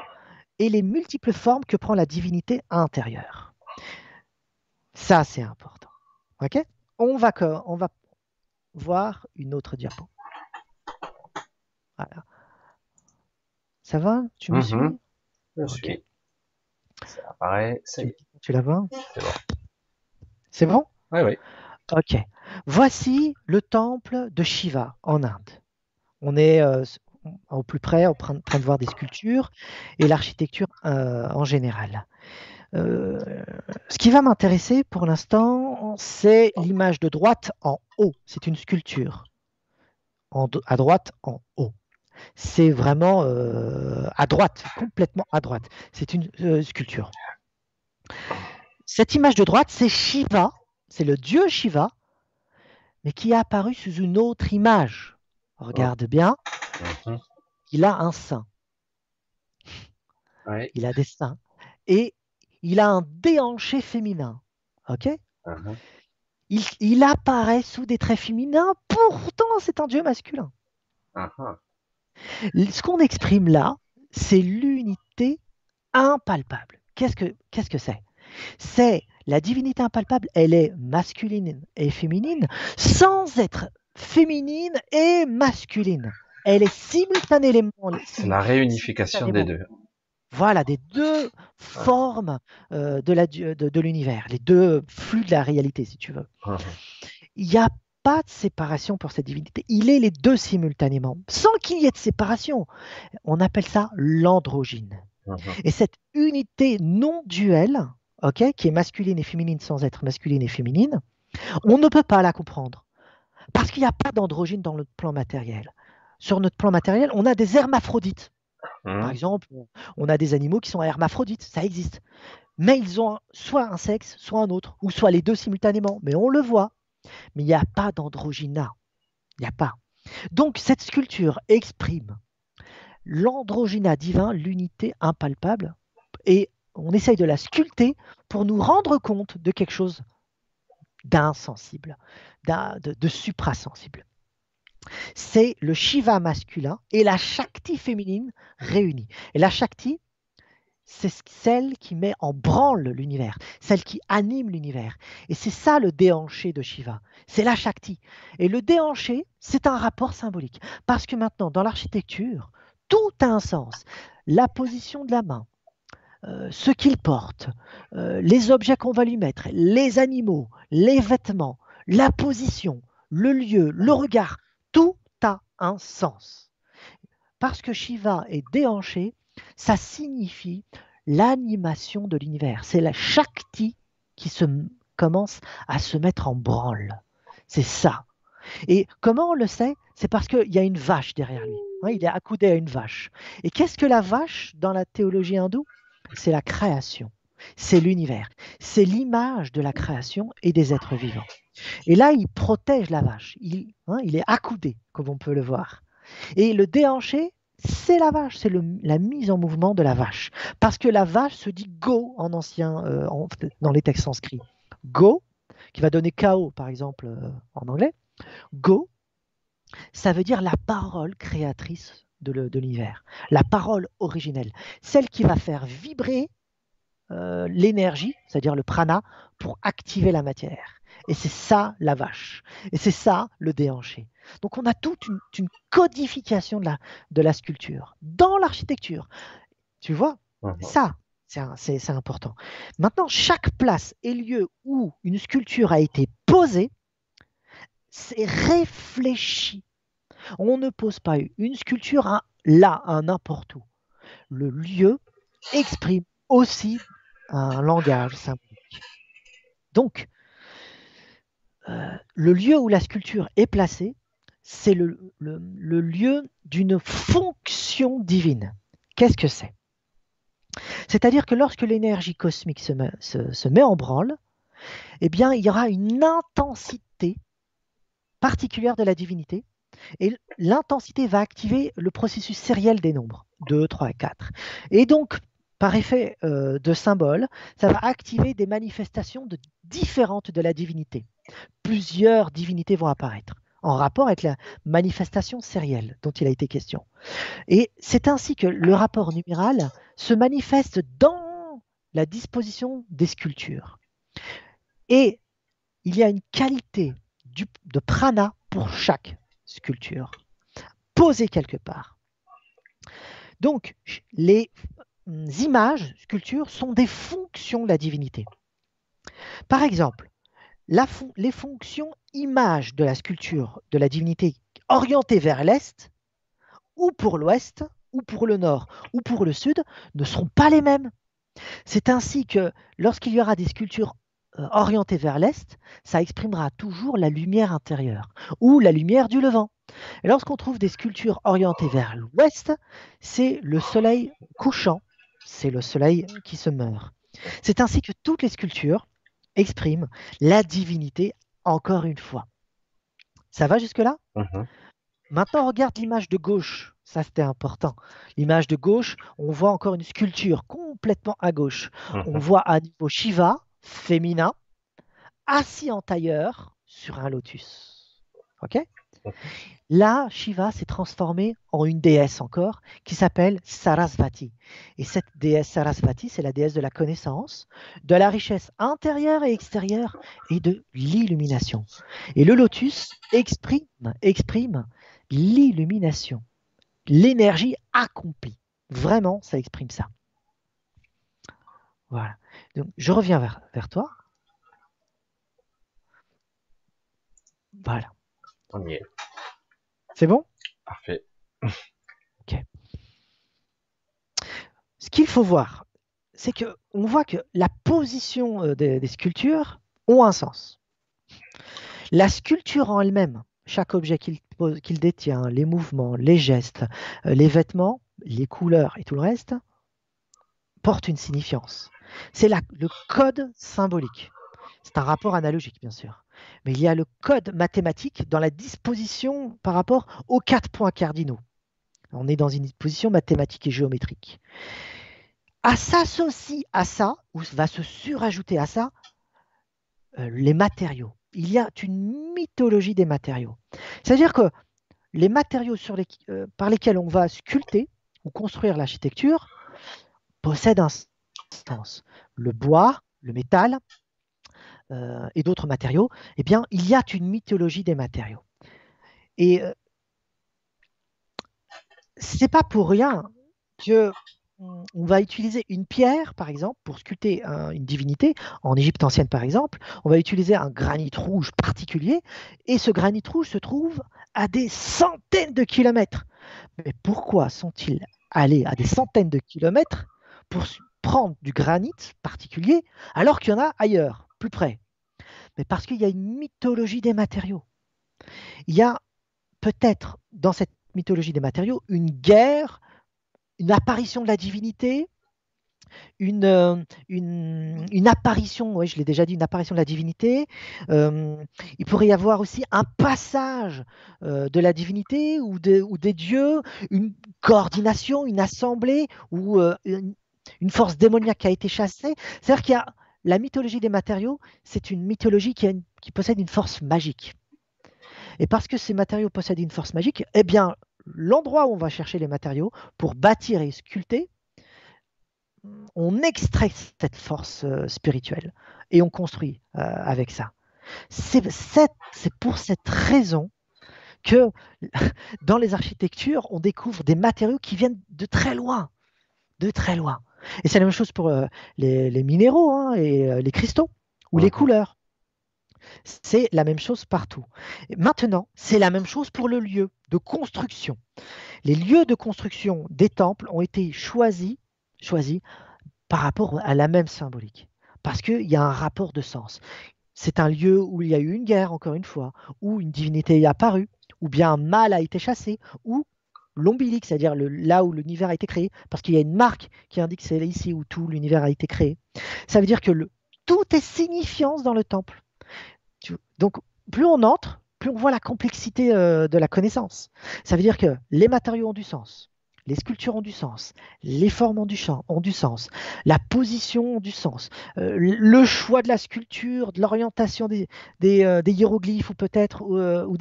et les multiples formes que prend la divinité intérieure. Ça c'est important. Ok? On va co- on va voir une autre diapo. Voilà. Ça va? Tu me Mhm. suis? Je Ok. suis. Ça apparaît. Ça. Tu la vois? C'est bon. C'est bon? Ouais, ouais. Ok. Voici le temple de Shiva en Inde. On est euh, au plus près en train de voir des sculptures et l'architecture euh, en général. Euh, ce qui va m'intéresser pour l'instant, c'est l'image de droite en haut. C'est une sculpture. En à droite en haut. C'est vraiment euh, à droite, complètement à droite. C'est une euh, sculpture. Cette image de droite, c'est Shiva, c'est le dieu Shiva, mais qui est apparu sous une autre image. Regarde bien, Mhm. il a un sein, Ouais. il a des seins, et il a un déhanché féminin. Ok? Mhm. il, il apparaît sous des traits féminins, pourtant c'est un dieu masculin. Mhm. Ce qu'on exprime là, c'est l'unité impalpable. Qu'est-ce que qu'est-ce que c'est? C'est la divinité impalpable, elle est masculine et féminine sans être féminine et masculine. Elle est simultanément. C'est la réunification des deux. Voilà, des deux formes euh, de l'univers, les deux flux de la réalité, si tu veux. Il n'y a pas de séparation pour cette divinité. Il est les deux simultanément, sans qu'il y ait de séparation. On appelle ça l'androgyne. Mhm. Et cette unité non duelle, ok, qui est masculine et féminine sans être masculine et féminine, on ne peut pas la comprendre. Parce qu'il n'y a pas d'androgyne dans notre plan matériel. Sur notre plan matériel, on a des hermaphrodites. Par Mhm. exemple, on a des animaux qui sont hermaphrodites, ça existe. Mais ils ont soit un sexe, soit un autre, ou soit les deux simultanément. Mais on le voit. Mais il n'y a pas d'androgyna. Il n'y a pas. Donc cette sculpture exprime l'androgyna divin, l'unité impalpable, et on essaye de la sculpter pour nous rendre compte de quelque chose d'insensible, de, de suprasensible. C'est le Shiva masculin et la Shakti féminine réunis. Et la Shakti, c'est celle qui met en branle l'univers, celle qui anime l'univers. Et c'est ça le déhanché de Shiva. C'est la Shakti. Et le déhanché, c'est un rapport symbolique. Parce que maintenant, dans l'architecture, tout a un sens. La position de la main, euh, ce qu'il porte, euh, les objets qu'on va lui mettre, les animaux, les vêtements, la position, le lieu, le regard, tout a un sens. Parce que Shiva est déhanché, ça signifie l'animation de l'univers. C'est la Shakti qui se commence à se mettre en branle. C'est ça. Et comment on le sait? C'est parce qu'il y a une vache derrière lui. Hein, il est accoudé à une vache. Et qu'est-ce que la vache dans la théologie hindoue? C'est la création. C'est l'univers. C'est l'image de la création et des êtres vivants. Et là, il protège la vache. Il, hein, il est accoudé, comme on peut le voir. Et le déhanché, c'est la vache, c'est la mise en mouvement de la vache. Parce que la vache se dit go en ancien, euh, dans les textes sanscrits. Go, qui va donner KO par exemple euh, en anglais. Go, ça veut dire la parole créatrice de l'univers, la parole originelle, celle qui va faire vibrer euh, l'énergie, c'est-à-dire le prana, pour activer la matière. Et c'est ça la vache. Et c'est ça le déhanché. Donc on a toute une, codification de la, de la sculpture dans l'architecture. Tu vois, mhm. ça, c'est important. Maintenant, chaque place et lieu où une sculpture a été posée, c'est réfléchi. On ne pose pas une sculpture là, à n'importe où. Le lieu exprime aussi un langage symbolique. Donc, euh, le lieu où la sculpture est placée, c'est le, lieu d'une fonction divine. Qu'est-ce que c'est? C'est-à-dire que lorsque l'énergie cosmique se met, en branle, eh bien, il y aura une intensité particulière de la divinité, et l'intensité va activer le processus sériel des nombres, 2, 3 et 4. Et donc, par effet euh, de symbole, ça va activer des manifestations différentes de la divinité. Plusieurs divinités vont apparaître en rapport avec la manifestation sérielle dont il a été question. Et c'est ainsi que le rapport numéral se manifeste dans la disposition des sculptures. Et il y a une qualité de prana pour chaque sculpture, posée quelque part. Donc, les images, sculptures, sont des fonctions de la divinité. Par exemple, les fonctions images de la sculpture de la divinité orientée vers l'est, ou pour l'ouest, ou pour le nord, ou pour le sud, ne seront pas les mêmes. C'est ainsi que lorsqu'il y aura des sculptures euh, orientées vers l'est, ça exprimera toujours la lumière intérieure ou la lumière du levant. Lorsqu'on trouve des sculptures orientées vers l'ouest, c'est le soleil couchant c'est le soleil qui se meurt. C'est ainsi que toutes les sculptures expriment la divinité encore une fois. Ça va jusque-là? Mhm. Maintenant, regarde l'image de gauche. Ça, c'était important. L'image de gauche, on voit encore une sculpture complètement à gauche. On mhm. voit à niveau Shiva, féminin, assis en tailleur sur un lotus. OK? Là, Shiva s'est transformé en une déesse encore qui s'appelle Sarasvati. Et cette déesse Sarasvati, c'est la déesse de la connaissance, de la richesse intérieure et extérieure et de l'illumination. Et le lotus exprime, l'illumination, l'énergie accomplie. Vraiment, ça exprime ça. Voilà. Donc, je reviens vers toi. Voilà. On y est. C'est bon? Parfait. Ok. Ce qu'il faut voir, c'est que on voit que la position euh, des, sculptures ont un sens. La sculpture en elle-même, chaque objet qu'il détient, les mouvements, les gestes, euh, les vêtements, les couleurs et tout le reste, porte une signifiance. C'est le code symbolique. C'est un rapport analogique, bien sûr mais il y a le code mathématique dans la disposition par rapport aux quatre points cardinaux. On est dans une disposition mathématique et géométrique. À s'associer à ça, ou va se surajouter à ça, euh, les matériaux. Il y a une mythologie des matériaux. C'est-à-dire que les matériaux euh, par lesquels on va sculpter ou construire l'architecture possèdent un sens. Le bois, le métal, et d'autres matériaux, eh bien, il y a une mythologie des matériaux. Et euh, c'est pas pour rien que on va utiliser une pierre, par exemple, pour sculpter une divinité. En Égypte ancienne, par exemple, on va utiliser un granit rouge particulier, et ce granit rouge se trouve à des centaines de kilomètres. Mais pourquoi sont-ils allés à des centaines de kilomètres pour prendre du granit particulier alors qu'il y en a ailleurs? Plus près Mais parce qu'il y a une mythologie des matériaux. Il y a peut-être dans cette mythologie des matériaux une guerre, une apparition de la divinité, une, euh, une, apparition, oui, je l'ai déjà dit, une apparition de la divinité. Euh, il pourrait y avoir aussi un passage euh, de la divinité ou, des dieux, une coordination, une assemblée ou une, force démoniaque qui a été chassée. C'est-à-dire qu'il y a la mythologie des matériaux, c'est une mythologie qui, possède une force magique. Et parce que ces matériaux possèdent une force magique, eh bien, l'endroit où on va chercher les matériaux pour bâtir et sculpter on extrait cette force euh, spirituelle et on construit euh, avec ça. C'est pour cette raison que [laughs] dans les architectures, on découvre des matériaux qui viennent de très loin, de très loin. Et c'est la même chose pour euh, les, minéraux hein, et les cristaux ou les couleurs. C'est la même chose partout. maintenant, c'est la même chose pour le lieu de construction. Les lieux de construction des temples ont été choisis, choisis par rapport à la même symbolique. Parce qu'il y a un rapport de sens. C'est un lieu où il y a eu une guerre, encore une fois, où une divinité est apparue, ou bien un mal a été chassé, ou l'ombilique, c'est-à-dire là où l'univers a été créé, parce qu'il y a une marque qui indique que c'est ici où tout l'univers a été créé. Ça veut dire que tout est signifiance dans le temple. Donc, plus on entre, plus on voit la complexité euh, de la connaissance. Ça veut dire que les matériaux ont du sens, les sculptures ont du sens, les formes ont du, champ, ont du sens, la position ont du sens, euh, le choix de la sculpture, de l'orientation des, euh, hiéroglyphes ou peut-être ou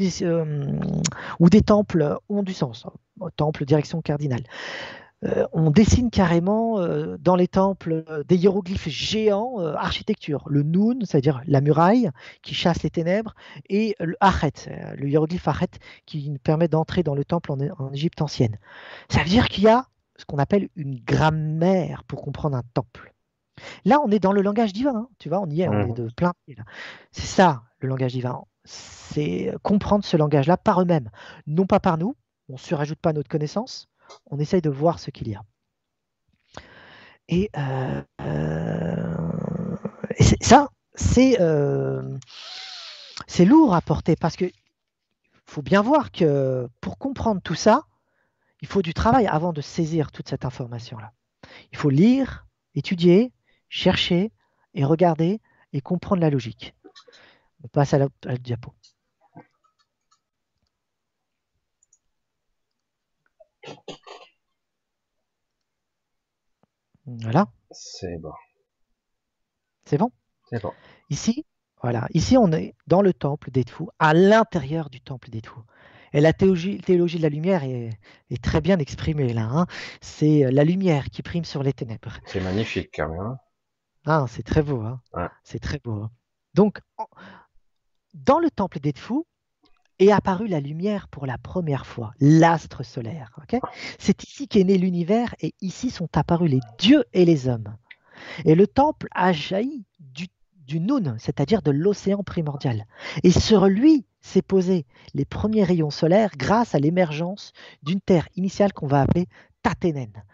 des temples ont du sens. Temple, direction cardinale. Euh, on dessine carrément euh, dans les temples euh, des hiéroglyphes géants architecture. Le Noun, c'est-à-dire la muraille qui chasse les ténèbres, et le Achet, le hiéroglyphe Achet qui nous permet d'entrer dans le temple en, Égypte ancienne. Ça veut dire qu'il y a ce qu'on appelle une grammaire pour comprendre un temple. Là, on est dans le langage divin, hein. tu vois, on y est, on est de plein. C'est ça, le langage divin. C'est comprendre ce langage-là par eux-mêmes, non pas par nous. On ne surajoute pas notre connaissance, on essaye de voir ce qu'il y a. Et, euh, euh, ça, euh, c'est lourd à porter parce que faut bien voir que pour comprendre tout ça, il faut du travail avant de saisir toute cette information-là. Il faut lire, étudier, chercher et regarder et comprendre la logique. On passe à la diapo. Voilà. C'est bon. C'est bon? C'est bon. Ici, voilà. Ici, on est dans le temple d'Edfu, à l'intérieur du temple d'Edfu. Et la théologie, théologie, de la lumière est, très bien exprimée là. Hein. C'est la lumière qui prime sur les ténèbres. C'est magnifique quand même. Hein. Ah, c'est très beau. Hein. C'est très beau. Donc, dans le temple d'Edfu, est apparue la lumière pour la première fois, l'astre solaire. c'est ici qu'est né l'univers et ici sont apparus les dieux et les hommes. Et le temple a jailli du, du Noun, c'est-à-dire de l'océan primordial. Et sur lui s'est posé les premiers rayons solaires grâce à l'émergence d'une terre initiale qu'on va appeler Tatenen.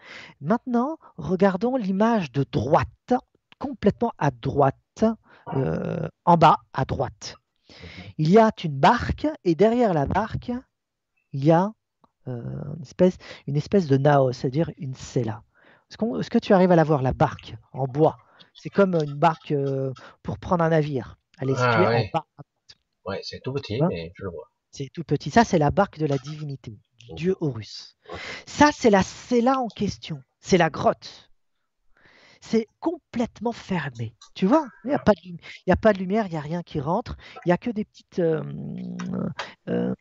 Maintenant, regardons l'image de droite, complètement à droite, euh, en bas à droite. Il y a une barque et derrière la barque, il y a euh, une, espèce, une espèce de naos, c'est-à-dire une cella. Est-ce, que tu arrives à la voir, la barque en bois? C'est comme une barque euh, pour prendre un navire. Elle est ah située en Oui, c'est tout petit, hein? mais je le vois. C'est tout petit. Ça, c'est la barque de la divinité, du dieu Horus. Ça, c'est la cella en question. C'est la grotte c'est complètement fermé. Tu vois, il n'y a, pas de, a pas de lumière, il n'y a rien qui rentre, il n'y a que des petites, euh, euh,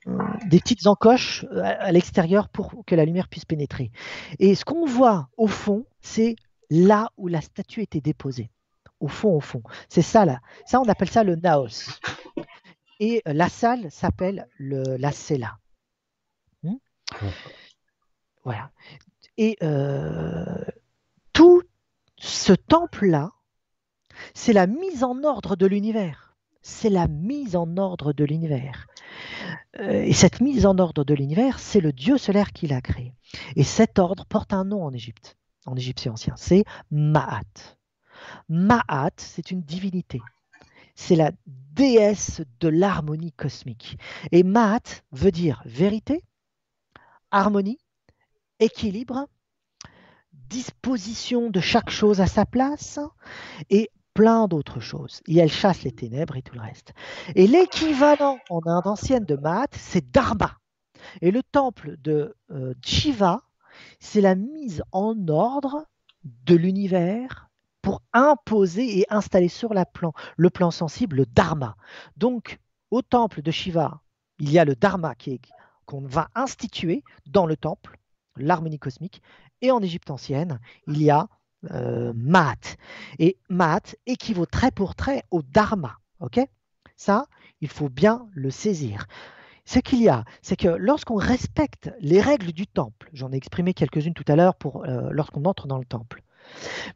des petites encoches euh, à, l'extérieur pour que la lumière puisse pénétrer. Et ce qu'on voit au fond, c'est là où la statue était déposée. Au fond, au fond. C'est ça là. Ça, on appelle ça le naos. Et la salle s'appelle la cella. Hmm? Voilà. Et tout ce temple-là, c'est la mise en ordre de l'univers. C'est la mise en ordre de l'univers. Euh, et cette mise en ordre de l'univers, c'est le Dieu solaire qui l'a créé. Et cet ordre porte un nom en Égypte, en égyptien ancien, c'est Ma'at. Ma'at, c'est une divinité. C'est la déesse de l'harmonie cosmique. Et Ma'at veut dire vérité, harmonie, équilibre, disposition de chaque chose à sa place et plein d'autres choses. Et elle chasse les ténèbres et tout le reste. Et l'équivalent en Inde ancienne de Maat, c'est Dharma. Et le temple de euh, Shiva, c'est la mise en ordre de l'univers pour imposer et installer sur le plan sensible le Dharma. Donc, au temple de Shiva, il y a le Dharma qu'on va instituer dans le temple, l'harmonie cosmique, et en Égypte ancienne, il y a euh, mat. Et mat équivaut trait pour trait au dharma. Ça, il faut bien le saisir. Ce qu'il y a, c'est que lorsqu'on respecte les règles du temple, j'en ai exprimé quelques-unes tout à l'heure pour euh, lorsqu'on entre dans le temple,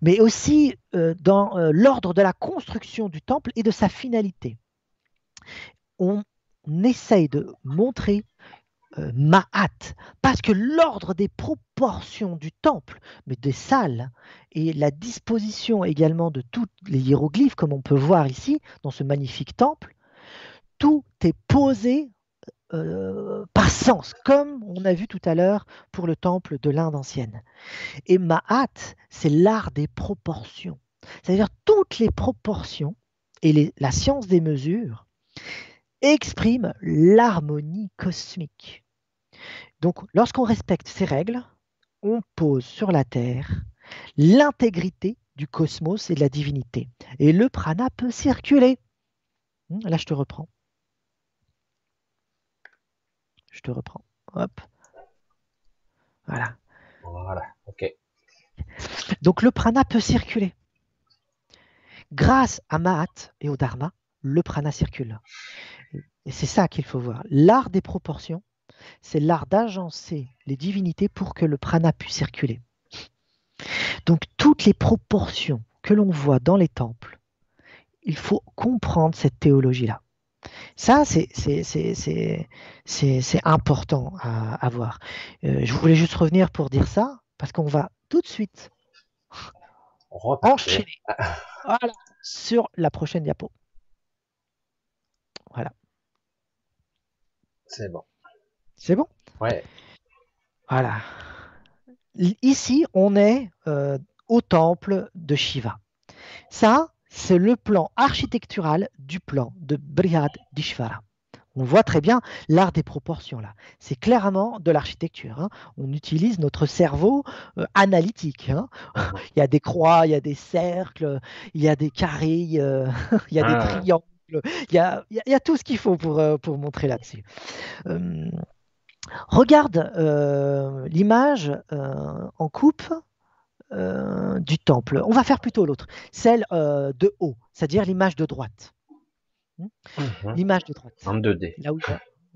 mais aussi euh, dans euh, l'ordre de la construction du temple et de sa finalité, on essaye de montrer euh, Ma'at, parce que l'ordre des proportions du temple, mais des salles, et la disposition également de tous les hiéroglyphes, comme on peut voir ici, dans ce magnifique temple, tout est posé euh, par sens, comme on a vu tout à l'heure pour le temple de l'Inde ancienne. Et Ma'at, c'est l'art des proportions, c'est-à-dire toutes les proportions et la science des mesures exprime l'harmonie cosmique. Donc, lorsqu'on respecte ces règles, on pose sur la Terre l'intégrité du cosmos et de la divinité. Et le prana peut circuler. Hmm, là, je te reprends. Je te reprends. Hop. Voilà. Voilà, ok. Donc, le prana peut circuler. Grâce à Mahat et au Dharma, le prana circule. Et c'est ça qu'il faut voir. L'art des proportions, c'est l'art d'agencer les divinités pour que le prana puisse circuler. Donc toutes les proportions que l'on voit dans les temples, il faut comprendre cette théologie-là. Ça, c'est important à, à voir. Euh, je voulais juste revenir pour dire ça, parce qu'on va tout de suite enchaîner voilà, sur la prochaine diapo. Voilà. C'est bon. C'est bon? Ouais. Voilà. Ici, on est euh, au temple de Shiva. Ça, c'est le plan architectural du plan de Brihad Dishvara. On voit très bien l'art des proportions là. C'est clairement de l'architecture. Hein. On utilise notre cerveau euh, analytique. Hein. [laughs] il y a des croix, il y a des cercles, il y a des carrés, euh, [laughs] il y a des Ah. triangles. Il y a, il y a- il y a tout ce qu'il faut pour, euh, pour montrer là-dessus. Regarde euh, l'image euh, en coupe euh, du temple. On va faire plutôt l'autre, celle de haut, c'est-à-dire l'image de droite. Mhm. L'image de droite. En 2D. Là où,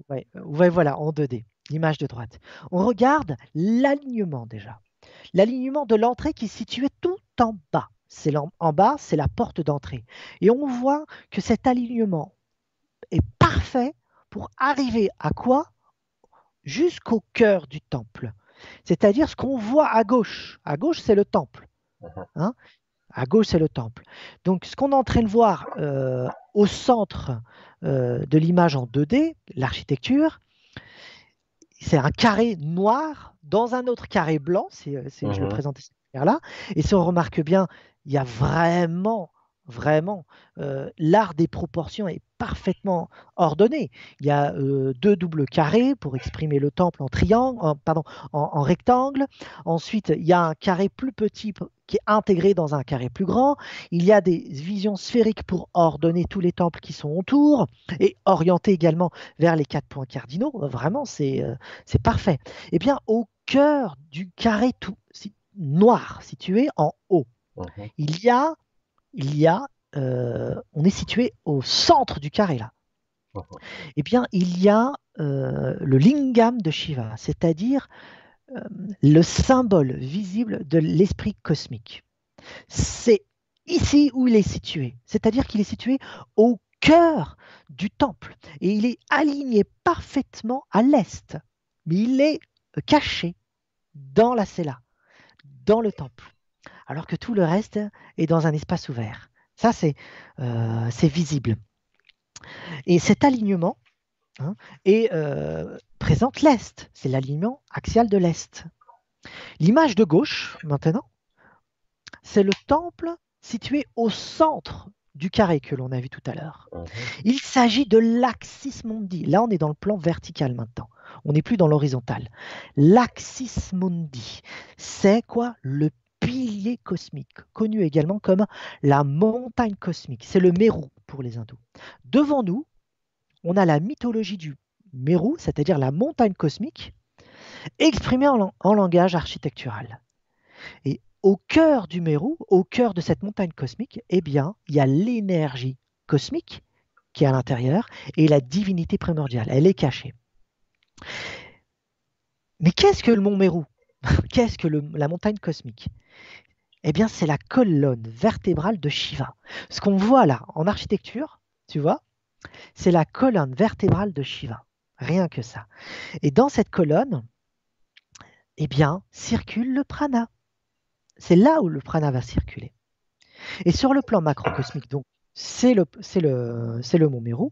ouais, ouais, voilà, en 2D, l'image de droite. On regarde l'alignement déjà. L'alignement de l'entrée qui est situé tout en bas. C'est en bas, c'est la porte d'entrée. Et on voit que cet alignement est parfait pour arriver à quoi? Jusqu'au cœur du temple. C'est-à-dire ce qu'on voit à gauche. À gauche, c'est le temple. Mhm. Hein à gauche, c'est le temple. Donc, ce qu'on est en train de voir euh, au centre euh, de l'image en 2D, l'architecture, c'est un carré noir dans un autre carré blanc, euh, si je le Mhm. présente ici là. Et si on remarque bien, il y a vraiment, vraiment, euh, l'art des proportions est parfaitement ordonné. Il y a euh, deux doubles carrés pour exprimer le temple en triangle, en- pardon, en, en rectangle. Ensuite, il y a un carré plus petit qui est intégré dans un carré plus grand. Il y a des visions sphériques pour ordonner tous les temples qui sont autour et orienter également vers les quatre points cardinaux. Vraiment, c'est euh, c'est parfait. Eh bien, au cœur du carré tout si- noir situé en haut, il y a, il y a, euh, on est situé au centre du carré là. Mhm. Eh bien, il y a euh, le lingam de Shiva, c'est-à-dire euh, le symbole visible de l'esprit cosmique. C'est ici où il est situé, c'est-à-dire qu'il est situé au cœur du temple et il est aligné parfaitement à l'est, mais il est caché dans la cella, dans le temple, alors que tout le reste est dans un espace ouvert. Ça, c'est euh, visible. Et cet alignement hein, est, euh, présente l'Est. C'est l'alignement axial de l'Est. L'image de gauche, maintenant, c'est le temple situé au centre du carré que l'on a vu tout à l'heure. Mhm. Il s'agit de l'axis mundi. Là, on est dans le plan vertical maintenant. On n'est plus dans l'horizontal. L'axis mundi, c'est quoi? Le pilier cosmique, connu également comme la montagne cosmique. C'est le Meru pour les hindous. Devant nous, on a la mythologie du Meru, c'est-à-dire la montagne cosmique, exprimée en, lang- en langage architectural. Et au cœur du Meru, au cœur de cette montagne cosmique, eh bien, il y a l'énergie cosmique qui est à l'intérieur et la divinité primordiale. Elle est cachée. Mais qu'est-ce que le mont Meru [laughs] Qu'est-ce que la montagne cosmique? Eh bien, c'est la colonne vertébrale de Shiva. Ce qu'on voit là en architecture, tu vois, c'est la colonne vertébrale de Shiva. Rien que ça. Et dans cette colonne, eh bien, circule le prana. C'est là où le prana va circuler. Et sur le plan macrocosmique, donc, c'est le, le, le mont Meru.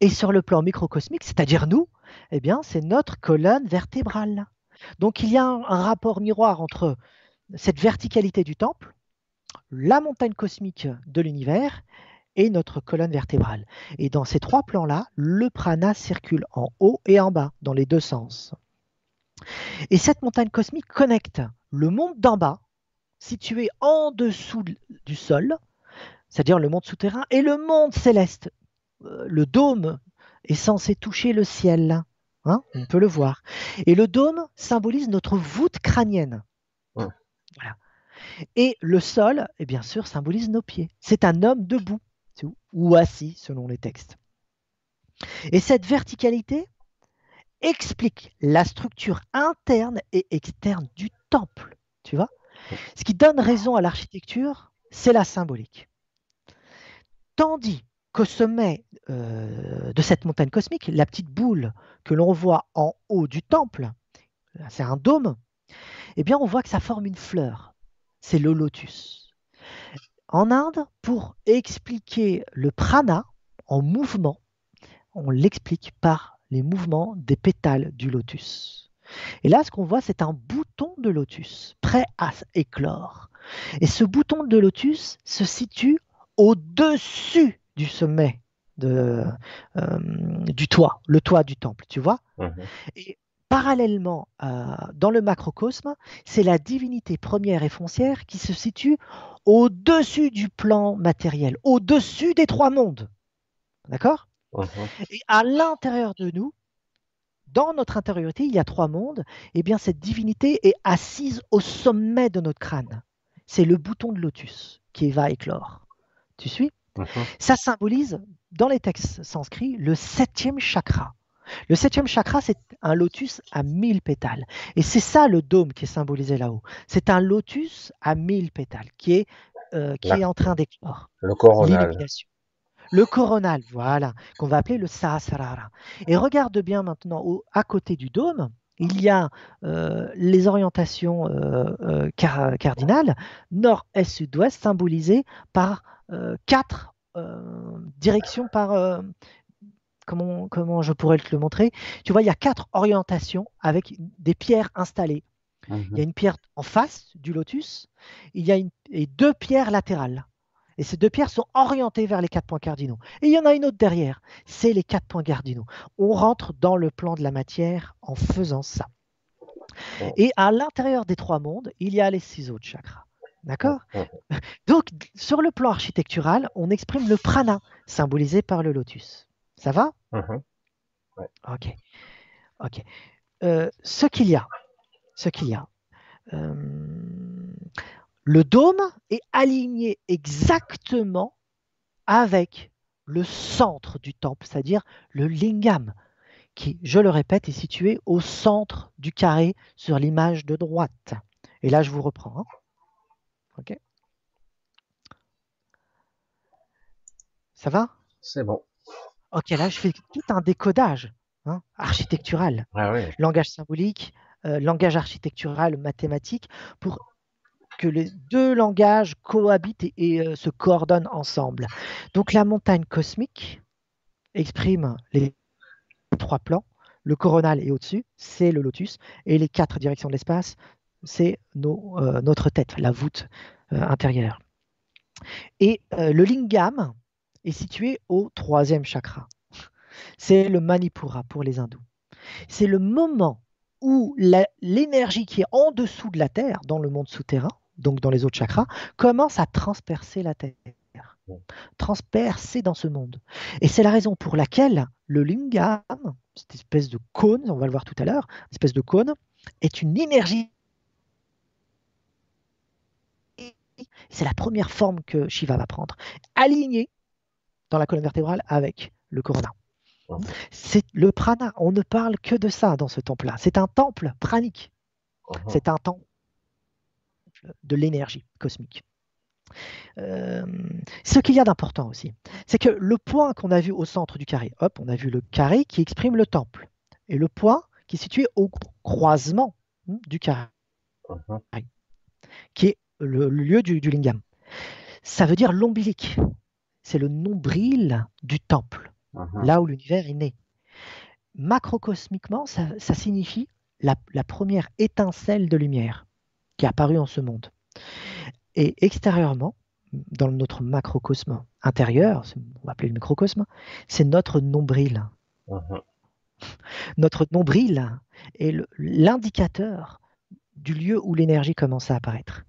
Et sur le plan microcosmique, c'est-à-dire nous, eh bien, c'est notre colonne vertébrale. Donc, il y a un, rapport miroir entre cette verticalité du temple, la montagne cosmique de l'univers et notre colonne vertébrale. Et dans ces trois plans-là, le prana circule en haut et en bas, dans les deux sens. Et cette montagne cosmique connecte le monde d'en bas, situé en dessous du sol, c'est-à-dire le monde souterrain, et le monde céleste. Euh, le dôme est censé toucher le ciel. Hein on peut le voir. Et le dôme symbolise notre voûte crânienne. Et le sol, et bien sûr, symbolise nos pieds. C'est un homme debout ou assis selon les textes. Et cette verticalité explique la structure interne et externe du temple. Tu vois Ce qui donne raison à l'architecture, c'est la symbolique. Tandis qu'au sommet euh, de cette montagne cosmique, la petite boule que l'on voit en haut du temple, c'est un dôme, eh bien on voit que ça forme une fleur. C'est le lotus. En Inde, pour expliquer le prana en mouvement, on l'explique par les mouvements des pétales du lotus. Et là, ce qu'on voit, c'est un bouton de lotus prêt à éclore. Et ce bouton de lotus se situe au-dessus du sommet de, euh, du toit, le toit du temple, tu vois. Mhm. Et parallèlement, dans le macrocosme, c'est la divinité première et foncière qui se situe au-dessus du plan matériel, au-dessus des trois mondes. D'accord? Mhm. Et à l'intérieur de nous, dans notre intériorité, il y a trois mondes. Et eh bien, cette divinité est assise au sommet de notre crâne. C'est le bouton de lotus qui va éclore. Tu suis? Ça symbolise, dans les textes sanscrits, le septième chakra. Le septième chakra, c'est un lotus à mille pétales. Et c'est ça le dôme qui est symbolisé là-haut. C'est un lotus à mille pétales qui est, euh, qui est en train d'éclore. Le coronal. Le coronal, voilà, qu'on va appeler le Sahasrara. Et regarde bien maintenant, à côté du dôme, il y a euh, les orientations euh, cardinales, nord, est, sud, ouest, symbolisées par quatre directions par comment, je pourrais te le montrer? Tu vois, il y a quatre orientations avec des pierres installées. Il y a mhm. une pierre en face du lotus, il y a une, et deux pierres latérales. Et ces deux pierres sont orientées vers les quatre points cardinaux. Et il y en a une autre derrière, c'est les quatre points cardinaux. On rentre dans le plan de la matière en faisant ça. Et à l'intérieur des trois mondes, il y a les six autres chakras. D'accord? Donc, sur le plan architectural, on exprime le prana, symbolisé par le lotus. Ça va? Ok. Ok. Euh, ce qu'il y a, ce qu'il y a, euh, le dôme est aligné exactement avec le centre du temple, c'est-à-dire le lingam, qui, je le répète, est situé au centre du carré sur l'image de droite. Et là, je vous reprends. Hein. Ok. Ça va? C'est bon. Ok, là, je fais tout un décodage hein, architectural, ah langage symbolique, euh, langage architectural, mathématique, pour que les deux langages cohabitent et, euh, se coordonnent ensemble. Donc la montagne cosmique exprime les trois plans. Le coronal est au-dessus, c'est le lotus, et les quatre directions de l'espace, c'est euh, notre tête, la voûte intérieure. Et le lingam, est situé au troisième chakra. C'est le Manipura pour les hindous. C'est le moment où l'énergie qui est en dessous de la Terre, dans le monde souterrain, donc dans les autres chakras, commence à transpercer la Terre. Transpercer dans ce monde. Et c'est la raison pour laquelle le lingam, cette espèce de cône, on va le voir tout à l'heure, espèce de cône, est une énergie c'est la première forme que Shiva va prendre, alignée dans la colonne vertébrale avec le corona. C'est le prana. On ne parle que de ça dans ce temple-là. C'est un temple pranique. C'est un temple de l'énergie cosmique. Euh, ce qu'il y a d'important aussi, c'est que le point qu'on a vu au centre du carré, hop, on a vu le carré qui exprime le temple, et le point qui est situé au croisement hmm, du carré, qui est le, lieu du, lingam. Ça veut dire l'ombilic, c'est le nombril du temple, uh-huh. là où l'univers est né. Macrocosmiquement, ça, signifie la, la première étincelle de lumière qui est apparue en ce monde. Et extérieurement, dans notre macrocosme intérieur, on va appeler le microcosme, c'est notre nombril. Uh-huh. Notre nombril est l'indicateur du lieu où l'énergie commence à apparaître.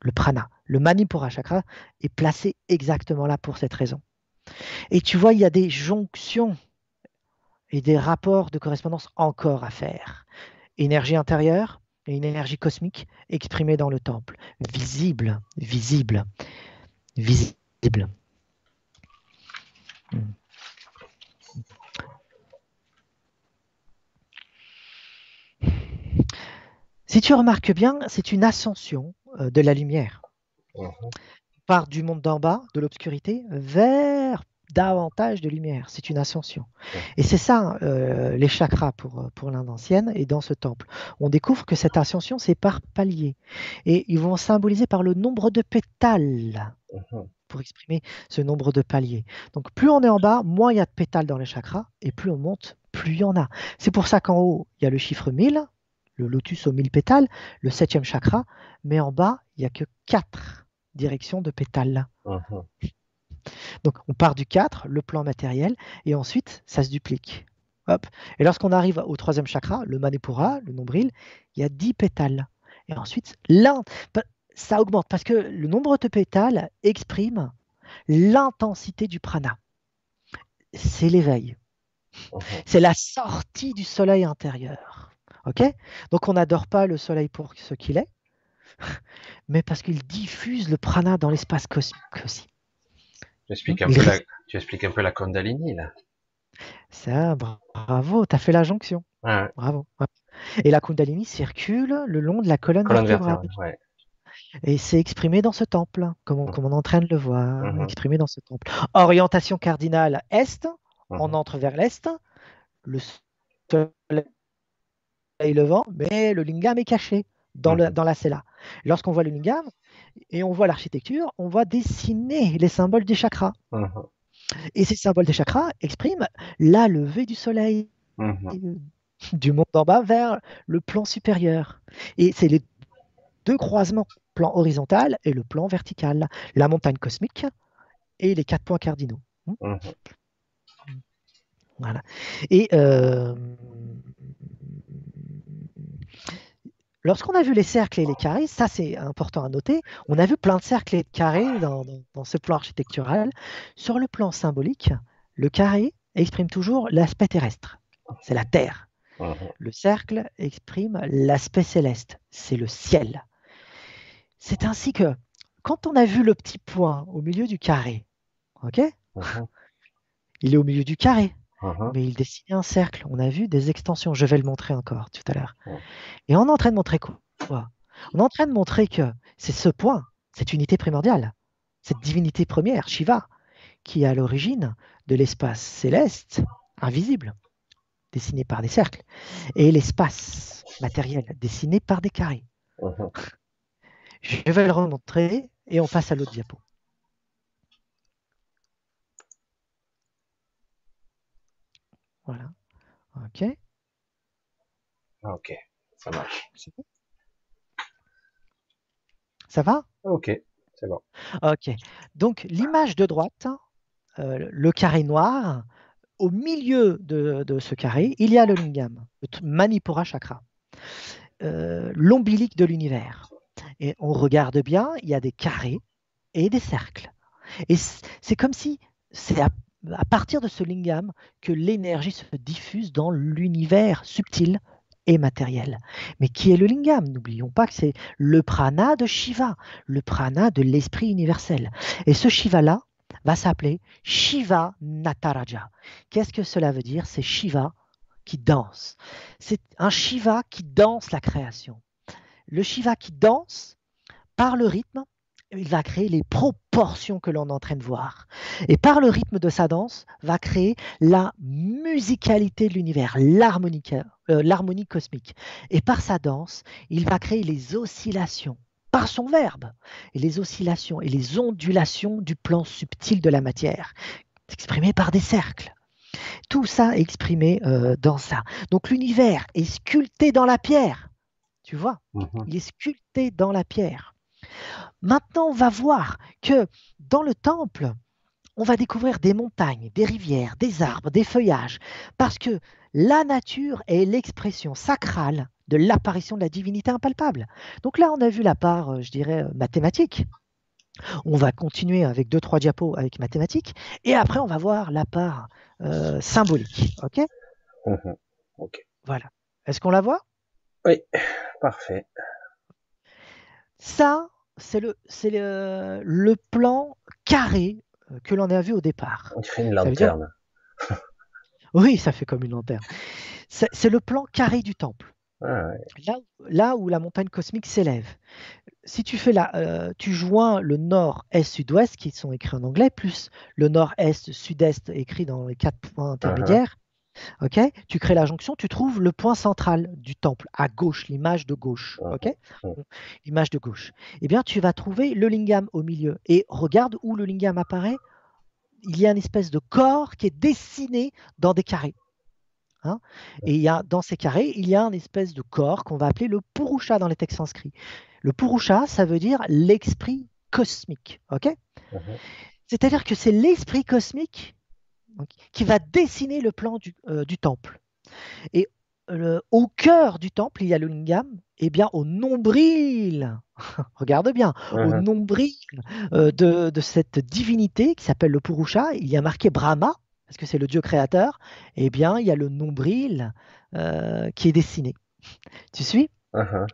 Le prana, le manipura chakra est placé exactement là pour cette raison. Et tu vois, il y a des jonctions et des rapports de correspondance encore à faire. Énergie intérieure, et une énergie cosmique exprimée dans le temple, visible, visible, visible. Hmm. Si tu remarques bien, c'est une ascension euh, de la lumière. Uh Part du monde d'en bas, de l'obscurité, vers davantage de lumière. C'est une ascension. Et c'est ça, euh, les chakras pour, euh, pour l'Inde ancienne et dans ce temple. On découvre que cette ascension, c'est par paliers. Et ils vont symboliser par le nombre de pétales uh-huh. pour exprimer ce nombre de paliers. Donc plus on est en bas, moins il y a de pétales dans les chakras, et plus on monte, plus il y en a. C'est pour ça qu'en haut, il y a le chiffre 1000, le lotus aux 1000 pétales, le septième chakra, mais en bas, il n'y a que quatre directions de pétales. Uh-huh. Donc on part du 4, le plan matériel, et ensuite ça se duplique. Hop. Et lorsqu'on arrive au troisième chakra, le manipura, le nombril, il y a 10 pétales. Et ensuite, ça augmente parce que le nombre de pétales exprime l'intensité du prana. C'est l'éveil. C'est la sortie du soleil intérieur. Ok? Donc on n'adore pas le soleil pour ce qu'il est, [laughs] mais parce qu'il diffuse le prana dans l'espace cosmique aussi. Tu expliques un, peu la, [laughs] tu expliques un peu la Kundalini, là. Ça, bravo, tu as fait la jonction. Bravo. Et la Kundalini circule le long de la colonne, vertébrale. Et c'est exprimé dans ce temple, comme on, comme on, est en train de le voir, mm-hmm. exprimé dans ce temple. Orientation cardinale est, on mm-hmm. entre vers l'est, le soleil levant, mais le lingam est caché dans, le, mm-hmm. dans la cella. Lorsqu'on voit le lingam, et on voit l'architecture, on voit dessiner les symboles des chakras. Uh-huh. Et ces symboles des chakras expriment la levée du soleil uh-huh. du monde d'en bas vers le plan supérieur. Et c'est les deux croisements, plan horizontal et le plan vertical, la montagne cosmique et les quatre points cardinaux. Voilà. Et euh, Lorsqu'on a vu les cercles et les carrés, ça c'est important à noter, on a vu plein de cercles et de carrés dans, ce plan architectural. Sur le plan symbolique, le carré exprime toujours l'aspect terrestre, c'est la terre. Le cercle exprime l'aspect céleste, c'est le ciel. C'est ainsi que quand on a vu le petit point au milieu du carré, ok? Il est au milieu du carré. Uh-huh. Mais il dessinait un cercle. On a vu des extensions. Je vais le montrer encore tout à l'heure. Et on est en train de montrer quoi On est en train de montrer que c'est ce point, cette unité primordiale, cette divinité première, Shiva, qui est à l'origine de l'espace céleste invisible, dessiné par des cercles, et l'espace matériel, dessiné par des carrés. Uh-huh. Je vais le remontrer et on passe à l'autre diapo. Voilà. OK. OK, ça marche. Ça va? OK, c'est bon. OK. Donc, l'image de droite, euh, le carré noir, au milieu de, ce carré, il y a le lingam, le Manipura chakra, euh, l'ombilic de l'univers. Et on regarde bien, il y a des carrés et des cercles. Et c'est comme si c'est à à partir de ce lingam que l'énergie se diffuse dans l'univers subtil et matériel. Mais qui est le lingam? N'oublions pas que c'est le prana de Shiva, le prana de l'esprit universel. Et ce Shiva-là va s'appeler Shiva Nataraja. Qu'est-ce que cela veut dire? C'est Shiva qui danse. C'est un Shiva qui danse la création. Le Shiva qui danse, par le rythme, il va créer les proportions que l'on est en train de voir. Et par le rythme de sa danse, va créer la musicalité de l'univers, euh, l'harmonie cosmique. Et par sa danse, il va créer les oscillations par son verbe, et les oscillations et les ondulations du plan subtil de la matière, exprimées par des cercles. Tout ça est exprimé euh, dans ça. Donc l'univers est sculpté dans la pierre. Tu vois, mhm. il est sculpté dans la pierre. Maintenant, on va voir que dans le temple, on va découvrir des montagnes, des rivières, des arbres, des feuillages, parce que la nature est l'expression sacrale de l'apparition de la divinité impalpable. Donc là, on a vu la part, euh, je dirais, euh, mathématique. On va continuer avec deux, trois diapos avec mathématiques, et après, on va voir la part euh, symbolique. OK? Mhm. Ok. Voilà. Est-ce qu'on la voit? Oui, parfait. Ça, c'est le, c'est le, plan carré euh, que l'on a vu au départ. On dirait une lanterne. [laughs] oui, ça fait comme une lanterne. C'est, le plan carré du temple. Ah, là, où la montagne cosmique s'élève. Si tu fais là, euh, tu joins le nord, est, sud-ouest qui sont écrits en anglais, plus le nord, est, sud-est écrit dans les quatre points intermédiaires, Ok, tu crées la jonction, tu trouves le point central du temple à gauche, l'image de gauche. Ok, l'image de gauche. Eh bien, tu vas trouver le lingam au milieu. Et regarde où le lingam apparaît. Il y a une espèce de corps qui est dessiné dans des carrés. Hein. Et il y a, dans ces carrés, il y a une espèce de corps qu'on va appeler le purusha dans les textes sanscrits. Le purusha, ça veut dire l'esprit cosmique. Ok? Mhm. C'est-à-dire que c'est l'esprit cosmique qui va dessiner le plan du, euh, temple. Et au cœur du temple, il y a le lingam, et bien au nombril, [laughs] regarde bien, au uh-huh. nombril euh, de, cette divinité qui s'appelle le Purusha, il y a marqué Brahma, parce que c'est le dieu créateur, et bien il y a le nombril euh, qui est dessiné. Tu suis? Uh-huh.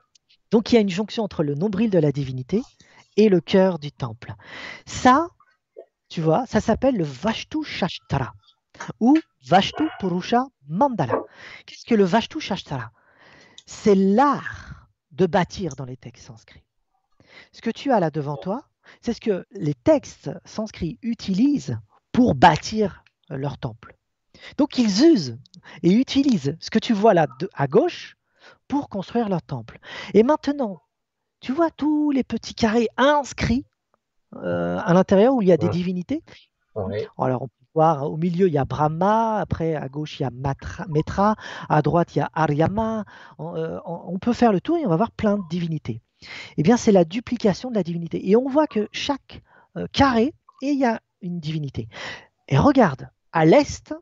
Donc il y a une jonction entre le nombril de la divinité et le cœur du temple. Ça, tu vois, ça s'appelle le Vashtu Shastra ou Vashtu Purusha Mandala. Qu'est-ce que le Vashtu Shastra C'est l'art de bâtir dans les textes sanscrits. Ce que tu as là devant toi, c'est ce que les textes sanscrits utilisent pour bâtir leur temple. Donc ils usent et utilisent ce que tu vois là à gauche pour construire leur temple. Et maintenant, tu vois tous les petits carrés inscrits euh, à l'intérieur où il y a des divinités. Alors, on peut voir au milieu, il y a Brahma, après à gauche, il y a Matra, Metra, à droite, il y a Aryama. Euh, on, peut faire le tour et on va voir plein de divinités. Eh bien, c'est la duplication de la divinité. Et on voit que chaque euh, carré, il y a une divinité. Et regarde, à l'est,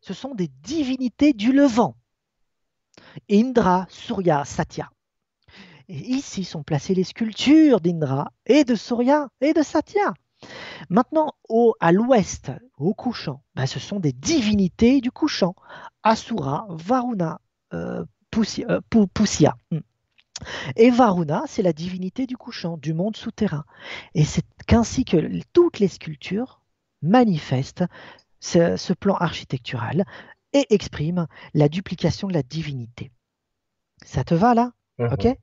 ce sont des divinités du Levant. Indra, Surya, Satya. Et ici sont placées les sculptures d'Indra et de Surya et de Satya. Maintenant, au, à l'ouest, au couchant, ben, ce sont des divinités du couchant. Asura, Varuna, euh, euh Pusya. Hmm. Et Varuna, c'est la divinité du couchant, du monde souterrain. Et c'est qu'ainsi que toutes les sculptures manifestent ce, plan architectural et expriment la duplication de la divinité. Ça te va là? Mhm. Ok?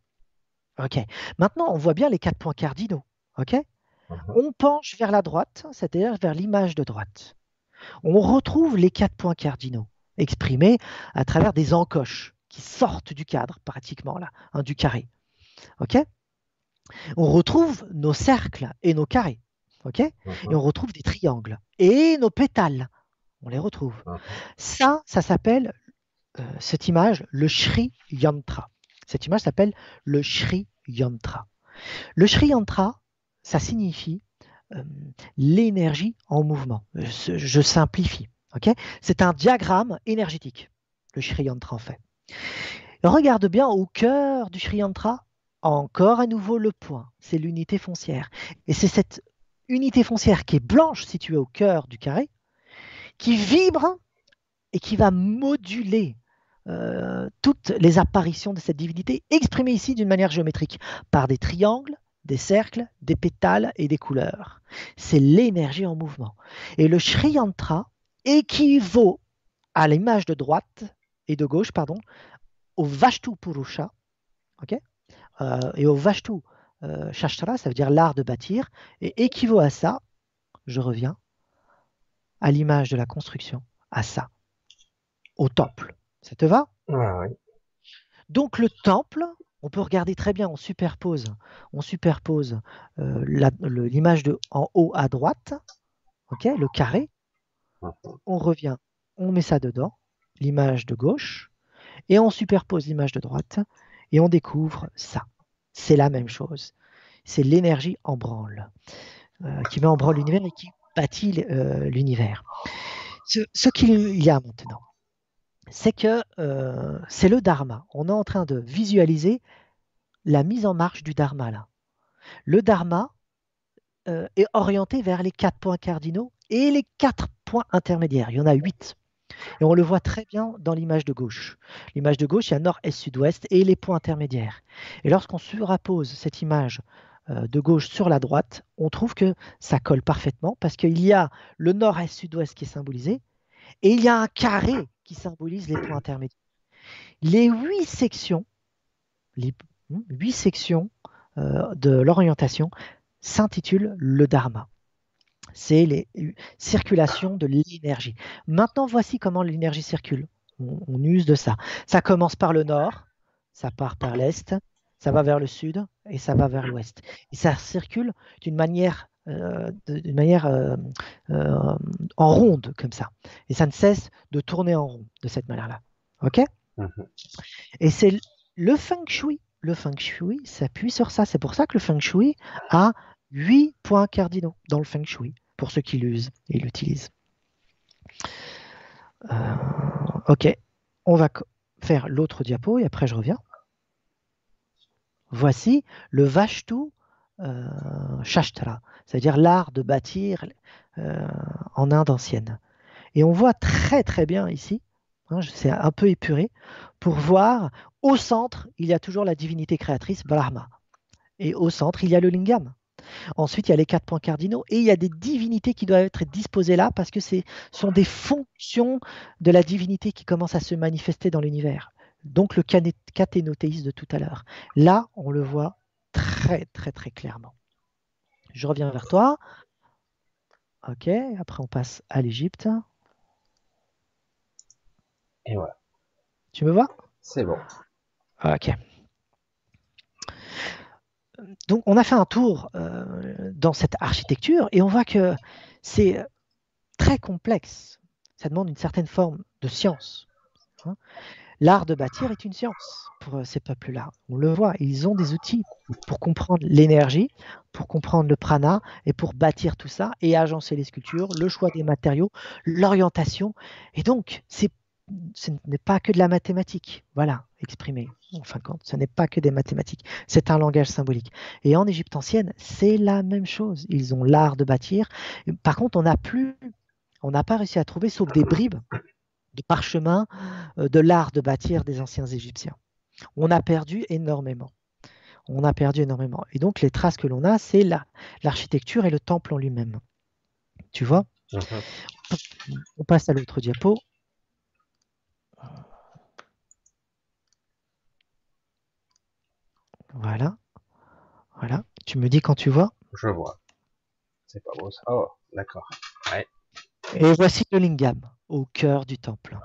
Ok. Maintenant, on voit bien les quatre points cardinaux. Ok? Mhm. On penche vers la droite, c'est-à-dire vers l'image de droite. On retrouve les quatre points cardinaux exprimés à travers des encoches qui sortent du cadre, pratiquement là, hein, du carré. Ok? On retrouve nos cercles et nos carrés. Ok? Et on retrouve des triangles et nos pétales. On les retrouve. Mhm. Ça, ça s'appelle euh, cette image le Sri Yantra. Cette image s'appelle le Sri Yantra. Le Sri Yantra, ça signifie euh, l'énergie en mouvement. Je, simplifie. C'est un diagramme énergétique, le Sri Yantra en fait. Regarde bien au cœur du Sri Yantra, encore à nouveau le point, c'est l'unité foncière. Et c'est cette unité foncière qui est blanche située au cœur du carré, qui vibre et qui va moduler euh, toutes les apparitions de cette divinité exprimées ici d'une manière géométrique, par des triangles, des cercles, des pétales et des couleurs. C'est l'énergie en mouvement. Et le Sri Yantra équivaut à l'image de droite et de gauche, pardon, au Vashtu Purusha, euh, et au Vashtu euh, Shastra, ça veut dire l'art de bâtir, et équivaut à ça, je reviens, à l'image de la construction, à ça, au temple. Ça te va? Oui. Donc le temple, on peut regarder très bien, on superpose, on superpose euh, l'image de en haut à droite, ok, le carré. Mhm. On revient, on met ça dedans, l'image de gauche, et on superpose l'image de droite, et on découvre ça. C'est la même chose. C'est l'énergie en branle, euh, qui met en branle l'univers et qui bâtit euh, l'univers. Ce, qu'il y a maintenant, c'est que euh, c'est le dharma. On est en train de visualiser la mise en marche du dharma là. Le dharma est orienté vers les quatre points cardinaux et les quatre points intermédiaires. Il y en a huit. Et on le voit très bien dans l'image de gauche. L'image de gauche, il y a nord, est, sud-ouest et les points intermédiaires. Et lorsqu'on surappose cette image euh, de gauche sur la droite, on trouve que ça colle parfaitement parce qu'il y a le nord, est, sud-ouest qui est symbolisé et il y a un carré qui symbolise les points intermédiaires. Les huit sections, les huit sections euh, de l'orientation s'intitulent le Dharma c'est les circulations de l'énergie. Maintenant, voici comment l'énergie circule. On, use de ça. Ça commence par le nord, ça part par l'est, ça va vers le sud et ça va vers l'ouest. Et ça circule d'une manière, euh, d'une manière euh, euh, en ronde comme ça. Et ça ne cesse de tourner en rond de cette manière-là. OK? Mhm. Et c'est le feng shui. Le feng shui s'appuie sur ça. C'est pour ça que le feng shui a huit points cardinaux dans le feng shui pour ceux qui l'usent et l'utilisent. Ok, on va faire l'autre diapo et après je reviens. Voici le Vashtu euh, Shastra, c'est-à-dire l'art de bâtir euh, en Inde ancienne. Et on voit très très bien ici, hein, c'est un peu épuré, pour voir au centre, il y a toujours la divinité créatrice Brahma. Et au centre, il y a le lingam. Ensuite, il y a les quatre points cardinaux et il y a des divinités qui doivent être disposées là parce que ce sont des fonctions de la divinité qui commencent à se manifester dans l'univers. Donc le cathénothéisme de tout à l'heure. Là, on le voit très très très clairement. Je reviens vers toi. Ok, après on passe à l'Égypte. Et voilà. Tu me vois? C'est bon. Ok donc on a fait un tour euh, dans cette architecture et on voit que c'est très complexe. Ça demande une certaine forme de science. Hein. L'art de bâtir est une science pour euh, ces peuples-là. On le voit, ils ont des outils pour comprendre l'énergie, pour comprendre le prana et pour bâtir tout ça et agencer les sculptures, le choix des matériaux, l'orientation. Et donc, ce n'est pas que de la mathématique, voilà, exprimé. En fin de compte, ce n'est pas que des mathématiques, c'est un langage symbolique. Et en Égypte ancienne, c'est la même chose. Ils ont l'art de bâtir. Par contre, on n'a plus, on n'a pas réussi à trouver, sauf des bribes de parchemin, euh, de l'art de bâtir des anciens Égyptiens. On a perdu énormément. On a perdu énormément. Et donc, les traces que l'on a, c'est l'architecture et le temple en lui-même. Tu vois? Mhm. On passe à l'autre diapo. Voilà. Voilà. Tu me dis quand tu vois? Je vois. C'est pas beau ça. Oh, d'accord. Et voici le lingam au cœur du temple.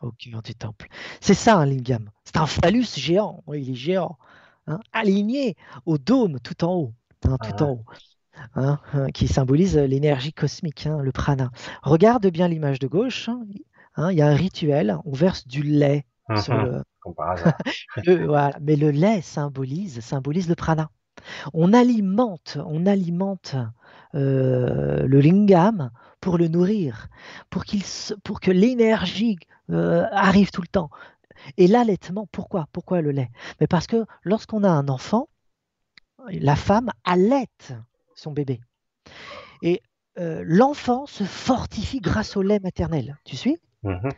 Au cœur du temple. C'est ça un lingam. C'est un phallus géant. Oui, il est géant. Hein, aligné au dôme tout en haut. Hein, tout ah en haut. Hein, qui symbolise l'énergie cosmique, le prana. Regarde bien l'image de gauche. il y a un rituel. On verse du lait sur le, [laughs] [laughs] mais le lait symbolise, symbolise le prana. On alimente, on alimente euh, le lingam pour le nourrir, pour, qu'il, pour que l'énergie euh, arrive tout le temps. Et l'allaitement, pourquoi? Pourquoi le lait? Mais parce que lorsqu'on a un enfant, la femme allaite son bébé. Et euh, l'enfant se fortifie grâce au lait maternel. Tu suis? Mmh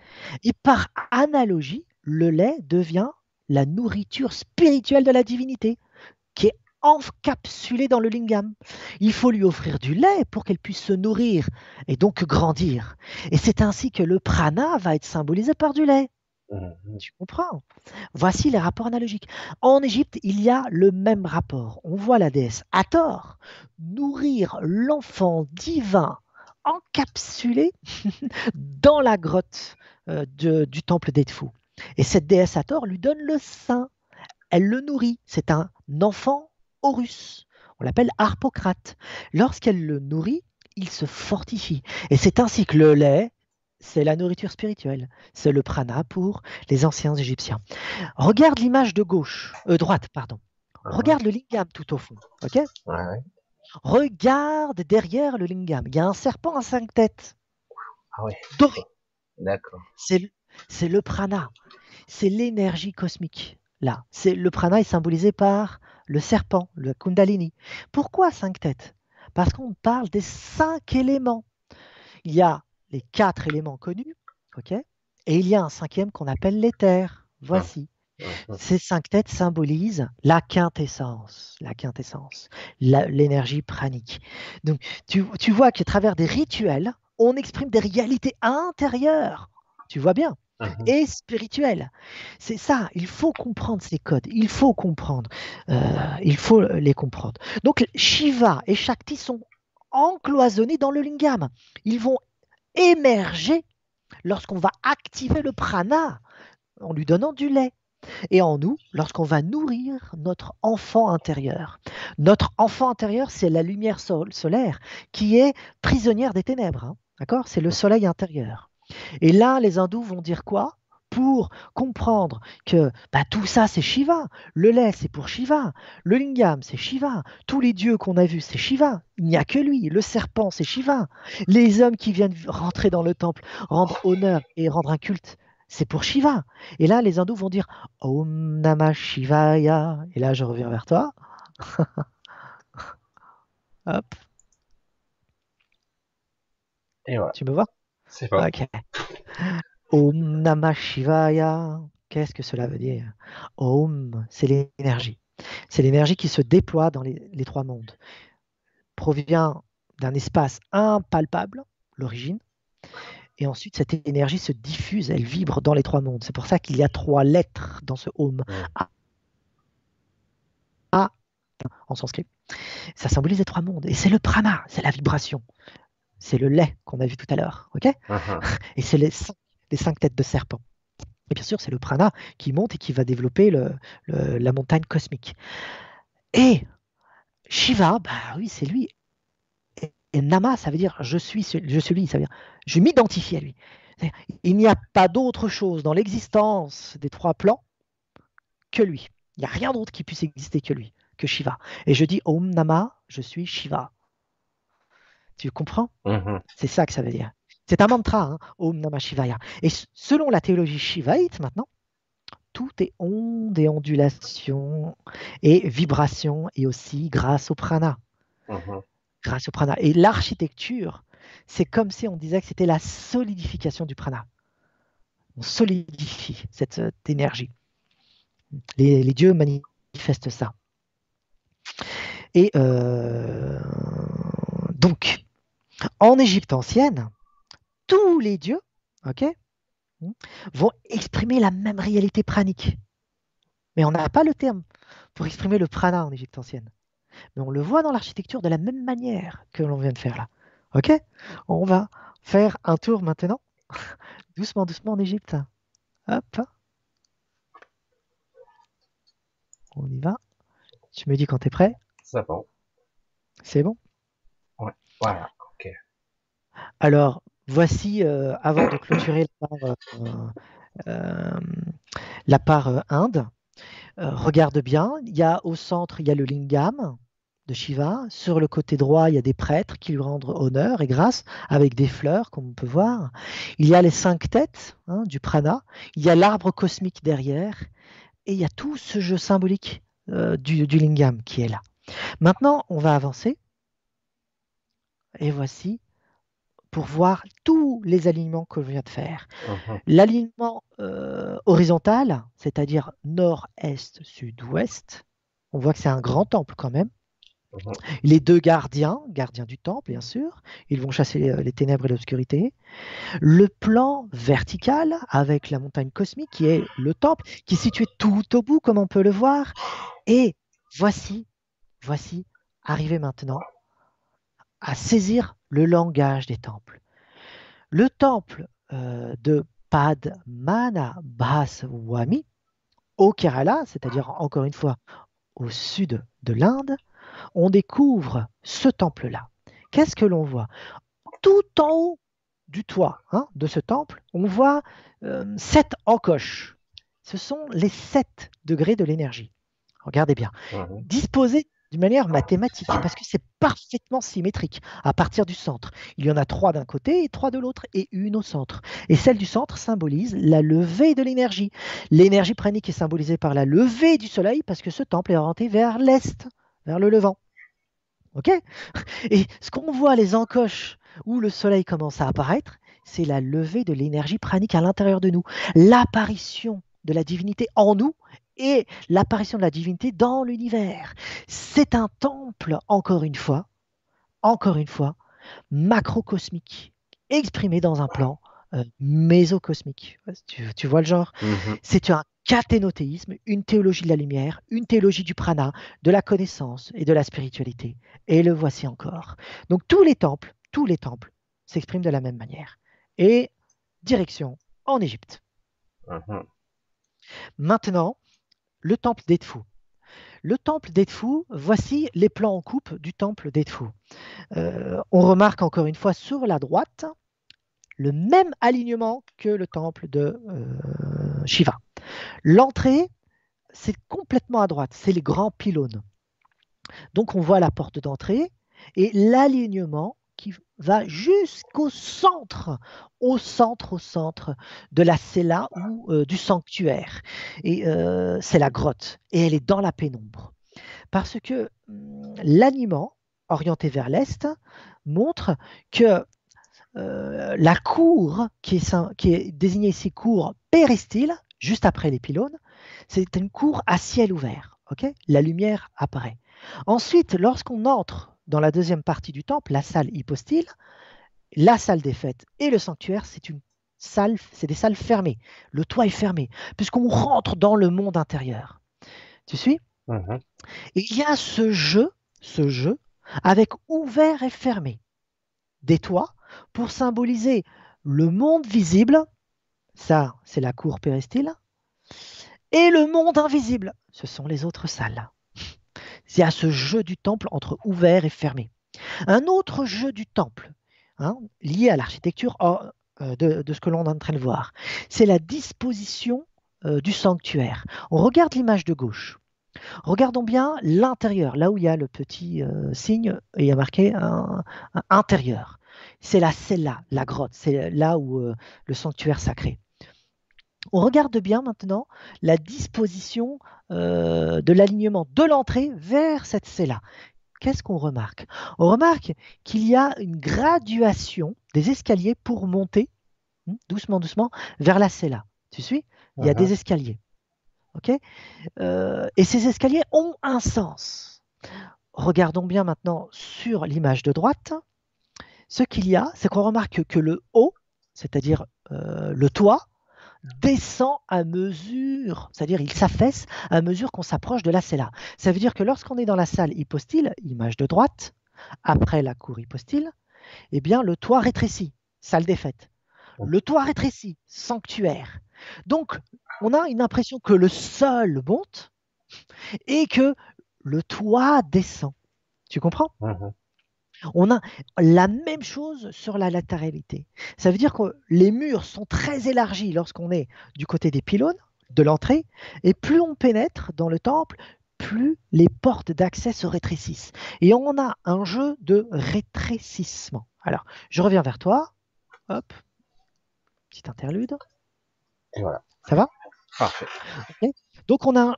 Et par analogie, le lait devient la nourriture spirituelle de la divinité, encapsulée dans le lingam. Il faut lui offrir du lait pour qu'elle puisse se nourrir et donc grandir. Et c'est ainsi que le prana va être symbolisé par du lait. Mhm. Tu comprends? Voici les rapports analogiques. En Égypte, il y a le même rapport. On voit la déesse Hathor nourrir l'enfant divin encapsulé [laughs] dans la grotte euh, de- du temple d'Edfu. Et cette déesse Hathor lui donne le sein. Elle le nourrit. C'est un enfant Horus. On l'appelle Harpocrate. Lorsqu'elle le nourrit, il se fortifie. Et c'est ainsi que le lait, c'est la nourriture spirituelle. C'est le prana pour les anciens Égyptiens. Regarde l'image de gauche, euh, droite, pardon. Regarde le lingam tout au fond. Ok? Ouais. Regarde derrière le lingam. Il y a un serpent à cinq têtes, Ah ouais, doré. d'accord. C'est le- c'est le prana. C'est l'énergie cosmique. Là, c'est le prana est symbolisé par le serpent, le kundalini. Pourquoi cinq têtes? Parce qu'on parle des cinq éléments. Il y a les quatre éléments connus, ok? Et il y a un cinquième qu'on appelle l'éther. Voici. Mhm. Ces cinq têtes symbolisent la quintessence, la quintessence, l'énergie pranique. Donc, tu, tu vois qu'à travers des rituels, on exprime des réalités intérieures. Tu vois bien? Et spirituelles. C'est ça, il faut comprendre ces codes, il faut comprendre, euh, il faut les comprendre. Donc Shiva et Shakti sont encloisonnés dans le lingam. Ils vont émerger lorsqu'on va activer le prana en lui donnant du lait. Et en nous, lorsqu'on va nourrir notre enfant intérieur. Notre enfant intérieur, c'est la lumière sol- solaire qui est prisonnière des ténèbres. hein. C'est le soleil intérieur. Et là, les hindous vont dire quoi? Pour comprendre que bah, tout ça, c'est Shiva. Le lait, c'est pour Shiva. Le lingam, c'est Shiva. Tous les dieux qu'on a vus, c'est Shiva. Il n'y a que lui. Le serpent, c'est Shiva. Les hommes qui viennent rentrer dans le temple, rendre honneur et rendre un culte, c'est pour Shiva. Et là, les hindous vont dire Om Namah Shivaya. Et là, je reviens vers toi. [laughs] Hop, Et voilà, tu me vois? C'est bon. Ok. Om Namah Shivaya. Qu'est-ce que cela veut dire? Om, c'est l'énergie. C'est l'énergie qui se déploie dans les, les trois mondes. Provient d'un espace impalpable, l'origine. Et ensuite, cette énergie se diffuse, elle vibre dans les trois mondes. C'est pour ça qu'il y a trois lettres dans ce Om. A, A en sanskrit. Ça symbolise les trois mondes. Et c'est le prana, c'est la vibration. C'est le lait qu'on a vu tout à l'heure. ok Mhm. [laughs] et c'est les cinq, les cinq têtes de serpent. Et bien sûr, c'est le prana qui monte et qui va développer le- le- la montagne cosmique. Et Shiva, bah oui, c'est lui. Et, et Nama, ça veut dire je suis, je suis lui, ça veut dire je m'identifie à lui. Il n'y a pas d'autre chose dans l'existence des trois plans que lui. Il n'y a rien d'autre qui puisse exister que lui, que Shiva. Et je dis Om Nama, je suis Shiva. Tu comprends? Mhm. c'est ça que ça veut dire. C'est un mantra, hein, Om Namah Shivaya. Et selon la théologie shivaïte, maintenant, tout est onde et ondulation et vibration et aussi grâce au prana. Mhm. Grâce au prana. Et l'architecture, c'est comme si on disait que c'était la solidification du prana. On solidifie cette, énergie. Les, les dieux manifestent ça. Et euh, donc, en Égypte ancienne, tous les dieux, ok, vont exprimer la même réalité pranique. Mais on n'a pas le terme pour exprimer le prana en Égypte ancienne. Mais on le voit dans l'architecture de la même manière que l'on vient de faire là. Ok On va faire un tour maintenant, [laughs] doucement, doucement en Égypte. Hop. On y va. Tu me dis quand tu es prêt. C'est bon. C'est bon? Voilà. Alors, voici, euh, avant de clôturer la part, euh, euh, Inde, regarde bien, il y a au centre, il y a le lingam de Shiva. Sur le côté droit, il y a des prêtres qui lui rendent honneur et grâce avec des fleurs, comme on peut voir. Il y a les cinq têtes hein, du prana. Il y a l'arbre cosmique derrière. Et il y a tout ce jeu symbolique du lingam qui est là. Maintenant, on va avancer. Et voici pour voir tous les alignements que je viens de faire. Mhm. L'alignement euh, horizontal, c'est-à-dire nord, est, sud, ouest, on voit que c'est un grand temple quand même. Mhm. Les deux gardiens, gardiens du temple, bien sûr, ils vont chasser les, les ténèbres et l'obscurité. Le plan vertical avec la montagne cosmique qui est le temple, qui est situé tout au bout, comme on peut le voir. Et voici, voici, arrivé maintenant à saisir le langage des temples. Le temple euh, de Padmana Bhaswami au Kerala, c'est-à-dire encore une fois au sud de l'Inde, on découvre ce temple-là. Qu'est-ce que l'on voit? Tout en haut du toit hein, de ce temple, on voit euh, sept encoches. Ce sont les sept degrés de l'énergie. Regardez bien. Mhm. Disposés d'une manière mathématique, parce que c'est parfaitement symétrique à partir du centre. Il y en a trois d'un côté et trois de l'autre, et une au centre. Et celle du centre symbolise la levée de l'énergie. L'énergie pranique est symbolisée par la levée du soleil, parce que ce temple est orienté vers l'est, vers le levant. Ok? Et ce qu'on voit, les encoches où le soleil commence à apparaître, c'est la levée de l'énergie pranique à l'intérieur de nous, l'apparition de la divinité en nous et l'apparition de la divinité dans l'univers. C'est un temple, encore une fois, encore une fois, macrocosmique, exprimé dans un plan euh, mésocosmique. Tu, tu vois le genre? Mhm. C'est un cathénothéisme, une théologie de la lumière, une théologie du prana, de la connaissance et de la spiritualité. Et le voici encore. Donc tous les temples, tous les temples s'expriment de la même manière. Et direction en Égypte. Mhm. Maintenant, le temple d'Edfu. Le temple d'Edfu, voici les plans en coupe du temple d'Edfu. Euh, on remarque encore une fois sur la droite le même alignement que le temple de euh, Shiva. L'entrée, c'est complètement à droite, c'est les grands pylônes. Donc on voit la porte d'entrée et l'alignement qui va jusqu'au centre, au centre, au centre de la cella ou euh, du sanctuaire. Et euh, c'est la grotte, et elle est dans la pénombre. Parce que hum, l'aliment orienté vers l'est montre que euh, la cour, qui est, désignée ici cour péristyle, juste après les pylônes, c'est une cour à ciel ouvert. la lumière apparaît. Ensuite, lorsqu'on entre dans la deuxième partie du temple, la salle hypostyle, la salle des fêtes et le sanctuaire, c'est une salle, c'est des salles fermées. Le toit est fermé, puisqu'on rentre dans le monde intérieur. Tu suis? Mhm. et il y a ce jeu, ce jeu, avec ouvert et fermé des toits pour symboliser le monde visible, ça c'est la cour péristyle, et le monde invisible, ce sont les autres salles. Y a ce jeu du temple entre ouvert et fermé. Un autre jeu du temple, hein, lié à l'architecture oh, euh, de, ce que l'on est en train de voir, c'est la disposition euh, du sanctuaire. On regarde l'image de gauche. Regardons bien l'intérieur, là où il y a le petit euh, signe et il y a marqué un, un intérieur. C'est la cella, la grotte, c'est là où le sanctuaire sacré. On regarde bien maintenant la disposition euh, de l'alignement de l'entrée vers cette cella. Qu'est-ce qu'on remarque? On remarque qu'il y a une graduation des escaliers pour monter hmm, doucement, doucement vers la cella. Tu suis? Il y a des escaliers. Ok? Euh, Et ces escaliers ont un sens. Regardons bien maintenant sur l'image de droite. Ce qu'il y a, c'est qu'on remarque que le haut, c'est-à-dire euh, le toit, descend à mesure, c'est-à-dire il s'affaisse à mesure qu'on s'approche de la cella. Ça veut dire que lorsqu'on est dans la salle hypostyle, image de droite, après la cour hypostyle, eh bien le toit rétrécit, salle des fêtes. Le toit rétrécit, sanctuaire. Donc on a une impression que le sol monte et que le toit descend. Tu comprends? Mhm. On a la même chose sur la latéralité. Ça veut dire que les murs sont très élargis lorsqu'on est du côté des pylônes, de l'entrée, et plus on pénètre dans le temple, plus les portes d'accès se rétrécissent. Et on a un jeu de rétrécissement. Alors, je reviens vers toi. Hop. Petite interlude. Et voilà. Ça va? Parfait. Donc, on a un,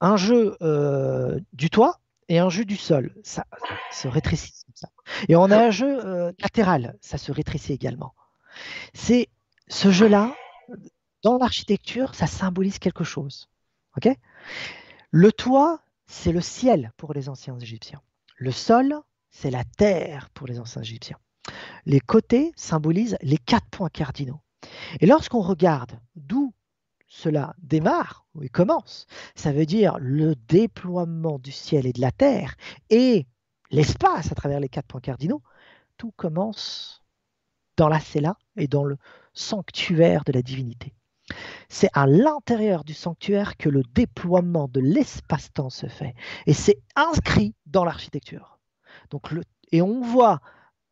un jeu euh, du toit et un jeu du sol. Ça se rétrécit ça. Et on a un jeu euh, latéral, ça se rétrécit également. C'est ce jeu-là, dans l'architecture, ça symbolise quelque chose. le toit, c'est le ciel pour les anciens Égyptiens. Le sol, c'est la terre pour les anciens Égyptiens. Les côtés symbolisent les quatre points cardinaux. Et lorsqu'on regarde d'où cela démarre, il commence, ça veut dire le déploiement du ciel et de la terre et l'espace à travers les quatre points cardinaux, tout commence dans la cella et dans le sanctuaire de la divinité. C'est à l'intérieur du sanctuaire que le déploiement de l'espace-temps se fait. Et c'est inscrit dans l'architecture. Et on voit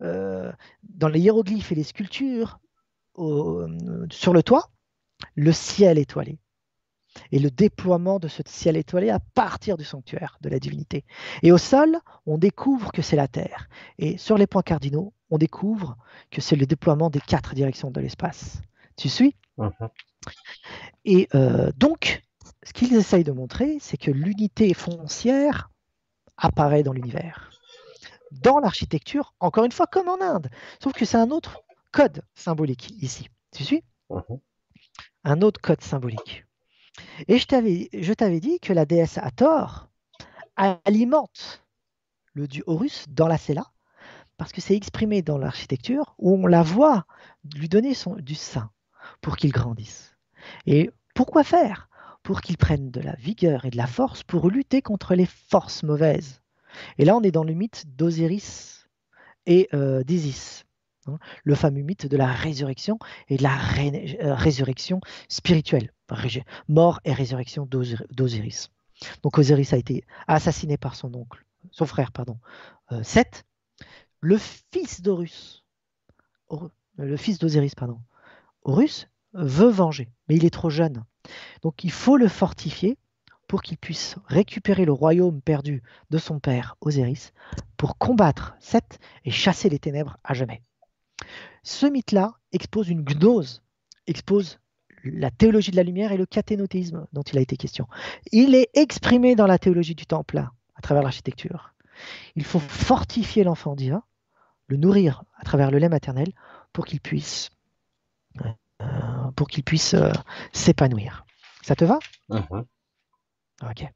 euh, dans les hiéroglyphes et les sculptures sur le toit le ciel étoilé et le déploiement de ce ciel étoilé à partir du sanctuaire de la divinité. Et au sol, on découvre que c'est la Terre. Et sur les points cardinaux, on découvre que c'est le déploiement des quatre directions de l'espace. Tu suis? Mhm. Et euh, donc, ce qu'ils essayent de montrer, c'est que l'unité foncière apparaît dans l'univers. Dans l'architecture, encore une fois, comme en Inde. Sauf que c'est un autre code symbolique ici. Tu suis? Mhm. Un autre code symbolique. Et je t'avais dit que la déesse Hathor alimente le dieu Horus dans la Sela, parce que c'est exprimé dans l'architecture où on la voit lui donner du sein pour qu'il grandisse. Et pourquoi faire? Pour qu'il prenne de la vigueur et de la force pour lutter contre les forces mauvaises. Et là, on est dans le mythe d'Osiris et euh, d'Isis. Hein, le fameux mythe de la résurrection et de la euh, résurrection spirituelle, mort et résurrection d'Osiris. Donc Osiris a été assassiné par son oncle, son frère, pardon, euh, Seth, le fils d'Horus, le fils d'Osiris, pardon, Horus veut venger, mais il est trop jeune. Donc il faut le fortifier pour qu'il puisse récupérer le royaume perdu de son père Osiris pour combattre Seth et chasser les ténèbres à jamais. Ce mythe-là expose une gnose, expose la théologie de la lumière et le cathénothéisme dont il a été question. Il est exprimé dans la théologie du temple, à travers l'architecture. Il faut fortifier l'enfant divin, le nourrir à travers le lait maternel pour qu'il puisse, euh, pour qu'il puisse euh, s'épanouir. Ça te va? Uh-huh. Ok.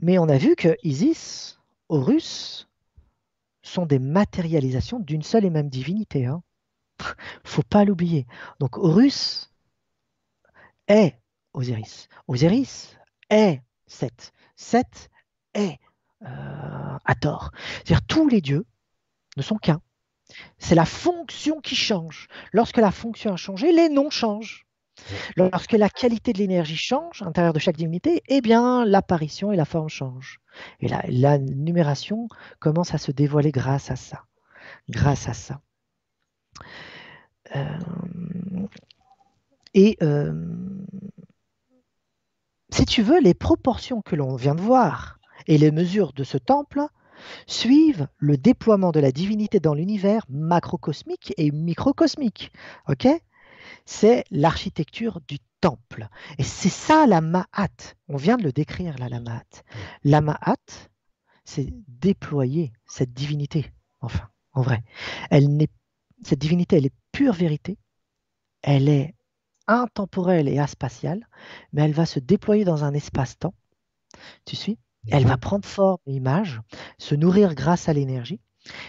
Mais on a vu que Isis, Horus, sont des matérialisations d'une seule et même divinité. Hein. [laughs] Faut pas l'oublier. Donc Horus est Osiris. Osiris est Seth. Seth est euh. C'est-à-dire tous les dieux ne sont qu'un. C'est la fonction qui change. Lorsque la fonction a changé, les noms changent. Lorsque la qualité de l'énergie change à l'intérieur de chaque divinité, eh bien l'apparition et la forme changent. Et la, numération commence à se dévoiler grâce à ça. Grâce à ça. Euh, et euh, si tu veux, les proportions que l'on vient de voir et les mesures de ce temple suivent le déploiement de la divinité dans l'univers macrocosmique et microcosmique. Ok? C'est l'architecture du temple. Et c'est ça la Ma'at. On vient de le décrire là, la Ma'at. La Ma'at, c'est déployer cette divinité, enfin, en vrai. Elle n'est, cette divinité, elle est pure vérité. Elle est intemporelle et aspatiale, mais elle va se déployer dans un espace-temps. Tu suis? Elle va prendre forme et image, se nourrir grâce à l'énergie,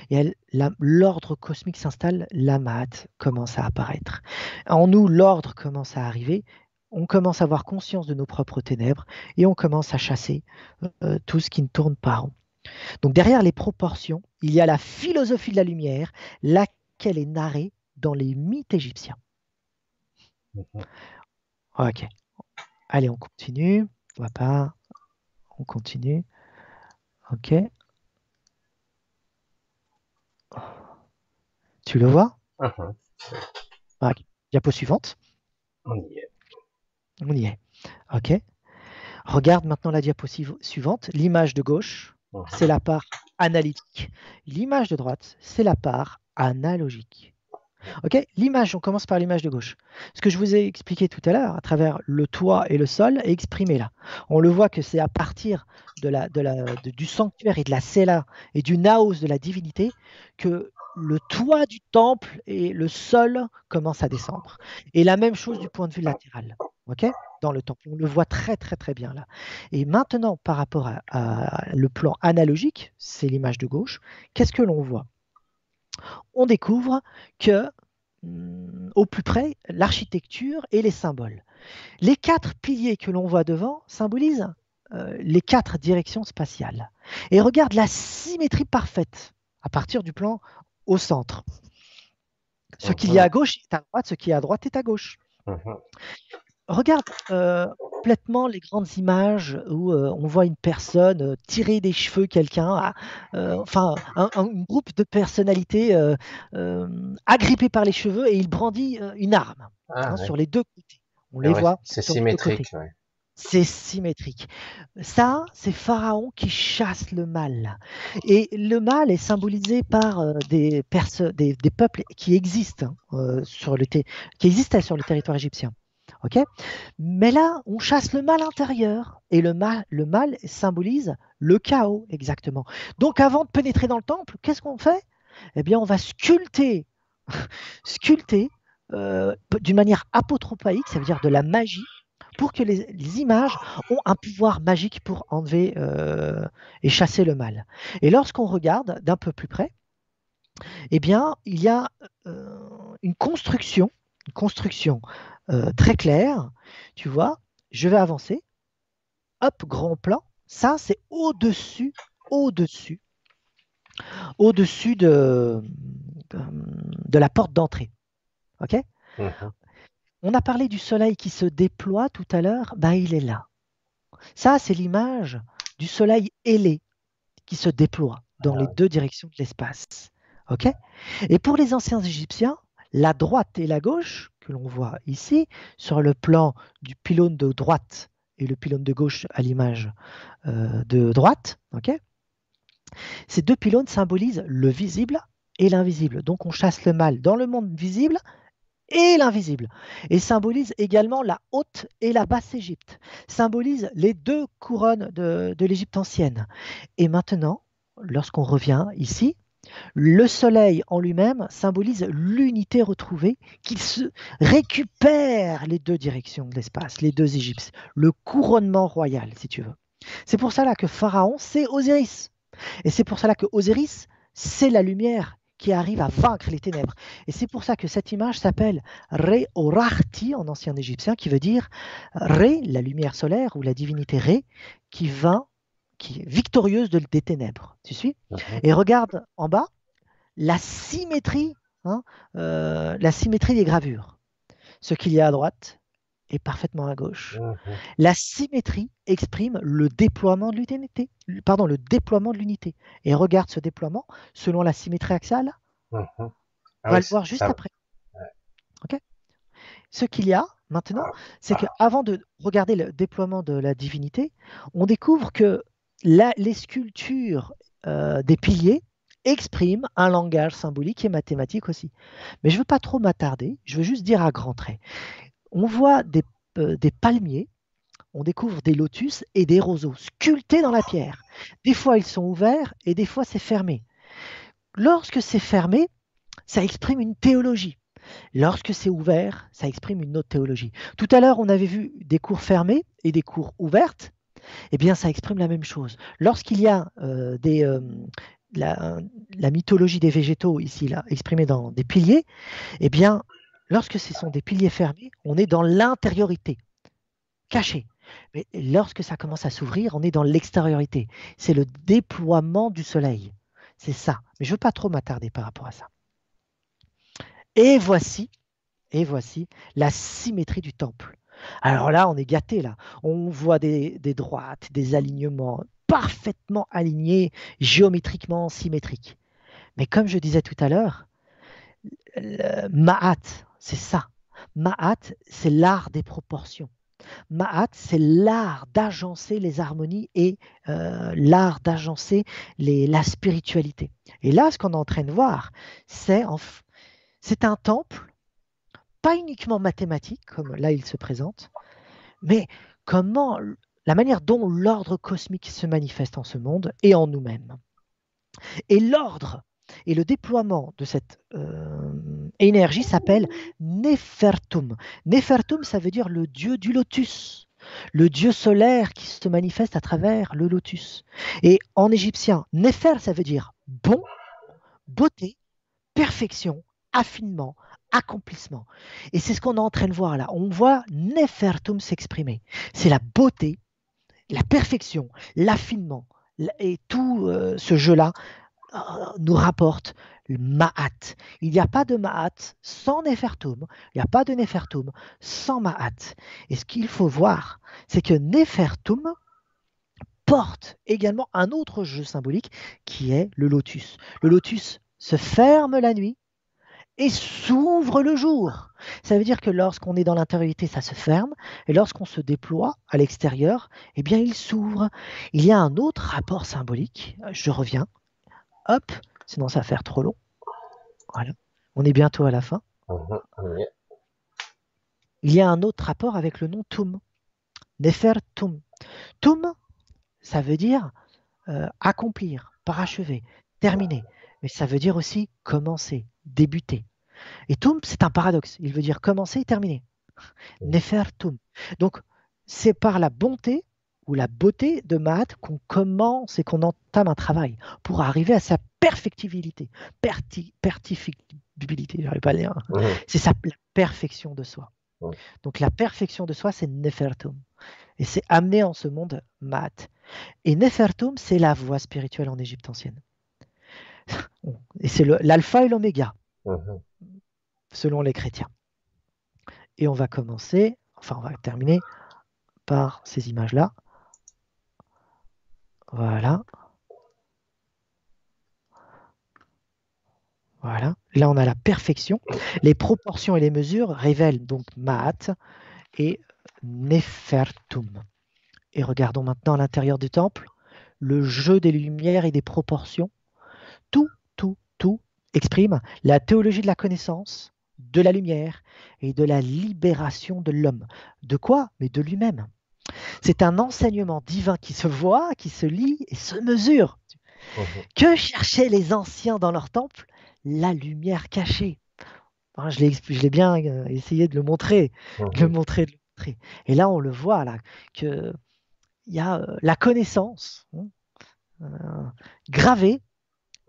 et l'ordre cosmique s'installe, l'amat commence à apparaître. En nous, l'ordre commence à arriver, on commence à avoir conscience de nos propres ténèbres et on commence à chasser euh, tout ce qui ne tourne pas rond. Donc derrière les proportions, il y a la philosophie de la lumière, laquelle est narrée dans les mythes égyptiens. Mhm. Ok. Allez, on continue. On va pas. On continue. Ok. Tu le vois? Uh-huh. Diapo suivante. On y est. On y est. OK. Regarde maintenant la diapo suivante. L'image de gauche, uh-huh. c'est la part analytique. L'image de droite, c'est la part analogique. L'image, on commence par l'image de gauche. Ce que je vous ai expliqué tout à l'heure, à travers le toit et le sol, est exprimé là. On le voit que c'est à partir du sanctuaire et de la cella et du naos de la divinité que le toit du temple et le sol commencent à descendre. Et la même chose du point de vue latéral. Ok? Dans le temple. On le voit très très très bien là. Et maintenant, par rapport à le plan analogique, c'est l'image de gauche, qu'est-ce que l'on voit? On découvre que mm, au plus près, l'architecture et les symboles. Les quatre piliers que l'on voit devant symbolisent euh, les quatre directions spatiales. Et regarde la symétrie parfaite à partir du plan au centre. Ce qu'il y a à gauche est à droite, ce qui est à droite est à gauche. Mhm regarde euh, complètement les grandes images où euh, on voit une personne euh, tirer des cheveux quelqu'un, enfin un, groupe de personnalités agrippées par les cheveux et il brandit une arme ah, hein, sur les deux côtés. On les voit. C'est symétrique. C'est symétrique. Ça, c'est Pharaon qui chasse le mal. Et le mal est symbolisé par des, des, des, peuples qui existent, hein, sur le qui existaient sur le territoire égyptien. Ok? Mais là, on chasse le mal intérieur. Et le mal, le mal symbolise le chaos, exactement. Donc, avant de pénétrer dans le temple, qu'est-ce qu'on fait? Eh bien, on va sculpter, [laughs] sculpter euh, d'une manière apotropaïque, ça veut dire de la magie, pour que les, images ont un pouvoir magique pour enlever euh, et chasser le mal. Et lorsqu'on regarde d'un peu plus près, eh bien, il y a euh, une construction, une construction euh, très clair. Tu vois, je vais avancer. Hop, grand plan. Ça, c'est au-dessus, au-dessus, au-dessus de, de, la porte d'entrée. OK? Mhm. On a parlé du soleil qui se déploie tout à l'heure. Ben, il est là. Ça, c'est l'image du soleil ailé qui se déploie dans les deux directions de l'espace. OK? Et pour les anciens Égyptiens, la droite et la gauche l'on voit ici, sur le plan du pylône de droite et le pylône de gauche à l'image euh, de droite. Ces deux pylônes symbolisent le visible et l'invisible. Donc on chasse le mal dans le monde visible et l'invisible. Et symbolise également la haute et la basse Égypte. Symbolise les deux couronnes de l'Égypte ancienne. Et maintenant, lorsqu'on revient ici, le soleil en lui-même symbolise l'unité retrouvée, qu'il se récupère les deux directions de l'espace, les deux Égyptes, le couronnement royal, si tu veux. C'est pour cela que Pharaon, c'est Osiris. Et c'est pour cela que Osiris, c'est la lumière qui arrive à vaincre les ténèbres. Et c'est pour ça que cette image s'appelle Ré Orarti en ancien égyptien, qui veut dire Ré, la lumière solaire, ou la divinité Ré, qui vint qui est victorieuse des ténèbres. Tu suis? Et regarde en bas la symétrie, hein, euh, la symétrie des gravures. Ce qu'il y a à droite est parfaitement à gauche. La symétrie exprime le déploiement de l'unité. Pardon, le déploiement de l'unité. Et regarde ce déploiement selon la symétrie axiale. On ah va le voir juste après. Ce qu'il y a maintenant, c'est qu'avant de regarder le déploiement de la divinité, on découvre que les sculptures euh, des piliers expriment un langage symbolique et mathématique aussi. Mais je ne veux pas trop m'attarder, je veux juste dire à grands traits. On voit des, euh, des palmiers, on découvre des lotus et des roseaux sculptés dans la pierre. Des fois ils sont ouverts et des fois c'est fermé. Lorsque c'est fermé, ça exprime une théologie. Lorsque c'est ouvert, ça exprime une autre théologie. Tout à l'heure, on avait vu des cours fermées et des cours ouvertes eh bien, ça exprime la même chose. Lorsqu'il y a euh, euh, la, mythologie des végétaux ici, là, exprimée dans des piliers, eh bien, lorsque ce sont des piliers fermés, on est dans l'intériorité, caché. Mais lorsque ça commence à s'ouvrir, on est dans l'extériorité. C'est le déploiement du soleil. C'est ça. Mais je ne veux pas trop m'attarder par rapport à ça. Et voici, et voici la symétrie du temple. Alors là, on est gâté là. On voit des, droites, des alignements parfaitement alignés, géométriquement symétriques. Mais comme je disais tout à l'heure, Ma'at, c'est ça. Ma'at, c'est l'art des proportions. Ma'at, c'est l'art d'agencer les harmonies et euh, l'art d'agencer la spiritualité. Et là, ce qu'on est en train de voir, c'est un temple, pas uniquement mathématique, comme là il se présente, mais comment la manière dont l'ordre cosmique se manifeste en ce monde et en nous-mêmes. Et l'ordre et le déploiement de cette euh, énergie s'appelle Nefertum. Nefertum, ça veut dire le dieu du lotus, le dieu solaire qui se manifeste à travers le lotus. Et en égyptien, Nefer, ça veut dire bon, beauté, perfection, affinement, accomplissement. Et c'est ce qu'on est en train de voir là. On voit Nefertum s'exprimer. C'est la beauté, la perfection, l'affinement. Et tout euh, ce jeu-là euh, nous rapporte le Ma'at. Il n'y a pas de Ma'at sans Nefertum. Il n'y a pas de Nefertum sans Ma'at. Et ce qu'il faut voir, c'est que Nefertum porte également un autre jeu symbolique qui est le lotus. Le lotus se ferme la nuit et s'ouvre le jour. Ça veut dire que lorsqu'on est dans l'intériorité, ça se ferme, et lorsqu'on se déploie à l'extérieur, eh bien, il s'ouvre. Il y a un autre rapport symbolique. Je reviens. Hop, sinon ça va faire trop long. Voilà. On est bientôt à la fin. Mhm, il y a un autre rapport avec le nom Tum. Nefer Tum. Tum, ça veut dire euh, accomplir, parachever, terminer. Mais ça veut dire aussi commencer, débuter. Et Tum, c'est un paradoxe. Il veut dire commencer et terminer. Nefer Tum. Donc, c'est par la bonté ou la beauté de maths qu'on commence et qu'on entame un travail pour arriver à sa perfectibilité. Perti, pertificabilité, j'arrive pas à lire. C'est sa perfection de soi. Donc la perfection de soi, c'est Nefertum. Et c'est amené en ce monde math. Et Nefertum, c'est la voie spirituelle en Égypte ancienne. [laughs] Et c'est l'alpha et l'oméga, mhm. Selon les chrétiens. Et on va commencer, enfin on va terminer par ces images-là. Voilà. Voilà. Là, on a la perfection. Les proportions et les mesures révèlent donc Maat et Nefertum. Et regardons maintenant l'intérieur du temple le jeu des lumières et des proportions. Tout, tout, tout exprime la théologie de la connaissance, de la lumière et de la libération de l'homme. De quoi? Mais de lui-même. C'est un enseignement divin qui se voit, qui se lit et se mesure. Que cherchaient les anciens dans leur temple? La lumière cachée. je l'ai bien euh, essayé de le montrer, de le montrer, de le montrer. Et là, on le voit là que il y a euh, la connaissance hein, euh, gravée,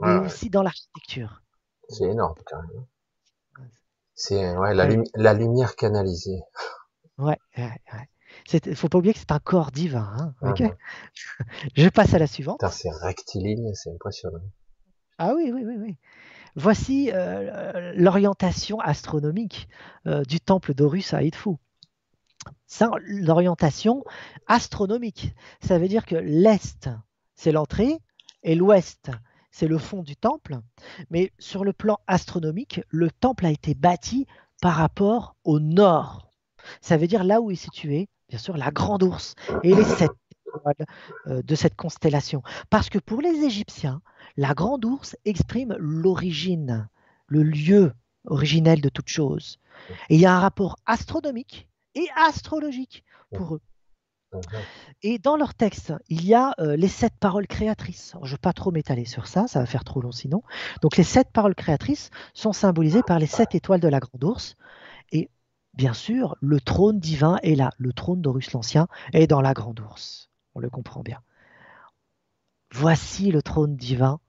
mais aussi dans l'architecture. C'est énorme quand même. C'est la, lumière canalisée. Ouais, ouais, ouais. Faut pas oublier que c'est un corps divin. Hein, [laughs] Je passe à la suivante. C'est rectiligne, c'est impressionnant. Ah oui, oui, oui, oui. Voici euh, l'orientation astronomique euh, du temple d'Horus à Edfu. L'orientation astronomique, ça veut dire que l'est, c'est l'entrée, et l'ouest, c'est le fond du temple. Mais sur le plan astronomique, le temple a été bâti par rapport au nord. Ça veut dire là où est situé bien sûr la grande ours et les sept étoiles euh, de cette constellation. Parce que pour les Égyptiens, la grande ours exprime l'origine, le lieu originel de toute chose. Et il y a un rapport astronomique et astrologique pour eux. Et dans leur texte, il y a euh, les sept paroles créatrices. je ne vais pas trop m'étaler sur ça, ça va faire trop long sinon. Donc les sept paroles créatrices sont symbolisées par les sept étoiles de la grande ours. Et bien sûr, le trône divin est là. Le trône d'Horus l'Ancien est dans la grande ours. On le comprend bien. Voici le trône divin.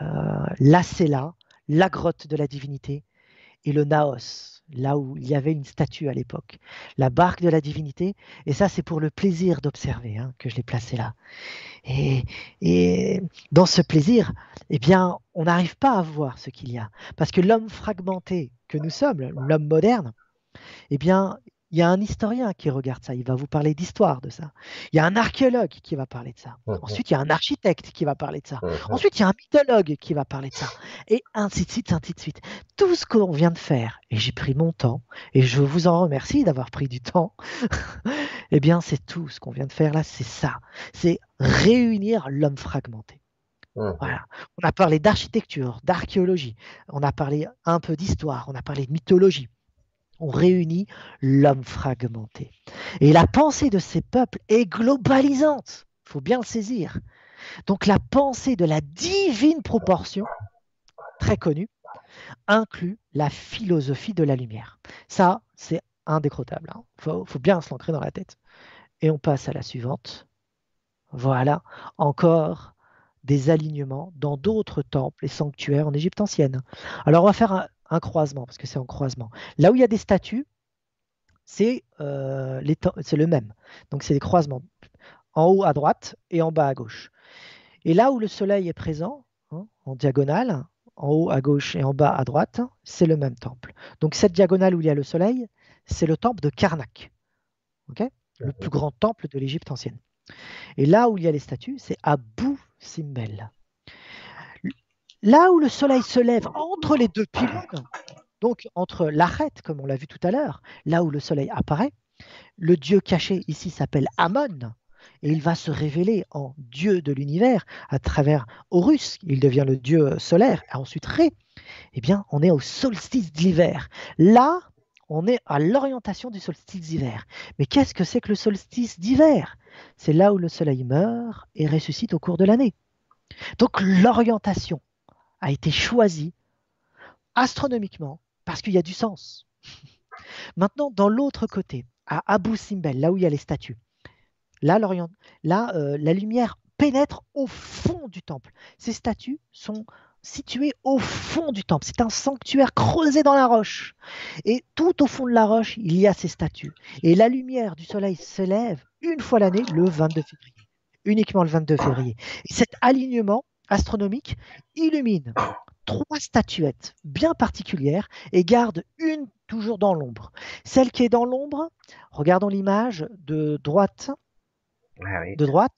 Euh, là, c'est là, la grotte de la divinité et le Naos, là où il y avait une statue à l'époque. La barque de la divinité, et ça c'est pour le plaisir d'observer hein, que je l'ai placé là. Et, et, dans ce plaisir, eh bien, on n'arrive pas à voir ce qu'il y a. Parce que l'homme fragmenté que nous sommes, l'homme moderne, eh bien, il y a un historien qui regarde ça, il va vous parler d'histoire de ça. Il y a un archéologue qui va parler de ça. Mmh. Ensuite, il y a un architecte qui va parler de ça. Mmh, Ensuite, il y a un mythologue qui va parler de ça. Et ainsi de suite, ainsi de suite. Tout ce qu'on vient de faire, et j'ai pris mon temps, et je vous en remercie d'avoir pris du temps, [laughs] eh bien, c'est tout ce qu'on vient de faire là, c'est ça. C'est réunir l'homme fragmenté. Mmh. Voilà. On a parlé d'architecture, d'archéologie, on a parlé un peu d'histoire, on a parlé de mythologie. On réunit l'homme fragmenté. Et la pensée de ces peuples est globalisante. Il faut bien le saisir. Donc la pensée de la divine proportion, très connue, inclut la philosophie de la lumière. Ça, c'est indécrottable. Il hein. faut, bien se l'ancrer dans la tête. Et on passe à la suivante. Voilà, encore des alignements dans d'autres temples et sanctuaires en Égypte ancienne. Alors on va faire un, croisement, parce que c'est en croisement. Là où il y a des statues, c'est euh, le même. Donc c'est des croisements en haut à droite et en bas à gauche. Et là où le soleil est présent, hein, en diagonale, en haut à gauche et en bas à droite, c'est le même temple. Donc cette diagonale où il y a le soleil, c'est le temple de Karnak, le plus grand temple de l'Égypte ancienne. Et là où il y a les statues, c'est Abu Simbel. Là où le soleil se lève entre les deux pylônes, donc entre l'arête, comme on l'a vu tout à l'heure, là où le soleil apparaît, le dieu caché ici s'appelle Amon, et il va se révéler en dieu de l'univers à travers Horus, il devient le dieu solaire, et ensuite Ré. Eh bien, on est au solstice d'hiver. Là, on est à l'orientation du solstice d'hiver. Mais qu'est-ce que c'est que le solstice d'hiver? C'est là où le soleil meurt et ressuscite au cours de l'année. Donc l'orientation a été choisie astronomiquement parce qu'il y a du sens. Maintenant, dans l'autre côté, à Abu Simbel, là où il y a les statues, là, là euh, la lumière pénètre au fond du temple. Ces statues sont situé au fond du temple. C'est un sanctuaire creusé dans la roche. Et tout au fond de la roche, il y a ces statues. Et la lumière du soleil s'élève une fois l'année, le 22 février. Uniquement le 22 février. Et cet alignement astronomique illumine trois statuettes bien particulières et garde une toujours dans l'ombre. Celle qui est dans l'ombre, regardons l'image de droite. Ah de droite.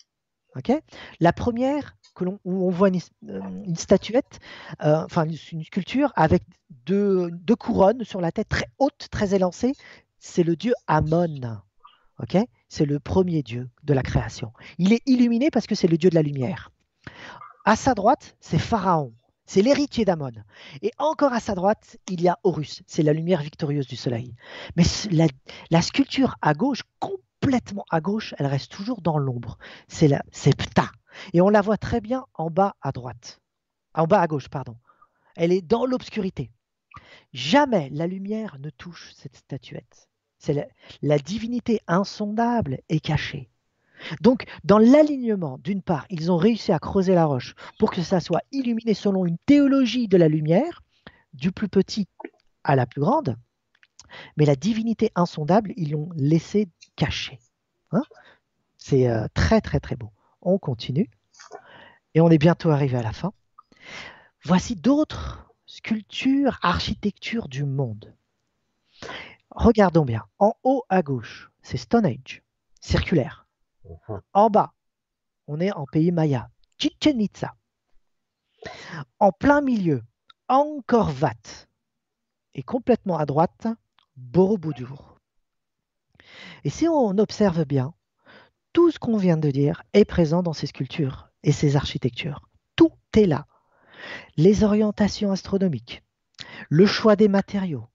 la première, où on voit une, euh, statuette, euh, enfin une, sculpture avec deux, couronnes sur la tête très haute, très élancée. C'est le dieu Amon. c'est le premier dieu de la création. Il est illuminé parce que c'est le dieu de la lumière. À sa droite, c'est Pharaon. C'est l'héritier d'Amon. Et encore à sa droite, il y a Horus. C'est la lumière victorieuse du soleil. Mais la, sculpture à gauche, complètement à gauche, elle reste toujours dans l'ombre. C'est Ptah. Et on la voit très bien en bas à droite. En bas à gauche, pardon. Elle est dans l'obscurité. Jamais la lumière ne touche cette statuette. La, divinité insondable est cachée. Donc, dans l'alignement, d'une part, ils ont réussi à creuser la roche pour que ça soit illuminé selon une théologie de la lumière, du plus petit à la plus grande, mais la divinité insondable, ils l'ont laissé cachée. Hein. C'est euh, très, très, très beau on continue. Et on est bientôt arrivé à la fin. Voici d'autres sculptures, architectures du monde. Regardons bien. En haut à gauche, c'est Stone Age, circulaire. Mhm. En bas, on est en pays maya, Chichen Itza. En plein milieu, Angkor Wat. Et complètement à droite, Borobudur. Et si on observe bien, tout ce qu'on vient de dire est présent dans ces sculptures et ces architectures. Tout est là. Les orientations astronomiques, le choix des matériaux,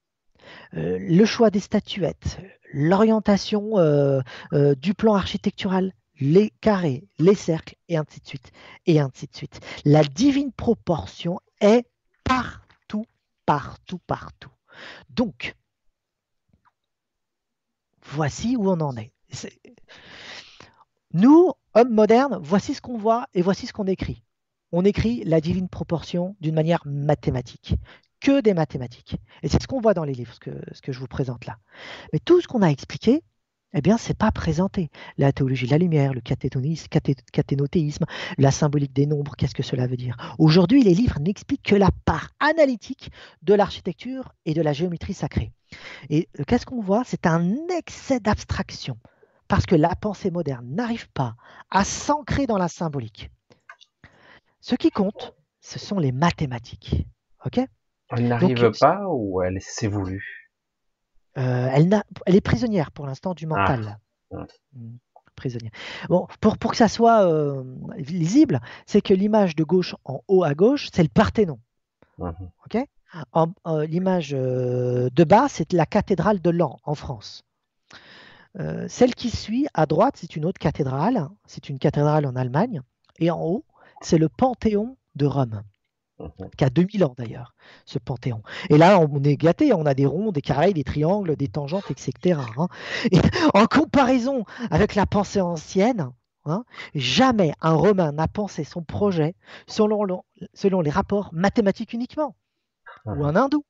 le choix des statuettes, l'orientation euh, euh, du plan architectural, les carrés, les cercles, et ainsi de suite, et ainsi de suite. La divine proportion est partout, partout, partout. Donc, voici où on en est. Nous, hommes modernes, voici ce qu'on voit et voici ce qu'on écrit. On écrit la divine proportion d'une manière mathématique, que des mathématiques. Et c'est ce qu'on voit dans les livres, ce que, ce que je vous présente là. Mais tout ce qu'on a expliqué, eh bien, c'est pas présenté. La théologie de la lumière, le cathénothéisme, la symbolique des nombres, qu'est-ce que cela veut dire? Aujourd'hui, les livres n'expliquent que la part analytique de l'architecture et de la géométrie sacrée. Et euh, qu'est-ce qu'on voit? C'est un excès d'abstraction parce que la pensée moderne n'arrive pas à s'ancrer dans la symbolique. Ce qui compte, ce sont les mathématiques. Ok? Elle n'arrive pas ou elle s'est voulu euh, elle, elle, est prisonnière pour l'instant du mental. Ah. Hmm. prisonnier. Bon, pour, pour que ça soit euh, lisible, c'est que l'image de gauche en haut à gauche, c'est le Parthénon. Ok? En- euh, L'image euh, de bas, c'est la cathédrale de Lan en France. Euh, celle qui suit à droite, c'est une autre cathédrale. C'est une cathédrale en Allemagne. Et en haut, c'est le Panthéon de Rome. Qui a 2000 ans d'ailleurs, ce Panthéon. Et là, on est gâté. On a des ronds, des carrés, des triangles, des tangentes, etc. hein. Et [laughs] en comparaison avec la pensée ancienne, hein, jamais un Romain n'a pensé son projet selon, le- selon les rapports mathématiques uniquement ou un hindou,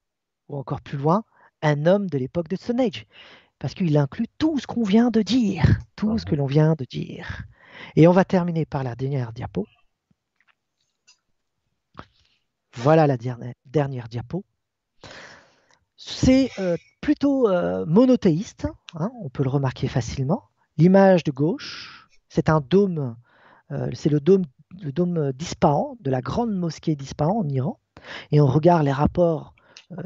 ou encore plus loin, un homme de l'époque de Stone Age, parce qu'il inclut tout ce qu'on vient de dire, tout ce que l'on vient de dire. Et on va terminer par la dernière diapo. Voilà la dernière, diapo. C'est euh, plutôt euh, monothéiste, hein, on peut le remarquer facilement. L'image de gauche, c'est un dôme, euh, c'est le dôme, le d'Ispahan, de la grande mosquée d'Ispahan en Iran. Et on regarde les rapports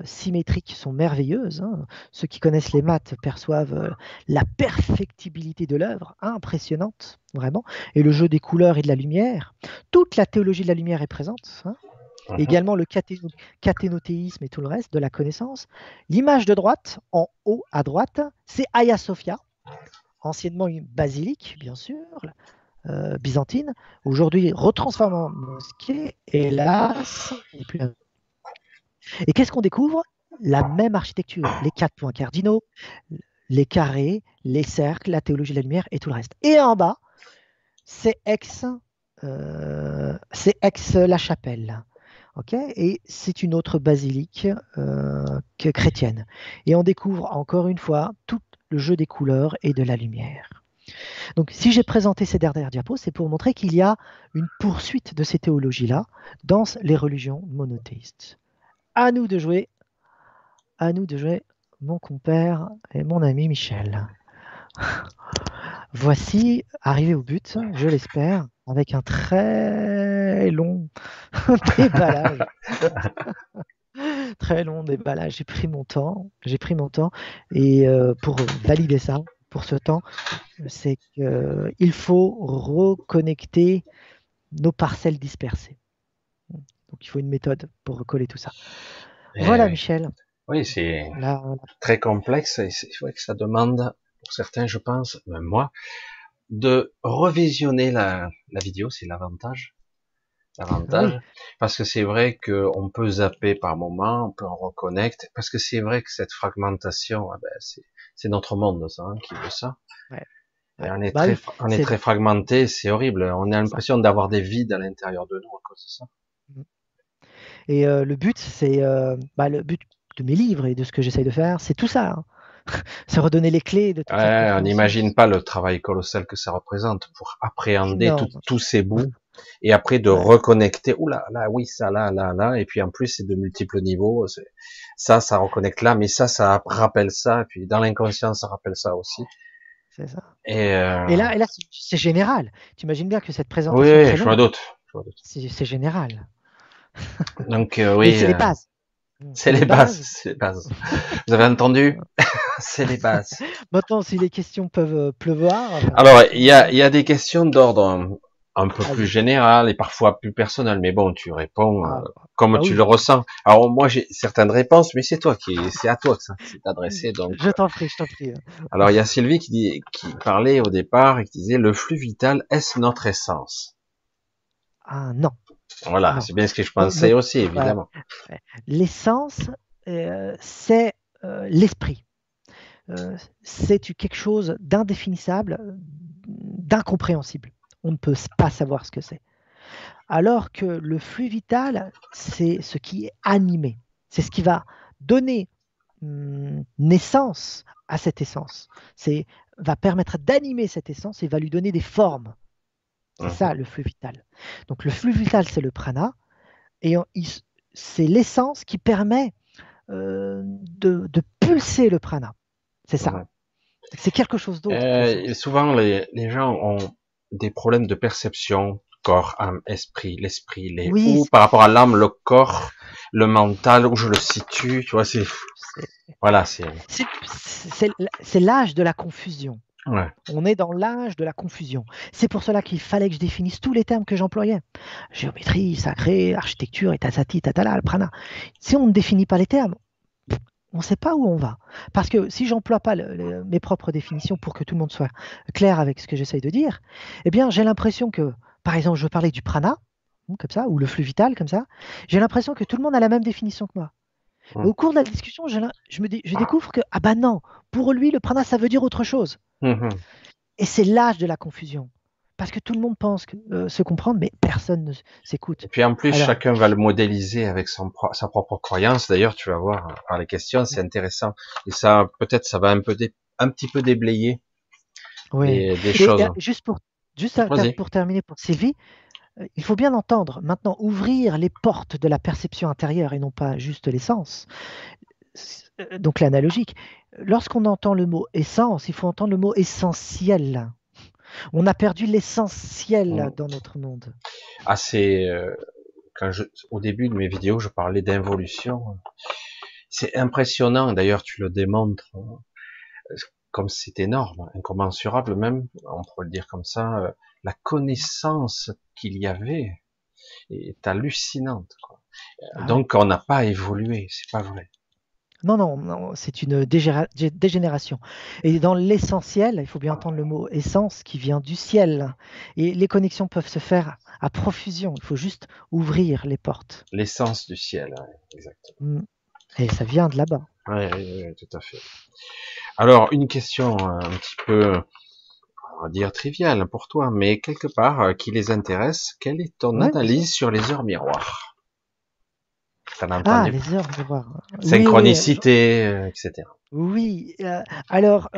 symétriques sont merveilleuses. hein. Ceux qui connaissent les maths perçoivent la perfectibilité de l'œuvre, impressionnante, vraiment. Et le jeu des couleurs et de la lumière. Toute la théologie de la lumière est présente. hein. Mhm. Également le cathénothéisme et tout le reste de la connaissance. L'image de droite, en haut à droite, c'est Hagia Sophia, anciennement une basilique, bien sûr, euh, byzantine, aujourd'hui retransformée en mosquée, hélas. n'est plus. Et qu'est-ce qu'on découvre? La même architecture, les quatre points cardinaux, les carrés, les cercles, la théologie de la lumière et tout le reste. Et en bas, c'est ex, euh, ex la chapelle. Ok et c'est une autre basilique euh, que chrétienne. Et on découvre encore une fois tout le jeu des couleurs et de la lumière. Donc, si j'ai présenté ces dernières diapos, c'est pour montrer qu'il y a une poursuite de ces théologies-là dans les religions monothéistes. À nous de jouer, à nous de jouer, mon compère et mon ami Michel. [laughs] Voici, arrivé au but, je l'espère, avec un très long [laughs] déballage. [laughs] très long déballage. J'ai pris mon temps, j'ai pris mon temps, et euh, pour valider ça, pour ce temps, c'est qu'il faut reconnecter nos parcelles dispersées. Donc il faut une méthode pour recoller tout ça. Et voilà. Michel. Oui, c'est voilà. très complexe et c'est vrai que ça demande, pour certains, je pense, même moi, de revisionner la, la vidéo, c'est l'avantage. L'avantage. Parce que c'est vrai qu'on peut zapper par moment, on peut en reconnecter, parce que c'est vrai que cette fragmentation, ben, c'est, c'est notre monde, ça, hein, qui veut ça. Ouais. On est Bah très, on est très fragmenté, c'est horrible. On a l'impression d'avoir des vides à l'intérieur de nous à cause de ça. Et euh, le but, c'est euh, bah, le but de mes livres et de ce que j'essaye de faire, c'est tout ça. hein. [laughs] c'est redonner les clés de cette Ouais, on n'imagine pas le travail colossal que ça représente pour appréhender tout- tous ces bouts et après de reconnecter. Oula, là, oui, ça, là, là, là. Et puis en plus, c'est de multiples niveaux. Ça, ça reconnecte là, mais ça, ça rappelle ça. Et puis dans l'inconscient, ça rappelle ça aussi. C'est ça. Et, euh... Et là, et là c'est- général. Tu imagines bien que cette oui, présentation, oui, très je me doute. c'est général. Donc euh, [laughs] oui, c'est les euh, bases. c'est les bases, c'est les bases. Vous avez entendu? [laughs] C'est les bases. Maintenant, si les questions peuvent pleuvoir. Alors, il y a, il y a des questions d'ordre un, peu plus général et parfois plus personnel, mais bon, tu réponds ah, euh, comme ah tu oui. le ressens. Alors moi, j'ai certaines réponses, mais c'est toi qui, c'est à toi que ça s'est adressé. Donc, je t'en prie, je t'en prie. alors il y a Sylvie qui dit, qui parlait au départ et qui disait le flux vital est-ce notre essence? Ah non. Voilà, c'est bien ce que je pensais aussi, évidemment. L'essence, euh, c'est euh, l'esprit. Euh, c'est quelque chose d'indéfinissable, euh, d'incompréhensible. On ne peut pas savoir ce que c'est. Alors que le flux vital, c'est ce qui est animé. C'est ce qui va donner hum, naissance à cette essence. C'est va permettre d'animer cette essence et va lui donner des formes. C'est ça le flux vital. Donc le flux vital, c'est le prana, et c'est l'essence qui permet euh, de, de pulser le prana. C'est ça. Ouais. C'est quelque chose d'autre. Euh, souvent, les, les gens ont des problèmes de perception, corps, âme, esprit, l'esprit, les Oui, c'est- par rapport à l'âme, le corps, le mental, où je le situe, tu vois, c'est, voilà, c'est, c'est- l'âge de la confusion. On est dans l'âge de la confusion. C'est pour cela qu'il fallait que je définisse tous les termes que j'employais. Géométrie, sacré, architecture, et tatati, tatala, prana. Si on ne définit pas les termes, on ne sait pas où on va. Parce que si j'emploie pas mes propres définitions pour que tout le monde soit clair avec ce que j'essaye de dire, eh bien, j'ai l'impression que, par exemple, je veux parler du prana, hein, comme ça, ou le flux vital, comme ça, j'ai l'impression que tout le monde a la même définition que moi. Au cours de la discussion, je, me je découvre que, ah bah non, pour lui, le prana, ça veut dire autre chose. Mmh Et c'est l'âge de la confusion. Parce que tout le monde pense euh, se comprendre, mais personne ne s'écoute. Et puis en plus, chacun va le modéliser avec son, sa propre croyance. D'ailleurs, tu vas voir hein, par les questions, c'est intéressant. Et ça, peut-être, ça va un peu, un petit peu déblayer oui. des, choses. juste pour, juste pour terminer pour Sylvie, euh, il faut bien entendre maintenant ouvrir les portes de la perception intérieure et non pas juste l'essence. Euh, donc l'analogique. Lorsqu'on entend le mot essence, il faut entendre le mot essentiel. On a perdu l'essentiel dans notre monde. Ah, c'est euh, quand je, au début de mes vidéos, je parlais d'involution. C'est impressionnant. D'ailleurs, tu le démontres comme c'est énorme, incommensurable même. On pourrait le dire comme ça la connaissance qu'il y avait est hallucinante. Ah Donc on n'a pas évolué, c'est pas vrai. Non, non, c'est une dégénération. Et dans l'essentiel, il faut bien entendre le mot essence qui vient du ciel. Et les connexions peuvent se faire à profusion. Il faut juste ouvrir les portes. L'essence du ciel, exactement. Mm. Et ça vient de là-bas. Oui, tout à fait. Alors, une question un petit peu on va dire trivial pour toi, mais quelque part euh, qui les intéresse, quelle est ton analyse sur les heures miroirs? Ah, les heures miroirs. Synchronicité, euh, etc. Oui, euh, alors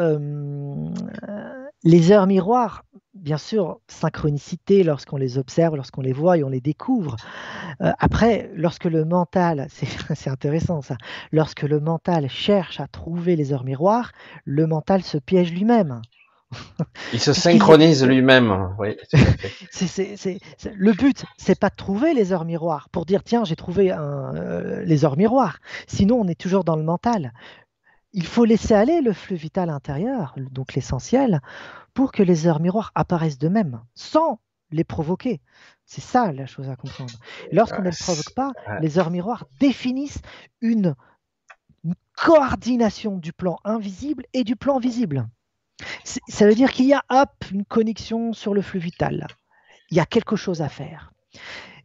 les heures miroirs, bien sûr, synchronicité lorsqu'on les observe, lorsqu'on les voit et on les découvre. après, lorsque le mental, [laughs] c'est intéressant ça, lorsque le mental cherche à trouver les heures miroirs, le mental se piège lui-même. Il se synchronise lui-même. Oui, [laughs] le but, c'est pas de trouver les heures miroirs pour dire tiens j'ai trouvé euh, les heures miroirs. Sinon on est toujours dans le mental. Il faut laisser aller le flux vital intérieur, donc l'essentiel, pour que les heures miroirs apparaissent d'eux-mêmes, sans les provoquer. C'est ça la chose à comprendre. Lorsqu'on ne les provoque pas, les heures miroirs définissent une coordination du plan invisible et du plan visible. Ça veut dire qu'il y a hop, une connexion sur le flux vital. Il y a quelque chose à faire.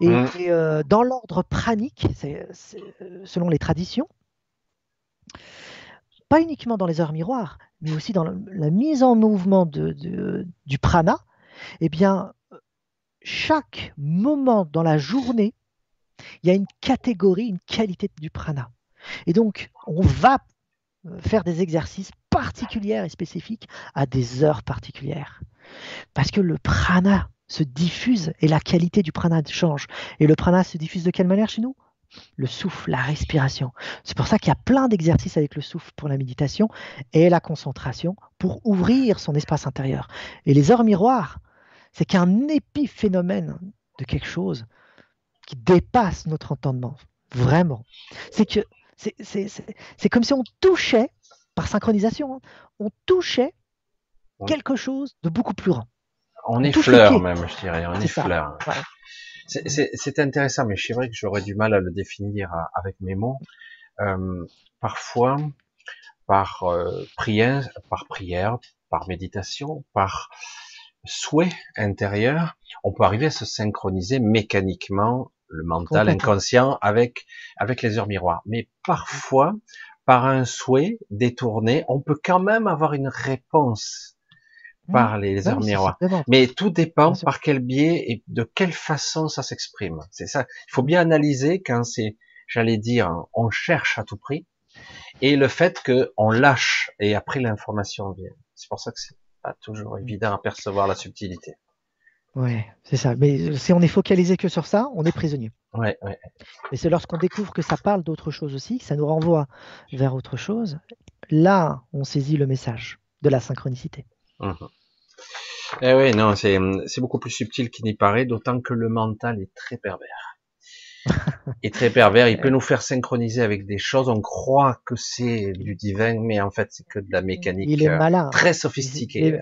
Et, mmh. euh, dans l'ordre pranique, selon les traditions, pas uniquement dans les heures miroirs, mais aussi dans la mise en mouvement de, du prana, eh bien, chaque moment dans la journée, il y a une catégorie, une qualité du prana. Et donc, on va euh, faire des exercices particulières et spécifiques à des heures particulières. Parce que le prana se diffuse et la qualité du prana change. Et le prana se diffuse de quelle manière chez nous? Le souffle, la respiration. C'est pour ça qu'il y a plein d'exercices avec le souffle pour la méditation et la concentration pour ouvrir son espace intérieur. Et les heures miroirs, c'est qu'un épiphénomène de quelque chose qui dépasse notre entendement. Vraiment. C'est que c'est comme si on touchait par synchronisation, hein. on touchait quelque chose de beaucoup plus grand. On, effleure même, je dirais, on effleure. C'est intéressant, mais c'est vrai que j'aurais du mal à le définir euh, avec mes mots. Euh, parfois, par euh, prière, par prière, par méditation, par souhait intérieur, on peut arriver à se synchroniser mécaniquement le mental inconscient avec avec les heures miroirs. Mais parfois, par un souhait détourné, on peut quand même avoir une réponse mmh. par les heures miroirs. Mais tout dépend par quel biais et de quelle façon ça s'exprime. C'est ça. Il faut bien analyser quand c'est, j'allais dire, on cherche à tout prix, et le fait que on lâche et après l'information vient. C'est pour ça que c'est pas toujours mmh. évident à percevoir la subtilité. Ouais, c'est ça. Mais si on est focalisé que sur ça, on est prisonnier. Ouais, ouais. Mais c'est lorsqu'on découvre que ça parle d'autre chose aussi, que ça nous renvoie vers autre chose, là, on saisit le message de la synchronicité. Mmh. Eh oui, non, c'est beaucoup plus subtil qu'il n'y paraît, d'autant que le mental est très pervers. [laughs] est très pervers. Il peut nous faire synchroniser avec des choses. On croit que c'est du divin, mais en fait, c'est que de la mécanique il est euh, malin. très sophistiquée.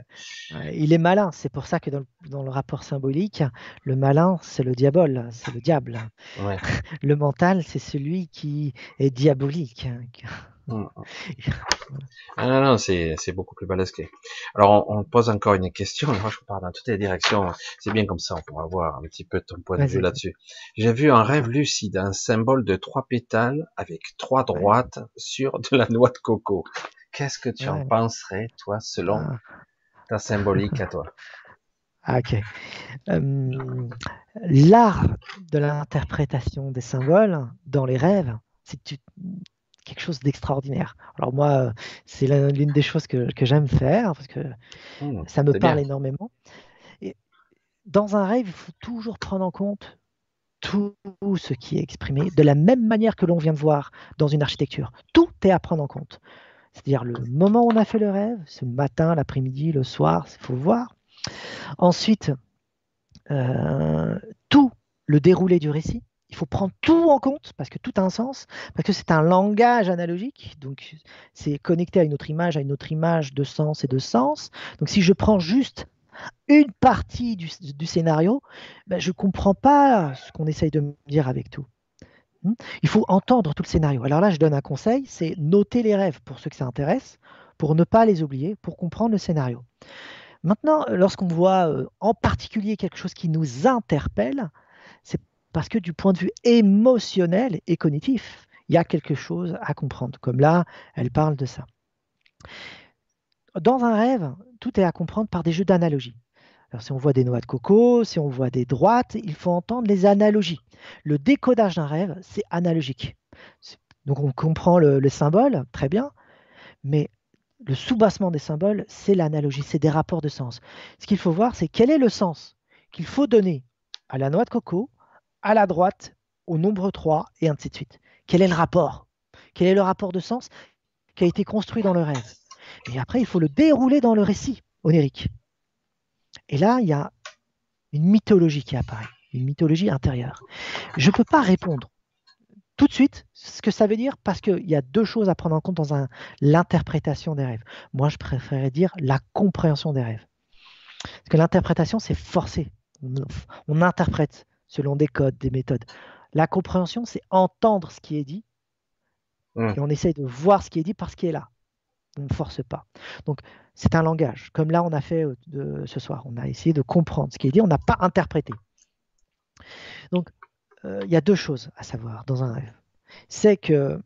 Il est, malin. C'est pour ça que dans le, rapport symbolique, le malin, c'est le diable, c'est le diable. [laughs] Le mental, c'est celui qui est diabolique. Mm. Ah non, non, c'est, beaucoup plus balèze Alors, on, pose encore une question. Moi, je pars dans toutes les directions. C'est bien comme ça, on pourra voir un petit peu ton point de vue là-dessus. J'ai vu un rêve lucide, un symbole de trois pétales avec trois droites sur de la noix de coco. Qu'est-ce que tu en penserais, toi, selon ah. ta symbolique à toi? Ah, ok. l'art de l'interprétation des symboles dans les rêves, c'est quelque chose d'extraordinaire. Alors moi, c'est l'une des choses que, j'aime faire parce que mmh, ça me parle énormément. Et dans un rêve, il faut toujours prendre en compte tout ce qui est exprimé de la même manière que l'on vient de voir dans une architecture. Tout est à prendre en compte. C'est-à-dire le moment où on a fait le rêve, c'est le matin, l'après-midi, le soir, il faut voir. Ensuite, euh, tout le déroulé du récit, il faut prendre tout en compte parce que tout a un sens, parce que c'est un langage analogique, donc c'est connecté à une autre image, à une autre image de sens et de sens. Donc si je prends juste une partie du, scénario, ben, je ne comprends pas ce qu'on essaye de me dire avec tout. Hmm? Il faut entendre tout le scénario. Alors là, je donne un conseil, c'est noter les rêves pour ceux que ça intéresse, pour ne pas les oublier, pour comprendre le scénario. Maintenant, lorsqu'on voit euh, en particulier quelque chose qui nous interpelle, c'est parce que du point de vue émotionnel et cognitif, il y a quelque chose à comprendre. Comme là, elle parle de ça. Dans un rêve, tout est à comprendre par des jeux d'analogie. Alors, si on voit des noix de coco, si on voit des droites, il faut entendre les analogies. Le décodage d'un rêve, c'est analogique. Donc, on comprend le, le, symbole, très bien, mais le soubassement des symboles, c'est l'analogie, c'est des rapports de sens. Ce qu'il faut voir, c'est quel est le sens qu'il faut donner à la noix de coco, à la droite, au nombre 3, et ainsi de suite. Quel est le rapport? Quel est le rapport de sens qui a été construit dans le rêve? Et après, il faut le dérouler dans le récit onirique. Et là, il y a une mythologie qui apparaît, une mythologie intérieure. Je ne peux pas répondre tout de suite ce que ça veut dire parce qu'il y a deux choses à prendre en compte dans l'interprétation des rêves. Moi, je préférerais dire la compréhension des rêves. Parce que l'interprétation, c'est forcé. on interprète selon des codes, des méthodes. La compréhension, c'est entendre ce qui est dit mmh. et on essaye de voir ce qui est dit parce qu'il est là. On ne force pas. Donc, c'est un langage. Comme là, on a fait euh, ce soir. On a essayé de comprendre ce qui est dit, on n'a pas interprété. Donc, il y a deux choses à savoir dans un rêve. C'est que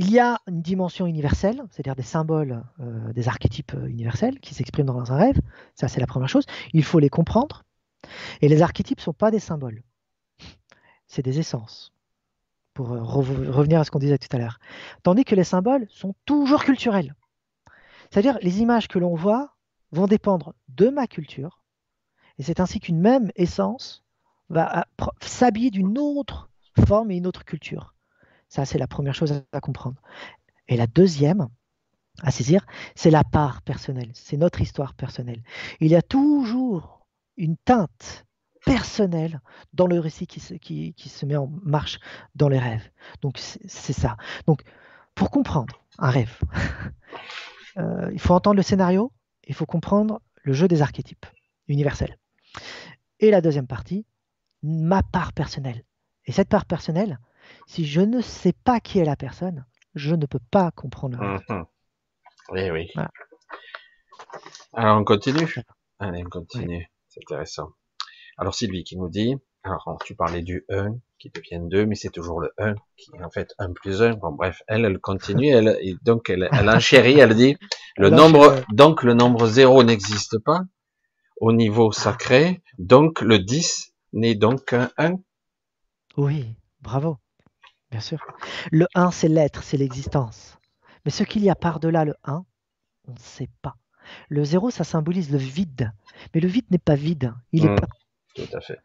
il y a une dimension universelle, c'est-à-dire des symboles, euh, des archétypes universels qui s'expriment dans un rêve. Ça, c'est la première chose. Il faut les comprendre. Et les archétypes ne sont pas des symboles, c'est des essences, pour euh, revenir à ce qu'on disait tout à l'heure. Tandis que les symboles sont toujours culturels. C'est-à-dire les images que l'on voit vont dépendre de ma culture, et c'est ainsi qu'une même essence va s'habiller d'une autre forme et une autre culture. Ça, c'est la première chose à comprendre. Et la deuxième à saisir, c'est la part personnelle, c'est notre histoire personnelle. Il y a toujours une teinte personnelle dans le récit qui se, met en marche dans les rêves. Donc c'est ça. Donc pour comprendre un rêve, [laughs] euh, il faut entendre le scénario, il faut comprendre le jeu des archétypes universels. Et la deuxième partie, ma part personnelle. Et cette part personnelle, si je ne sais pas qui est la personne, je ne peux pas comprendre. Mhm. Oui, oui. Alors on continue. Allez, on continue. C'est intéressant. Alors Sylvie qui nous dit, alors tu parlais du 1 qui devient 2, mais c'est toujours le 1 qui est en fait 1 plus 1. Bon bref, elle, elle continue, elle, [laughs] donc elle, elle enchérit, elle dit, le nombre, donc le nombre 0 n'existe pas au niveau sacré, donc le 10 n'est donc qu'un 1. Oui, bravo, bien sûr. Le 1 c'est l'être, c'est l'existence. Mais ce qu'il y a par-delà le 1, on ne sait pas. Le 0, ça symbolise le vide. Mais le vide n'est pas vide, il est mmh. pas. Tout à fait.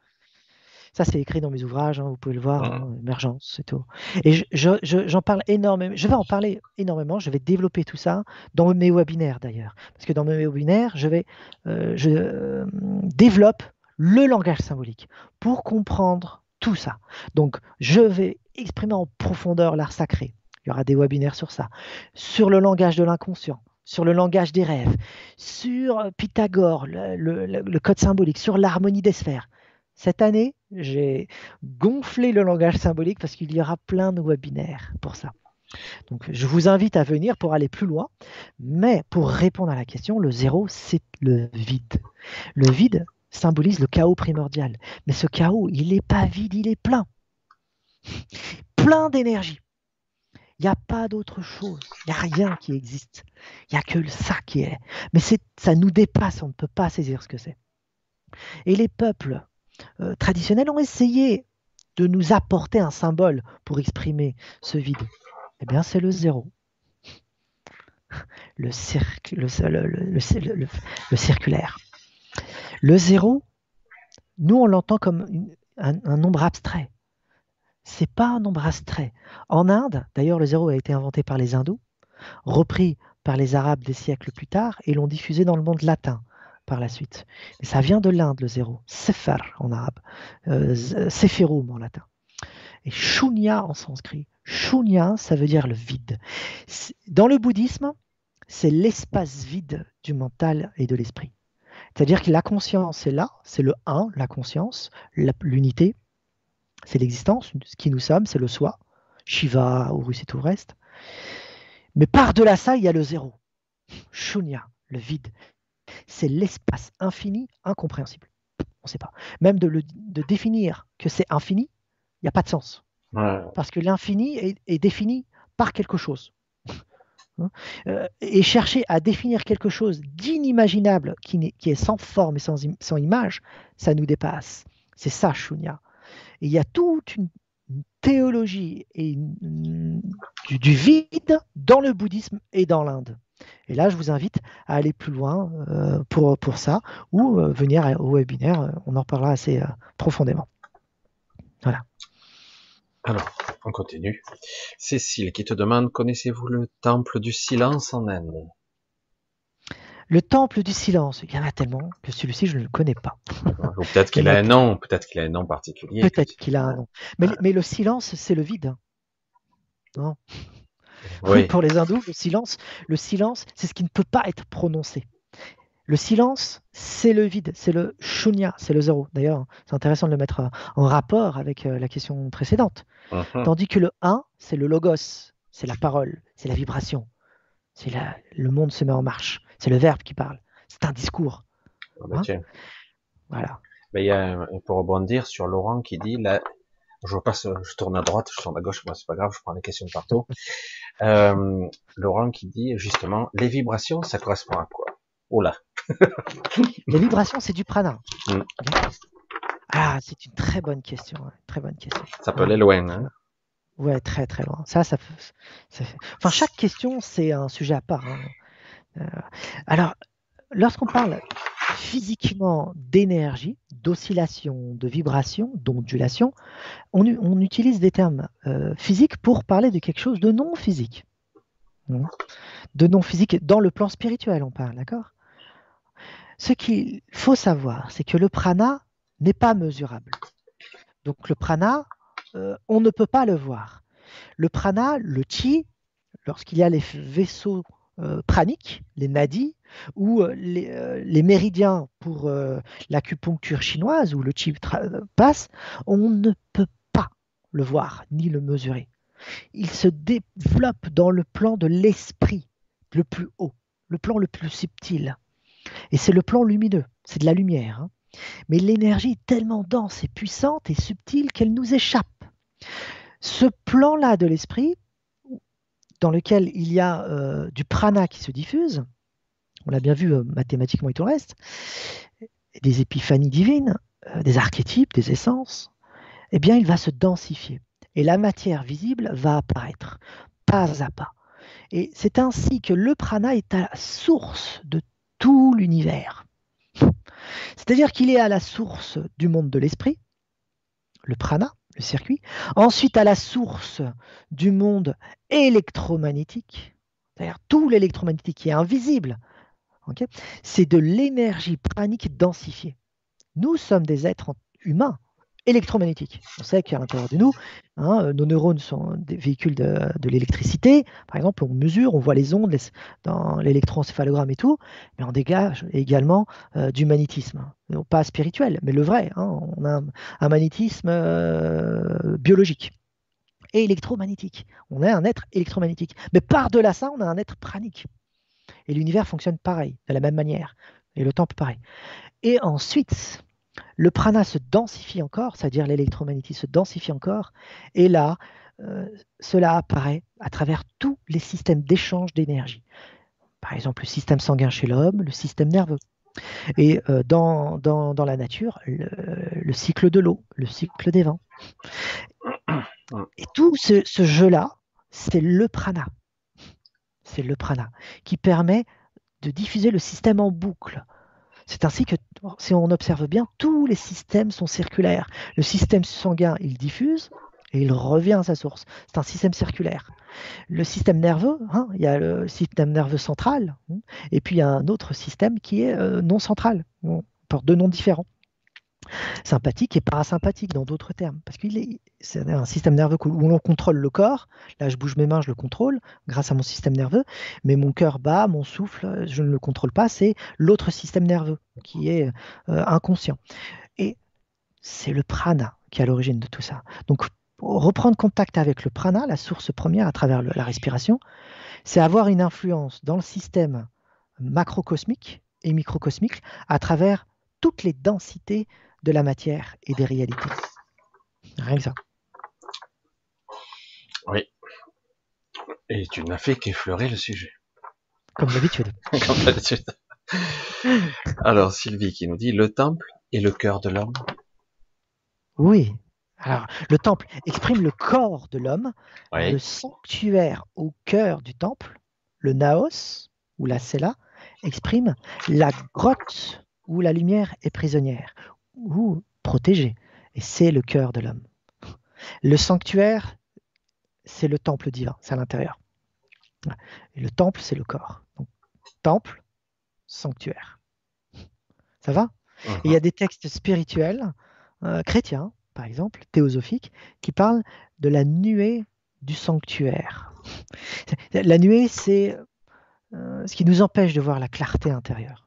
Ça, c'est écrit dans mes ouvrages, hein, vous pouvez le voir, mmh. hein, émergence, c'est tout. Et j'en parle énormément, je vais en parler énormément, je vais développer tout ça dans mes webinaires d'ailleurs. Parce que dans mes webinaires, je vais, euh, je euh, développe le langage symbolique pour comprendre tout ça. Donc, je vais exprimer en profondeur l'art sacré. Il y aura des webinaires sur ça, sur le langage de l'inconscient, sur le langage des rêves, sur Pythagore, le, code symbolique, sur l'harmonie des sphères. Cette année, j'ai gonflé le langage symbolique parce qu'il y aura plein de webinaires pour ça. Donc, je vous invite à venir pour aller plus loin. Mais pour répondre à la question, le zéro, c'est le vide. Le vide symbolise le chaos primordial. Mais ce chaos, il n'est pas vide, il est plein. [laughs] Plein d'énergie. Il n'y a pas d'autre chose. Il n'y a rien qui existe. Il n'y a que ça qui est. Mais ça nous dépasse, on ne peut pas saisir ce que c'est. Et les peuples euh, traditionnels ont essayé de nous apporter un symbole pour exprimer ce vide. Eh bien, c'est le zéro. [laughs] Le, le, circulaire. Le zéro, nous, on l'entend comme un, nombre abstrait. C'est pas un nombre abstrait. En Inde, d'ailleurs, le zéro a été inventé par les hindous, repris par les arabes des siècles plus tard et l'ont diffusé dans le monde latin par la suite. Ça vient de l'Inde, le zéro. Sefer en arabe, euh, en latin. Et Shunya en sanskrit. Shunya, ça veut dire le vide. Dans le bouddhisme, c'est l'espace vide du mental et de l'esprit. C'est-à-dire que la conscience est là, c'est le un, la conscience, l'unité, c'est l'existence, ce qui nous sommes, c'est le soi, Shiva, Horus et tout le reste. Mais par-delà ça, il y a le zéro, Shunya, le vide. C'est l'espace infini, incompréhensible. On ne sait pas. Même de, de définir que c'est infini, il n'y a pas de sens. Parce que l'infini est, défini par quelque chose. Hein? Euh, et chercher à définir quelque chose d'inimaginable qui, est sans forme et sans, image, ça nous dépasse. C'est ça, Shunya. Il y a toute une, théologie et du, vide dans le bouddhisme et dans l'Inde. Et là, je vous invite à aller plus loin euh, pour, ça ou euh, venir au webinaire. On en reparlera assez profondément. Alors, on continue. Cécile qui te demande, connaissez-vous le temple du silence en Inde? Le temple du silence, il y en a tellement que celui-ci, je ne le connais pas. peut-être qu'il a un nom, peut-être qu'il a un nom particulier. Peut-être qu'il a un nom. Mais, le silence, c'est le vide. Non? Oui. [laughs] Pour les hindous, le silence, le silence, c'est ce qui ne peut pas être prononcé. Le silence, c'est le vide, c'est le shunya, c'est le zéro. D'ailleurs, c'est intéressant de le mettre en rapport avec euh, la question précédente. Uh-huh. Tandis que le 1, c'est le logos, c'est la parole, c'est la vibration. C'est la... le monde se met en marche. C'est le verbe qui parle. C'est un discours. Ah bah hein voilà. Mais il y a, pour rebondir sur Laurent qui dit là, je passe, je tourne à droite, je tourne à gauche, moi c'est pas grave, je prends les questions partout. [laughs] Euh, Laurent qui dit justement, les vibrations, ça correspond à quoi? Oh là, [laughs] Les vibrations, c'est du prana. Mm. Ah, c'est une très bonne question. Très bonne question. Ça peut aller loin. Hein ouais, très très loin. Ça, ça, Enfin, chaque question, c'est un sujet à part. Hein. Euh, alors, lorsqu'on parle physiquement d'énergie, d'oscillation, de vibration, d'ondulation, on, on, utilise des termes euh, physiques pour parler de quelque chose de non physique. Hein. De non physique dans le plan spirituel, on parle, d'accord? Ce qu'il faut savoir, c'est que le prana n'est pas mesurable. Donc le prana, euh, on ne peut pas le voir. Le prana, le chi, lorsqu'il y a les vaisseaux euh, praniques, les nadis, ou euh, les, méridiens pour l'acupuncture chinoise, où le chi passe, on ne peut pas le voir ni le mesurer. Il se développe dans le plan de l'esprit le plus haut, le plan le plus subtil. Et c'est le plan lumineux, c'est de la lumière. Hein. Mais l'énergie est tellement dense et puissante et subtile qu'elle nous échappe. Ce plan-là de l'esprit, dans lequel il y a euh, du prana qui se diffuse, on l'a bien vu euh, mathématiquement et tout le reste, des épiphanies divines, euh, des archétypes, des essences, eh bien il va se densifier. Et la matière visible va apparaître, pas à pas. Et c'est ainsi que le prana est à la source de l'univers. [laughs] C'est-à-dire qu'il est à la source du monde de l'esprit, le prana, le circuit, ensuite à la source du monde électromagnétique, c'est-à-dire tout l'électromagnétique qui est invisible. c'est de l'énergie pranique densifiée. Nous sommes des êtres humains électromagnétique. On sait qu'à l'intérieur de nous, hein, nos neurones sont des véhicules de, l'électricité. Par exemple, on mesure, on voit les ondes dans l'électroencéphalogramme et tout, mais on dégage également euh, du magnétisme. pas spirituel, mais le vrai. Hein. on a un, magnétisme euh, biologique et électromagnétique. On est un être électromagnétique. Mais par-delà ça, on a un être pranique. Et l'univers fonctionne pareil, de la même manière. Et le temple pareil. Et ensuite, le prana se densifie encore, c'est-à-dire l'électromagnétisme se densifie encore, et là, euh, cela apparaît à travers tous les systèmes d'échange d'énergie. Par exemple, le système sanguin chez l'homme, le système nerveux. Et euh, dans, dans, la nature, le, cycle de l'eau, le cycle des vents. [coughs] Et tout ce, ce jeu-là, c'est le prana. C'est le prana qui permet de diffuser le système en boucle c'est ainsi que, si on observe bien, tous les systèmes sont circulaires. Le système sanguin, il diffuse et il revient à sa source. C'est un système circulaire. Le système nerveux, hein, il y a le système nerveux central, hein, et puis il y a un autre système qui est euh, non central, on porte deux noms différents sympathique et parasympathique dans d'autres termes. Parce qu'il est, c'est un système nerveux où l'on contrôle le corps. Là, je bouge mes mains, je le contrôle grâce à mon système nerveux. Mais mon cœur bat, mon souffle, je ne le contrôle pas. C'est l'autre système nerveux qui est euh, inconscient. Et c'est le prana qui est à l'origine de tout ça. Donc, reprendre contact avec le prana, la source première à travers la respiration, c'est avoir une influence dans le système macrocosmique et microcosmique à travers toutes les densités de la matière et des réalités. Rien que ça. Oui. Et tu n'as fait qu'effleurer le sujet. Comme d'habitude. [laughs] Comme d'habitude. Alors Sylvie qui nous dit le temple est le cœur de l'homme. Oui. Alors le temple exprime le corps de l'homme. Le sanctuaire au cœur du temple, le naos ou la sella, exprime la grotte où la lumière est prisonnière, ou protégé. Et c'est le cœur de l'homme. Le sanctuaire, c'est le temple divin, c'est à l'intérieur. Et le temple, c'est le corps. Donc, temple, sanctuaire. Ça va? Il y a des textes spirituels, euh, chrétiens, par exemple, théosophiques, qui parlent de la nuée du sanctuaire. La nuée, c'est euh, ce qui nous empêche de voir la clarté intérieure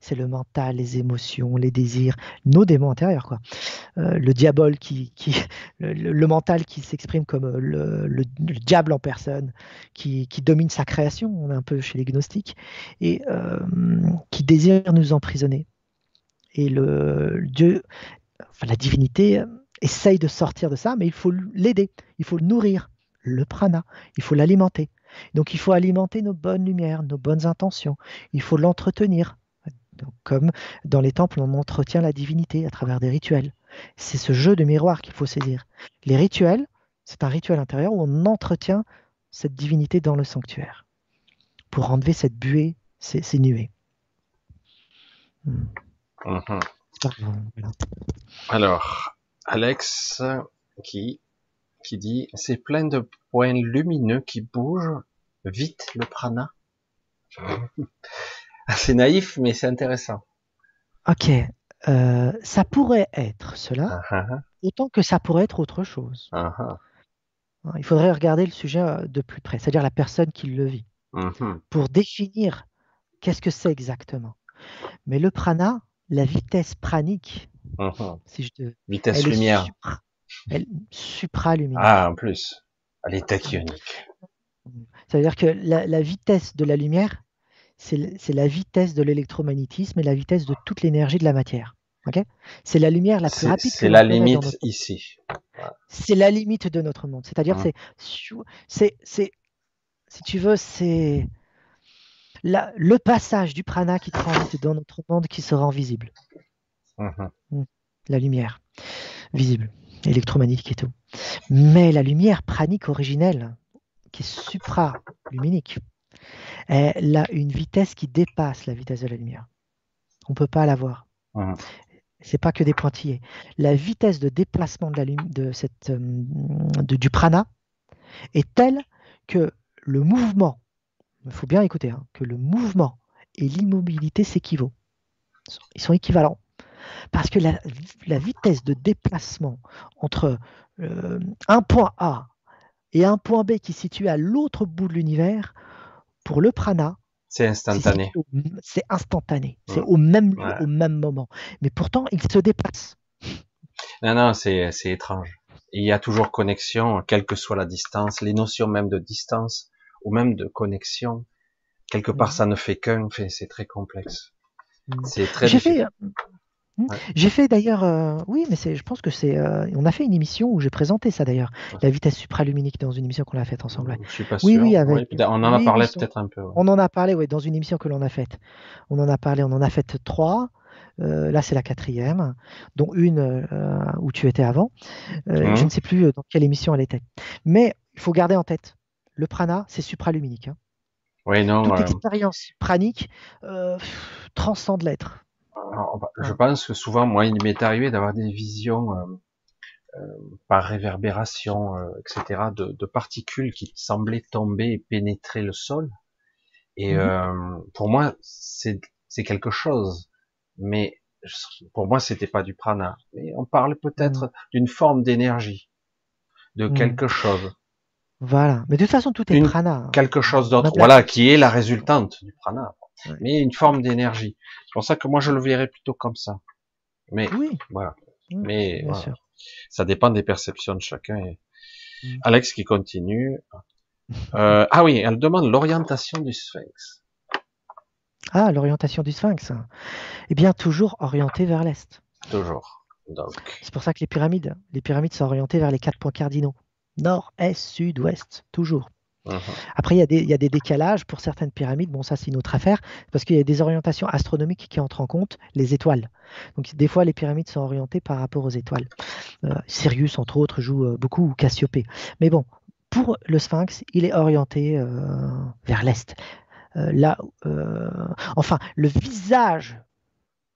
c'est le mental, les émotions, les désirs, nos démons intérieurs. Quoi. Euh, le diable qui, [laughs] le, mental qui s'exprime comme euh, le, diable en personne, qui, domine sa création, on est un peu chez les gnostiques, et euh, qui désire nous emprisonner. Et le Dieu, la divinité essaye de sortir de ça, mais il faut l'aider, il faut le nourrir, le prana, il faut l'alimenter. Donc il faut alimenter nos bonnes lumières, nos bonnes intentions, il faut l'entretenir, comme dans les temples, on entretient la divinité à travers des rituels. C'est ce jeu de miroir qu'il faut saisir. Les rituels, c'est un rituel intérieur où on entretient cette divinité dans le sanctuaire pour enlever cette buée, ces, nuées. Hmm. Mhm. Alors, Alex qui, qui dit c'est plein de points lumineux qui bougent vite le prana. [laughs] C'est naïf, mais c'est intéressant. Ok. Euh, ça pourrait être cela, ah, ah, ah. autant que ça pourrait être autre chose. Hein, il faudrait regarder le sujet euh, de plus près, c'est-à-dire la personne qui le vit, mhm. pour définir qu'est-ce que c'est exactement. Mais le prana, la vitesse pranique, mhm. si je te... vitesse lumière, elle supralumineuse. Ah, en plus, elle est tachyonique. C'est-à-dire que la vitesse de la lumière, c'est la vitesse de l'électromagnétisme et la vitesse de toute l'énergie de la matière. c'est la lumière la plus rapide. C'est la limite ici. C'est la limite de notre monde. C'est-à-dire, mmh. c'est, c'est, si tu veux, c'est le passage du prana qui transite dans notre monde qui se rend visible. Mmh. Mmh. La lumière visible, électromagnétique et tout. Mais la lumière pranique originelle, qui est supra-luminique, elle a une vitesse qui dépasse la vitesse de la lumière. On ne peut pas la voir. Mmh. C'est pas que des pointillés. La vitesse de déplacement de la de cette, euh, du prana est telle que le mouvement, il faut bien écouter, hein, que le mouvement et l'immobilité s'équivaut. Ils sont équivalents. Parce que la, vitesse de déplacement entre euh, un point A et un point B qui est situé à l'autre bout de l'univers, pour le prana, c'est instantané. C'est instantané. C'est au même au même moment. Mais pourtant, il se dépasse. [laughs] Non, non, c'est étrange. Il y a toujours connexion, quelle que soit la distance, les notions même de distance ou même de connexion. Quelque part, ça ne fait qu'un. C'est très complexe. Mm. C'est très. J'ai fait, Hmm. J'ai fait d'ailleurs, euh, oui, mais c'est, je pense que c'est, euh, on a fait une émission où j'ai présenté ça d'ailleurs, la vitesse supraluminique dans une émission qu'on a faite ensemble. Je suis pas sûr. Oui, oui, on en a parlé peut-être un peu. On en a parlé, oui, dans une émission que l'on a faite. On en a parlé, on en a fait trois. Euh, là, c'est la quatrième, dont une où tu étais avant. Mmh. Je ne sais plus dans quelle émission elle était. Mais il faut garder en tête, le prana, c'est supraluminique. Hein. Oui, non. Toute expérience pranique transcende l'être je pense que souvent, moi, il m'est arrivé d'avoir des visions euh, euh, par réverbération, euh, etc., de, particules qui semblaient tomber et pénétrer le sol. Et mhm. pour moi, c'est quelque chose, mais pour moi, c'était pas du prana. Mais on parle peut-être mhm. d'une forme d'énergie, de mhm. quelque chose. Voilà. Mais de toute façon, tout est prana. Hein. Quelque chose d'autre. Voilà, qui est la résultante du prana mais une forme d'énergie. C'est pour ça que moi je le verrais plutôt comme ça. Mais oui. voilà. mais ça dépend des perceptions de chacun. Mm. Alex qui continue. Euh, ah oui, elle demande l'orientation du sphinx. Ah, l'orientation du sphinx. Eh bien, toujours orienté vers l'est. Toujours. C'est pour ça que les pyramides, les pyramides sont orientées vers les quatre points cardinaux. Nord, est, sud, ouest, toujours. Mhm. Après, il y, a des, décalages pour certaines pyramides. Bon, ça, c'est une autre affaire, parce qu'il y a des orientations astronomiques qui entrent en compte les étoiles. Donc, des fois, les pyramides sont orientées par rapport aux étoiles. Euh, Sirius, entre autres, joue euh, beaucoup, ou Cassiopée. Mais bon, pour le sphinx, il est orienté euh, vers l'est. là, enfin, le visage,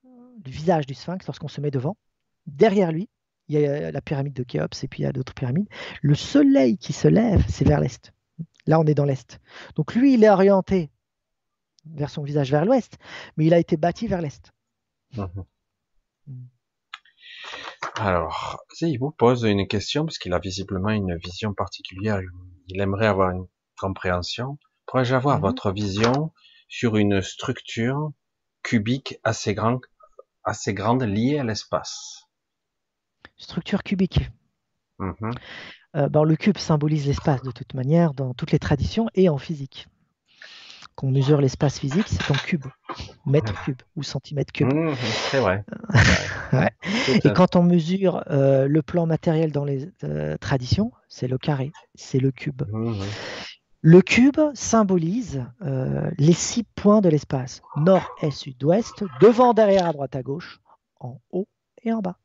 le visage du sphinx, lorsqu'on se met devant, derrière lui, il y a la pyramide de Khéops et puis il y a d'autres pyramides. Le soleil qui se lève, c'est vers l'est. Là, on est dans l'Est. Donc lui, il est orienté vers son visage vers l'Ouest, mais il a été bâti vers l'Est. Mhm. Alors, il vous pose une question, parce qu'il a visiblement une vision particulière, il aimerait avoir une compréhension. Pourrais-je avoir mhm. votre vision sur une structure cubique assez, grande, assez grande liée à l'espace? Structure cubique. Euh, ben, le cube symbolise l'espace de toute manière dans toutes les traditions et en physique. Quand on mesure l'espace physique, c'est en cube, mètre cube ou centimètre cube. Mmh, c'est vrai. [laughs] Et quand on mesure euh, le plan matériel dans les euh, traditions, c'est le carré, c'est le cube. Mmh, le cube symbolise les six points de l'espace nord, est, sud, ouest, devant, derrière, à droite, à gauche, en haut et en bas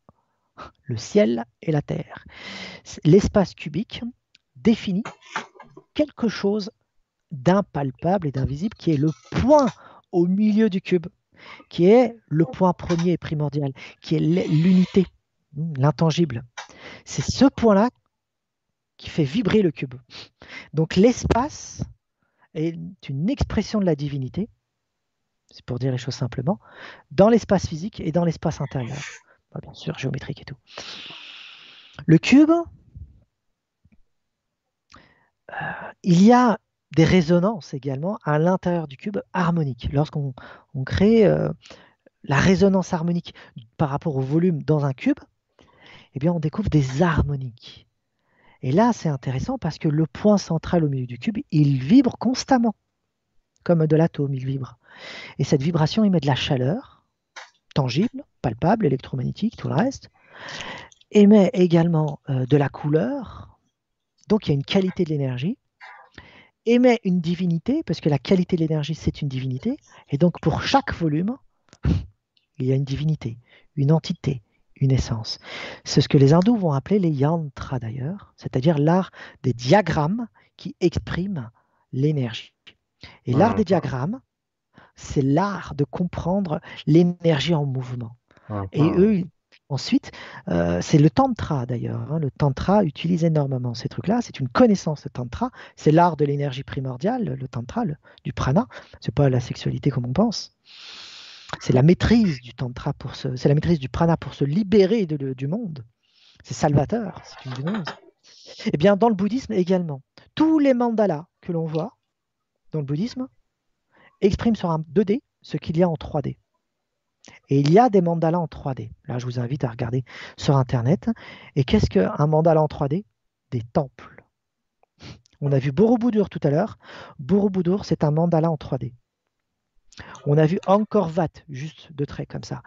le ciel et la terre. L'espace cubique définit quelque chose d'impalpable et d'invisible qui est le point au milieu du cube, qui est le point premier et primordial, qui est l'unité, l'intangible. C'est ce point-là qui fait vibrer le cube. Donc l'espace est une expression de la divinité, c'est pour dire les choses simplement, dans l'espace physique et dans l'espace intérieur bien sûr, géométrique et tout. Le cube, euh, il y a des résonances également à l'intérieur du cube harmonique. Lorsqu'on crée euh, la résonance harmonique par rapport au volume dans un cube, eh bien, on découvre des harmoniques. Et là, c'est intéressant parce que le point central au milieu du cube, il vibre constamment, comme de l'atome, il vibre. Et cette vibration émet de la chaleur, tangible, palpable, électromagnétique, tout le reste, émet également euh, de la couleur, donc il y a une qualité de l'énergie, émet une divinité, parce que la qualité de l'énergie, c'est une divinité, et donc pour chaque volume, [laughs] il y a une divinité, une entité, une essence. C'est ce que les hindous vont appeler les yantras d'ailleurs, c'est-à-dire l'art des diagrammes qui expriment l'énergie. Et l'art des diagrammes, c'est l'art de comprendre l'énergie en mouvement. Ah, et ah. eux, ensuite, euh, c'est le tantra d'ailleurs. Hein. Le tantra utilise énormément ces trucs-là. C'est une connaissance de tantra. C'est l'art de l'énergie primordiale, le tantra, du prana. C'est pas la sexualité comme on pense. c'est la maîtrise du tantra pour se, c'est la maîtrise du prana pour se libérer du monde. C'est salvateur, c'est une gnose. Eh bien, dans le bouddhisme également, tous les mandalas que l'on voit dans le bouddhisme expriment sur un 2D ce qu'il y a en 3D. Et il y a des mandalas en 3D. Là, je vous invite à regarder sur Internet. Et qu'est-ce qu'un mandala en 3D Des temples. On a vu Borobudur tout à l'heure. Borobudur, c'est un mandala en 3D. On a vu Angkor Wat, juste de trait comme ça,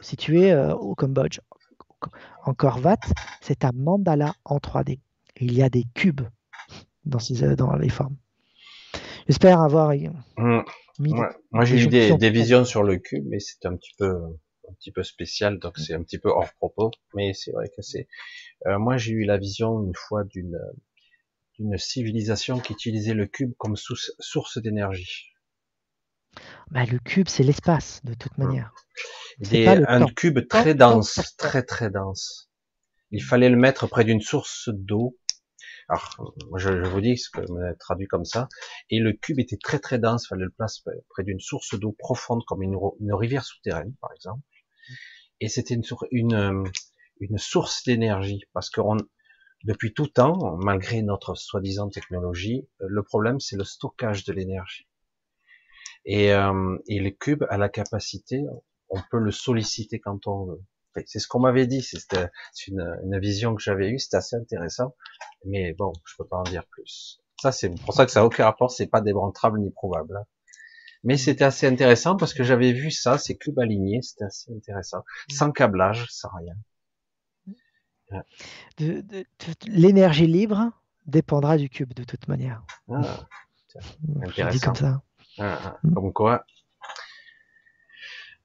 situé euh, au Cambodge. Angkor Wat, c'est un mandala en 3D. Et il y a des cubes dans, ces, dans les formes. J'espère avoir mmh. Moi, j'ai eu des, visions sur le cube, mais c'est un petit peu un petit peu spécial, donc c'est un petit peu hors propos. Mais c'est vrai que c'est. Euh, moi, j'ai eu la vision une fois d'une d'une civilisation qui utilisait le cube comme source d'énergie. Bah, le cube, c'est l'espace, de toute mmh. manière. C'est un cube très dense, très très dense. Il fallait le mettre près d'une source d'eau alors, je, je, vous dis ce que me traduit comme ça. Et le cube était très très dense, il fallait le placer près d'une source d'eau profonde comme une, rivière souterraine, par exemple. Et c'était une, une, euh, source d'énergie, parce que depuis tout temps, malgré notre soi-disant technologie, euh, le problème c'est le stockage de l'énergie. Et, euh, et le cube a la capacité, on peut le solliciter quand on veut. C'est ce qu'on m'avait dit, c'est une, vision que j'avais eue, c'était assez intéressant, mais bon, je peux pas en dire plus. Ça, c'est pour ça que ça n'a aucun rapport, c'est pas démontrable ni prouvable. Hein. Mais mm. c'était assez intéressant parce que j'avais vu ça, ces cubes alignés, c'était assez intéressant, mm. sans câblage, sans rien. L'énergie libre dépendra du cube de toute manière. Ah, intéressant. comme ça. Ah, ah. Mm. comme quoi,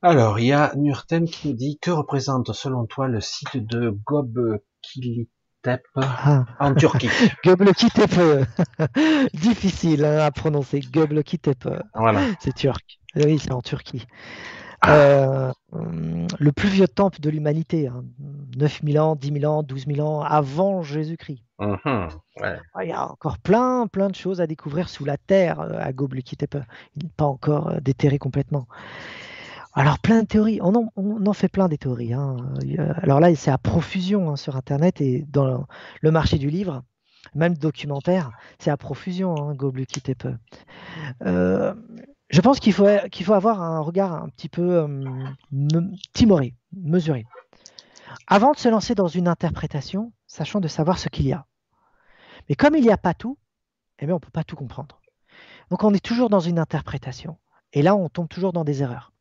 alors, il y a Nurtem qui nous dit que représente selon toi le site de Göbekli Tepe ah. en Turquie? [laughs] Göbekli Tepe, [laughs] difficile hein, à prononcer. Göbekli Tepe, voilà. c'est turc. Oui, c'est en Turquie. Euh, le plus vieux temple de l'humanité, 9000 hein. ans, 10 000 ans, 12 000 ans avant Jésus-Christ. Mhm, il y a encore plein, plein de choses à découvrir sous la terre euh, à Göbekli Tepe. Il n'est pas encore euh, déterré complètement. Alors plein de théories, on en, fait plein des théories. Hein. Alors là, c'est à profusion hein, sur Internet et dans le marché du livre, même documentaire, c'est à profusion, hein, Gobluki Tepe. Euh, je pense qu'il faut, qu'il faut avoir un regard un petit peu euh, timoré, mesuré. Avant de se lancer dans une interprétation, sachant de savoir ce qu'il y a. Mais comme il n'y a pas tout, eh bien, on ne peut pas tout comprendre. Donc on est toujours dans une interprétation. Et là, on tombe toujours dans des erreurs.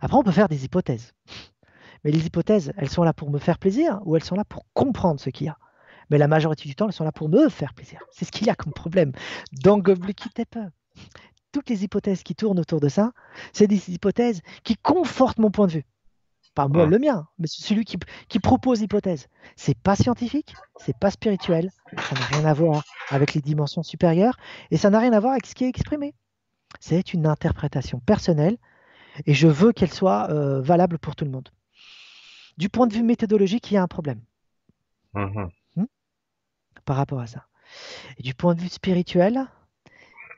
Après, on peut faire des hypothèses. Mais les hypothèses, elles sont là pour me faire plaisir ou elles sont là pour comprendre ce qu'il y a. Mais la majorité du temps, elles sont là pour me faire plaisir. C'est ce qu'il y a comme problème. Dans Göbekli Tepe, toutes les hypothèses qui tournent autour de ça, c'est des hypothèses qui confortent mon point de vue. Pas moi le mien, mais celui qui, qui propose l'hypothèse. C'est pas scientifique, c'est pas spirituel, ça n'a rien à voir avec les dimensions supérieures et ça n'a rien à voir avec ce qui est exprimé. C'est une interprétation personnelle et je veux qu'elle soit euh, valable pour tout le monde. Du point de vue méthodologique, il y a un problème mm-hmm. hmm, par rapport à ça. Et du point de vue spirituel,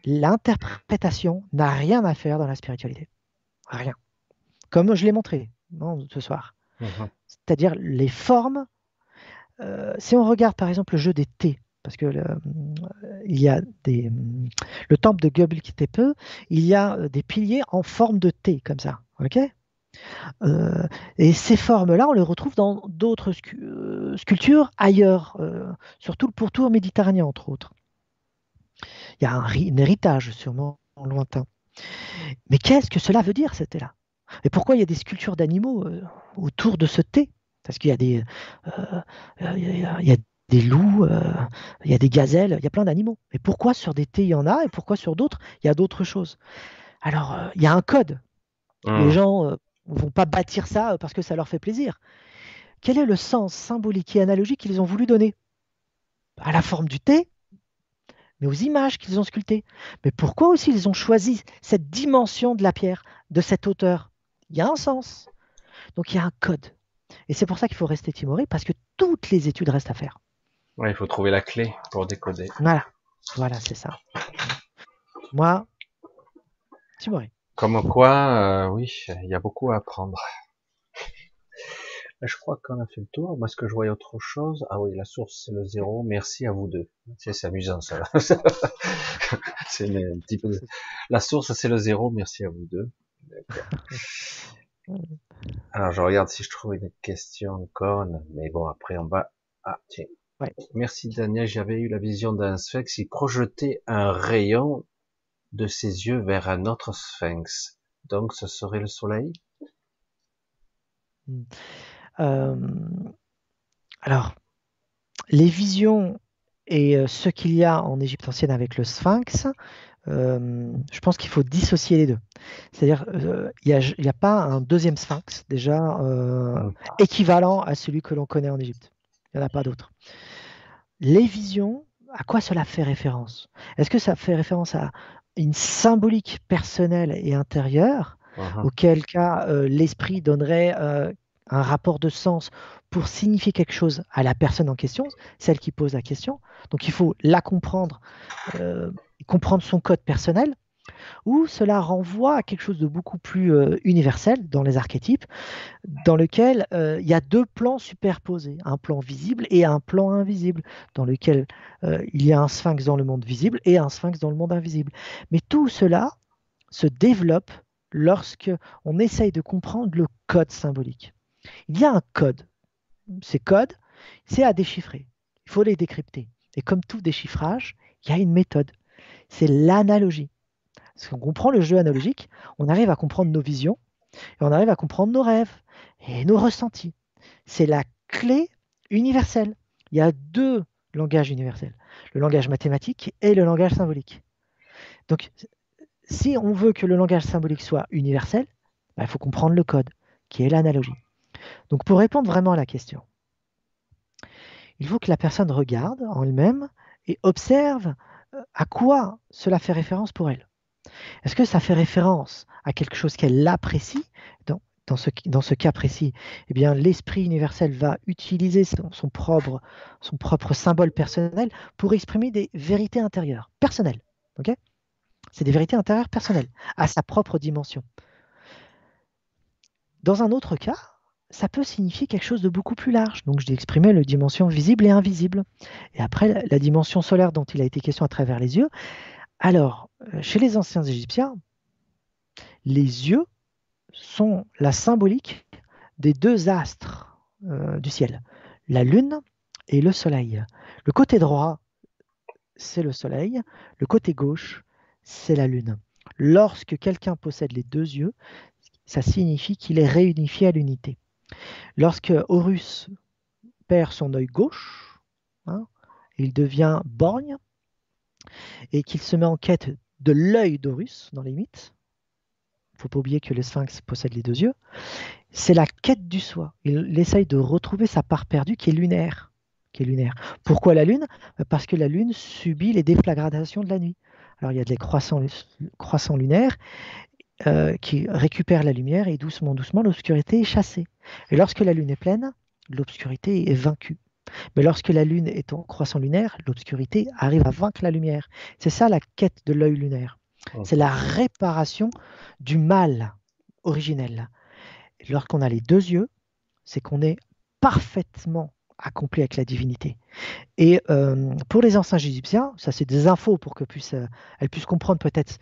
l'interprétation n'a rien à faire dans la spiritualité. Rien. Comme je l'ai montré ce soir. Mm-hmm. C'est-à-dire les formes. Euh, si on regarde par exemple le jeu des T, parce que le, il y a le temple de Göbekli Tepe, il y a euh, des piliers en forme de T, comme ça. euh, et ces formes-là, on les retrouve dans d'autres euh, sculptures ailleurs, surtout le pourtour méditerranéen, entre autres. Il y a un, héritage sûrement lointain. Mais qu'est-ce que cela veut dire, c'était là Et pourquoi il y a des sculptures d'animaux autour de ce T? Parce qu'il y a des, il y a des loups, euh, il y a des gazelles, il y a plein d'animaux. Mais pourquoi sur des thés il y en a et pourquoi sur d'autres il y a d'autres choses? Alors euh, il y a un code. Mmh. Les gens ne euh, vont pas bâtir ça parce que ça leur fait plaisir. Quel est le sens symbolique et analogique qu'ils ont voulu donner? À la forme du thé, mais aux images qu'ils ont sculptées. Mais pourquoi aussi ils ont choisi cette dimension de la pierre, de cette hauteur? Il y a un sens. Donc il y a un code. Et c'est pour ça qu'il faut rester timoré, parce que toutes les études restent à faire. Ouais, il faut trouver la clé pour décoder. Voilà, voilà, c'est ça. Moi, Timoré. Comme quoi, euh, oui, il y a beaucoup à apprendre. Je crois qu'on a fait le tour. Moi, est-ce que je voyais autre chose Ah oui, la source, c'est le zéro. Merci à vous deux. C'est amusant, ça. [laughs] c'est un petit peu... La source, c'est le zéro. Merci à vous deux. Alors, je regarde si je trouve une question encore. Mais bon, après, on va... Ah, tiens. Merci, Daniel. J'avais eu la vision d'un sphinx. Il projetait un rayon de ses yeux vers un autre sphinx. Donc, ce serait le soleil? Hmm. Euh, alors, les visions et euh, ce qu'il y a en Égypte ancienne avec le sphinx, euh, je pense qu'il faut dissocier les deux. C'est-à-dire, il n'y a, pas un deuxième sphinx déjà équivalent à celui que l'on connaît en Égypte. Il n'y en a pas d'autre. Les visions, à quoi cela fait référence? Est-ce que ça fait référence à une symbolique personnelle et intérieure, uh-huh. auquel cas l'esprit donnerait un rapport de sens pour signifier quelque chose à la personne en question, celle qui pose la question? Donc il faut la comprendre, euh, comprendre son code personnel, ou cela renvoie à quelque chose de beaucoup plus euh, universel dans les archétypes, dans lequel euh, il y a deux plans superposés, un plan visible et un plan invisible, dans lequel il y a un sphinx dans le monde visible et un sphinx dans le monde invisible. Mais tout cela se développe lorsque on essaye de comprendre le code symbolique. Il y a un code. Ces codes, c'est à déchiffrer. Il faut les décrypter. Et comme tout déchiffrage, il y a une méthode. C'est l'analogie. Si on comprend le jeu analogique, on arrive à comprendre nos visions, et on arrive à comprendre nos rêves et nos ressentis. C'est la clé universelle. Il y a deux langages universels, le langage mathématique et le langage symbolique. Donc, si on veut que le langage symbolique soit universel, bah, il faut comprendre le code, qui est l'analogie. Donc pour répondre vraiment à la question, il faut que la personne regarde en elle-même et observe euh, à quoi cela fait référence pour elle. Est-ce que ça fait référence à quelque chose qu'elle apprécie dans, ce, dans, ce, cas précis, eh bien, l'esprit universel va utiliser son, propre, son, propre, symbole personnel pour exprimer des vérités intérieures, personnelles. C'est des vérités intérieures personnelles, à sa propre dimension. Dans un autre cas, ça peut signifier quelque chose de beaucoup plus large. Donc, j'ai exprimé la dimension visible et invisible. Et après, la dimension solaire dont il a été question à travers les yeux. Alors, euh, chez les anciens Égyptiens, les yeux sont la symbolique des deux astres euh, du ciel, la lune et le soleil. Le côté droit, c'est le soleil, le côté gauche, c'est la lune. Lorsque quelqu'un possède les deux yeux, ça signifie qu'il est réunifié à l'unité. Lorsque Horus perd son œil gauche, hein, il devient borgne et qu'il se met en quête de l'œil d'Horus dans les mythes. Il ne faut pas oublier que le sphinx possède les deux yeux. C'est la quête du soi. Il essaye de retrouver sa part perdue qui est lunaire. Pourquoi la lune? Parce que la lune subit les déflagrations de la nuit. Alors il y a des croissants, croissants lunaires euh, qui récupèrent la lumière et doucement, doucement, l'obscurité est chassée. Et lorsque la Lune est pleine, l'obscurité est vaincue. Mais lorsque la Lune est en croissant lunaire, l'obscurité arrive à vaincre la lumière. C'est ça la quête de l'œil lunaire. C'est la réparation du mal originel. Lorsqu'on a les deux yeux, c'est qu'on est parfaitement accompli avec la divinité. Et euh, pour les anciens égyptiens, ça c'est des infos pour qu'elles puissent, euh, puissent comprendre peut-être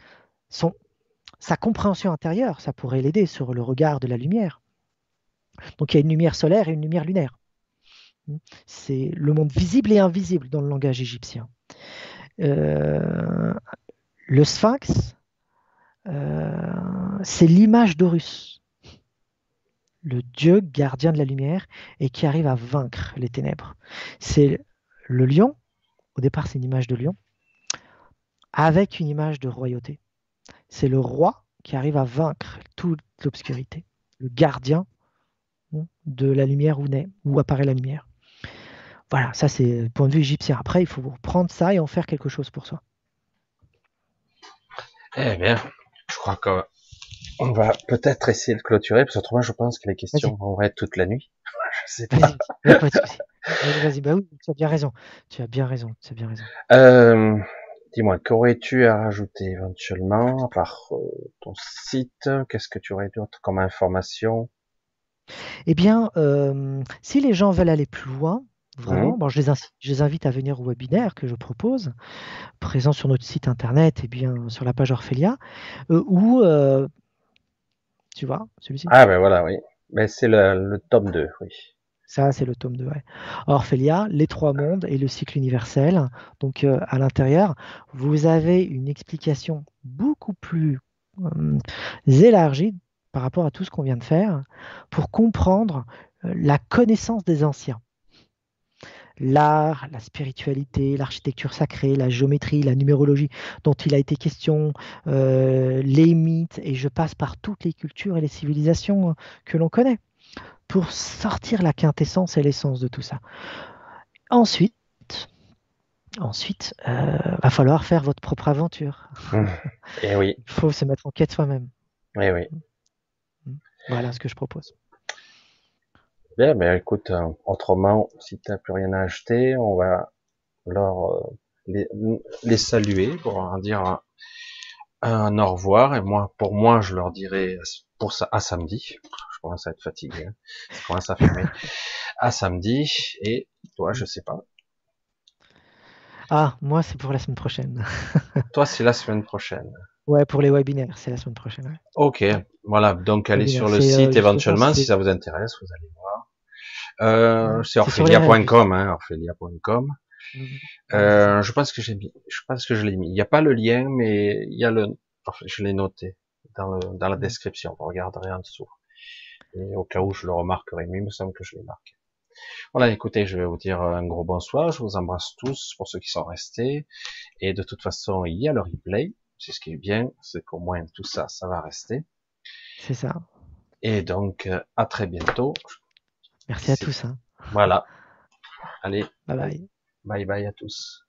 sa compréhension intérieure, ça pourrait l'aider sur le regard de la lumière. Donc il y a une lumière solaire et une lumière lunaire. C'est le monde visible et invisible dans le langage égyptien. Euh, le sphinx, euh, c'est l'image d'Horus, le dieu gardien de la lumière et qui arrive à vaincre les ténèbres. C'est le lion, au départ c'est une image de lion, avec une image de royauté. C'est le roi qui arrive à vaincre toute l'obscurité, le gardien de la lumière où naît, où apparaît la lumière. Voilà, ça c'est le point de vue égyptien. Après, il faut prendre ça et en faire quelque chose pour soi. Eh bien, je crois qu'on va peut-être essayer de clôturer, parce que autrement, je pense que les questions vont être toute la nuit. [laughs] je sais pas. Vas-y, vas-y, bah oui, tu as bien raison. Tu as bien raison, tu as bien raison. Euh, Dis-moi, qu'aurais-tu à rajouter éventuellement, à part euh, ton site? Qu'est-ce que tu aurais d'autre comme information? Eh bien, euh, si les gens veulent aller plus loin, vraiment, bon, je, les je, les invite à venir au webinaire que je propose, présent sur notre site internet et bien sur la page Orphelia, euh, où, tu vois, celui-ci Ah ben voilà, oui. Mais c'est le, le tome 2, oui. Ça, c'est le tome 2. Ouais. Orphelia, les trois mondes et le cycle universel. Donc, euh, à l'intérieur, vous avez une explication beaucoup plus euh, élargie par rapport à tout ce qu'on vient de faire pour comprendre euh, la connaissance des anciens. L'art, la spiritualité, l'architecture sacrée, la géométrie, la numérologie dont il a été question, les mythes, et je passe par toutes les cultures et les civilisations que l'on connaît pour sortir la quintessence et l'essence de tout ça. Ensuite, ensuite, euh, va falloir faire votre propre aventure. Et eh oui. [laughs] Il faut se mettre en quête soi-même. Et oui. Voilà ce que je propose. Bien, mais écoute, euh, autrement, si tu n'as plus rien à acheter, on va leur les, les, saluer pour leur dire un au revoir. Et moi, pour moi, je leur dirai pour ça à samedi. Je commence à être fatigué. Hein. Je commence à fumer. À samedi. Et toi, je sais pas. Ah, moi, c'est pour la semaine prochaine. toi, c'est la semaine prochaine. Ouais, pour les webinaires, c'est la semaine prochaine. Ok, voilà. Donc, allez sur le site euh, éventuellement si ça vous intéresse, vous allez voir. Euh, c'est orphelia.com, hein, orphelia.com. Mhm. Euh, je pense que j'ai mis, je pense que je l'ai mis. Il n'y a pas le lien, mais il y a le, je l'ai noté dans, dans la description. Vous regarderez en dessous. Et au cas où je le remarquerai mieux, il me semble que je l'ai marqué. Voilà, écoutez, je vais vous dire un gros bonsoir. Je vous embrasse tous pour ceux qui sont restés. Et de toute façon, il y a le replay. C'est ce qui est bien, c'est qu'au moins tout ça, ça va rester. C'est ça. Et donc, à très bientôt. Merci à tous. Hein. Voilà. Allez. Bye bye. Bye bye à tous.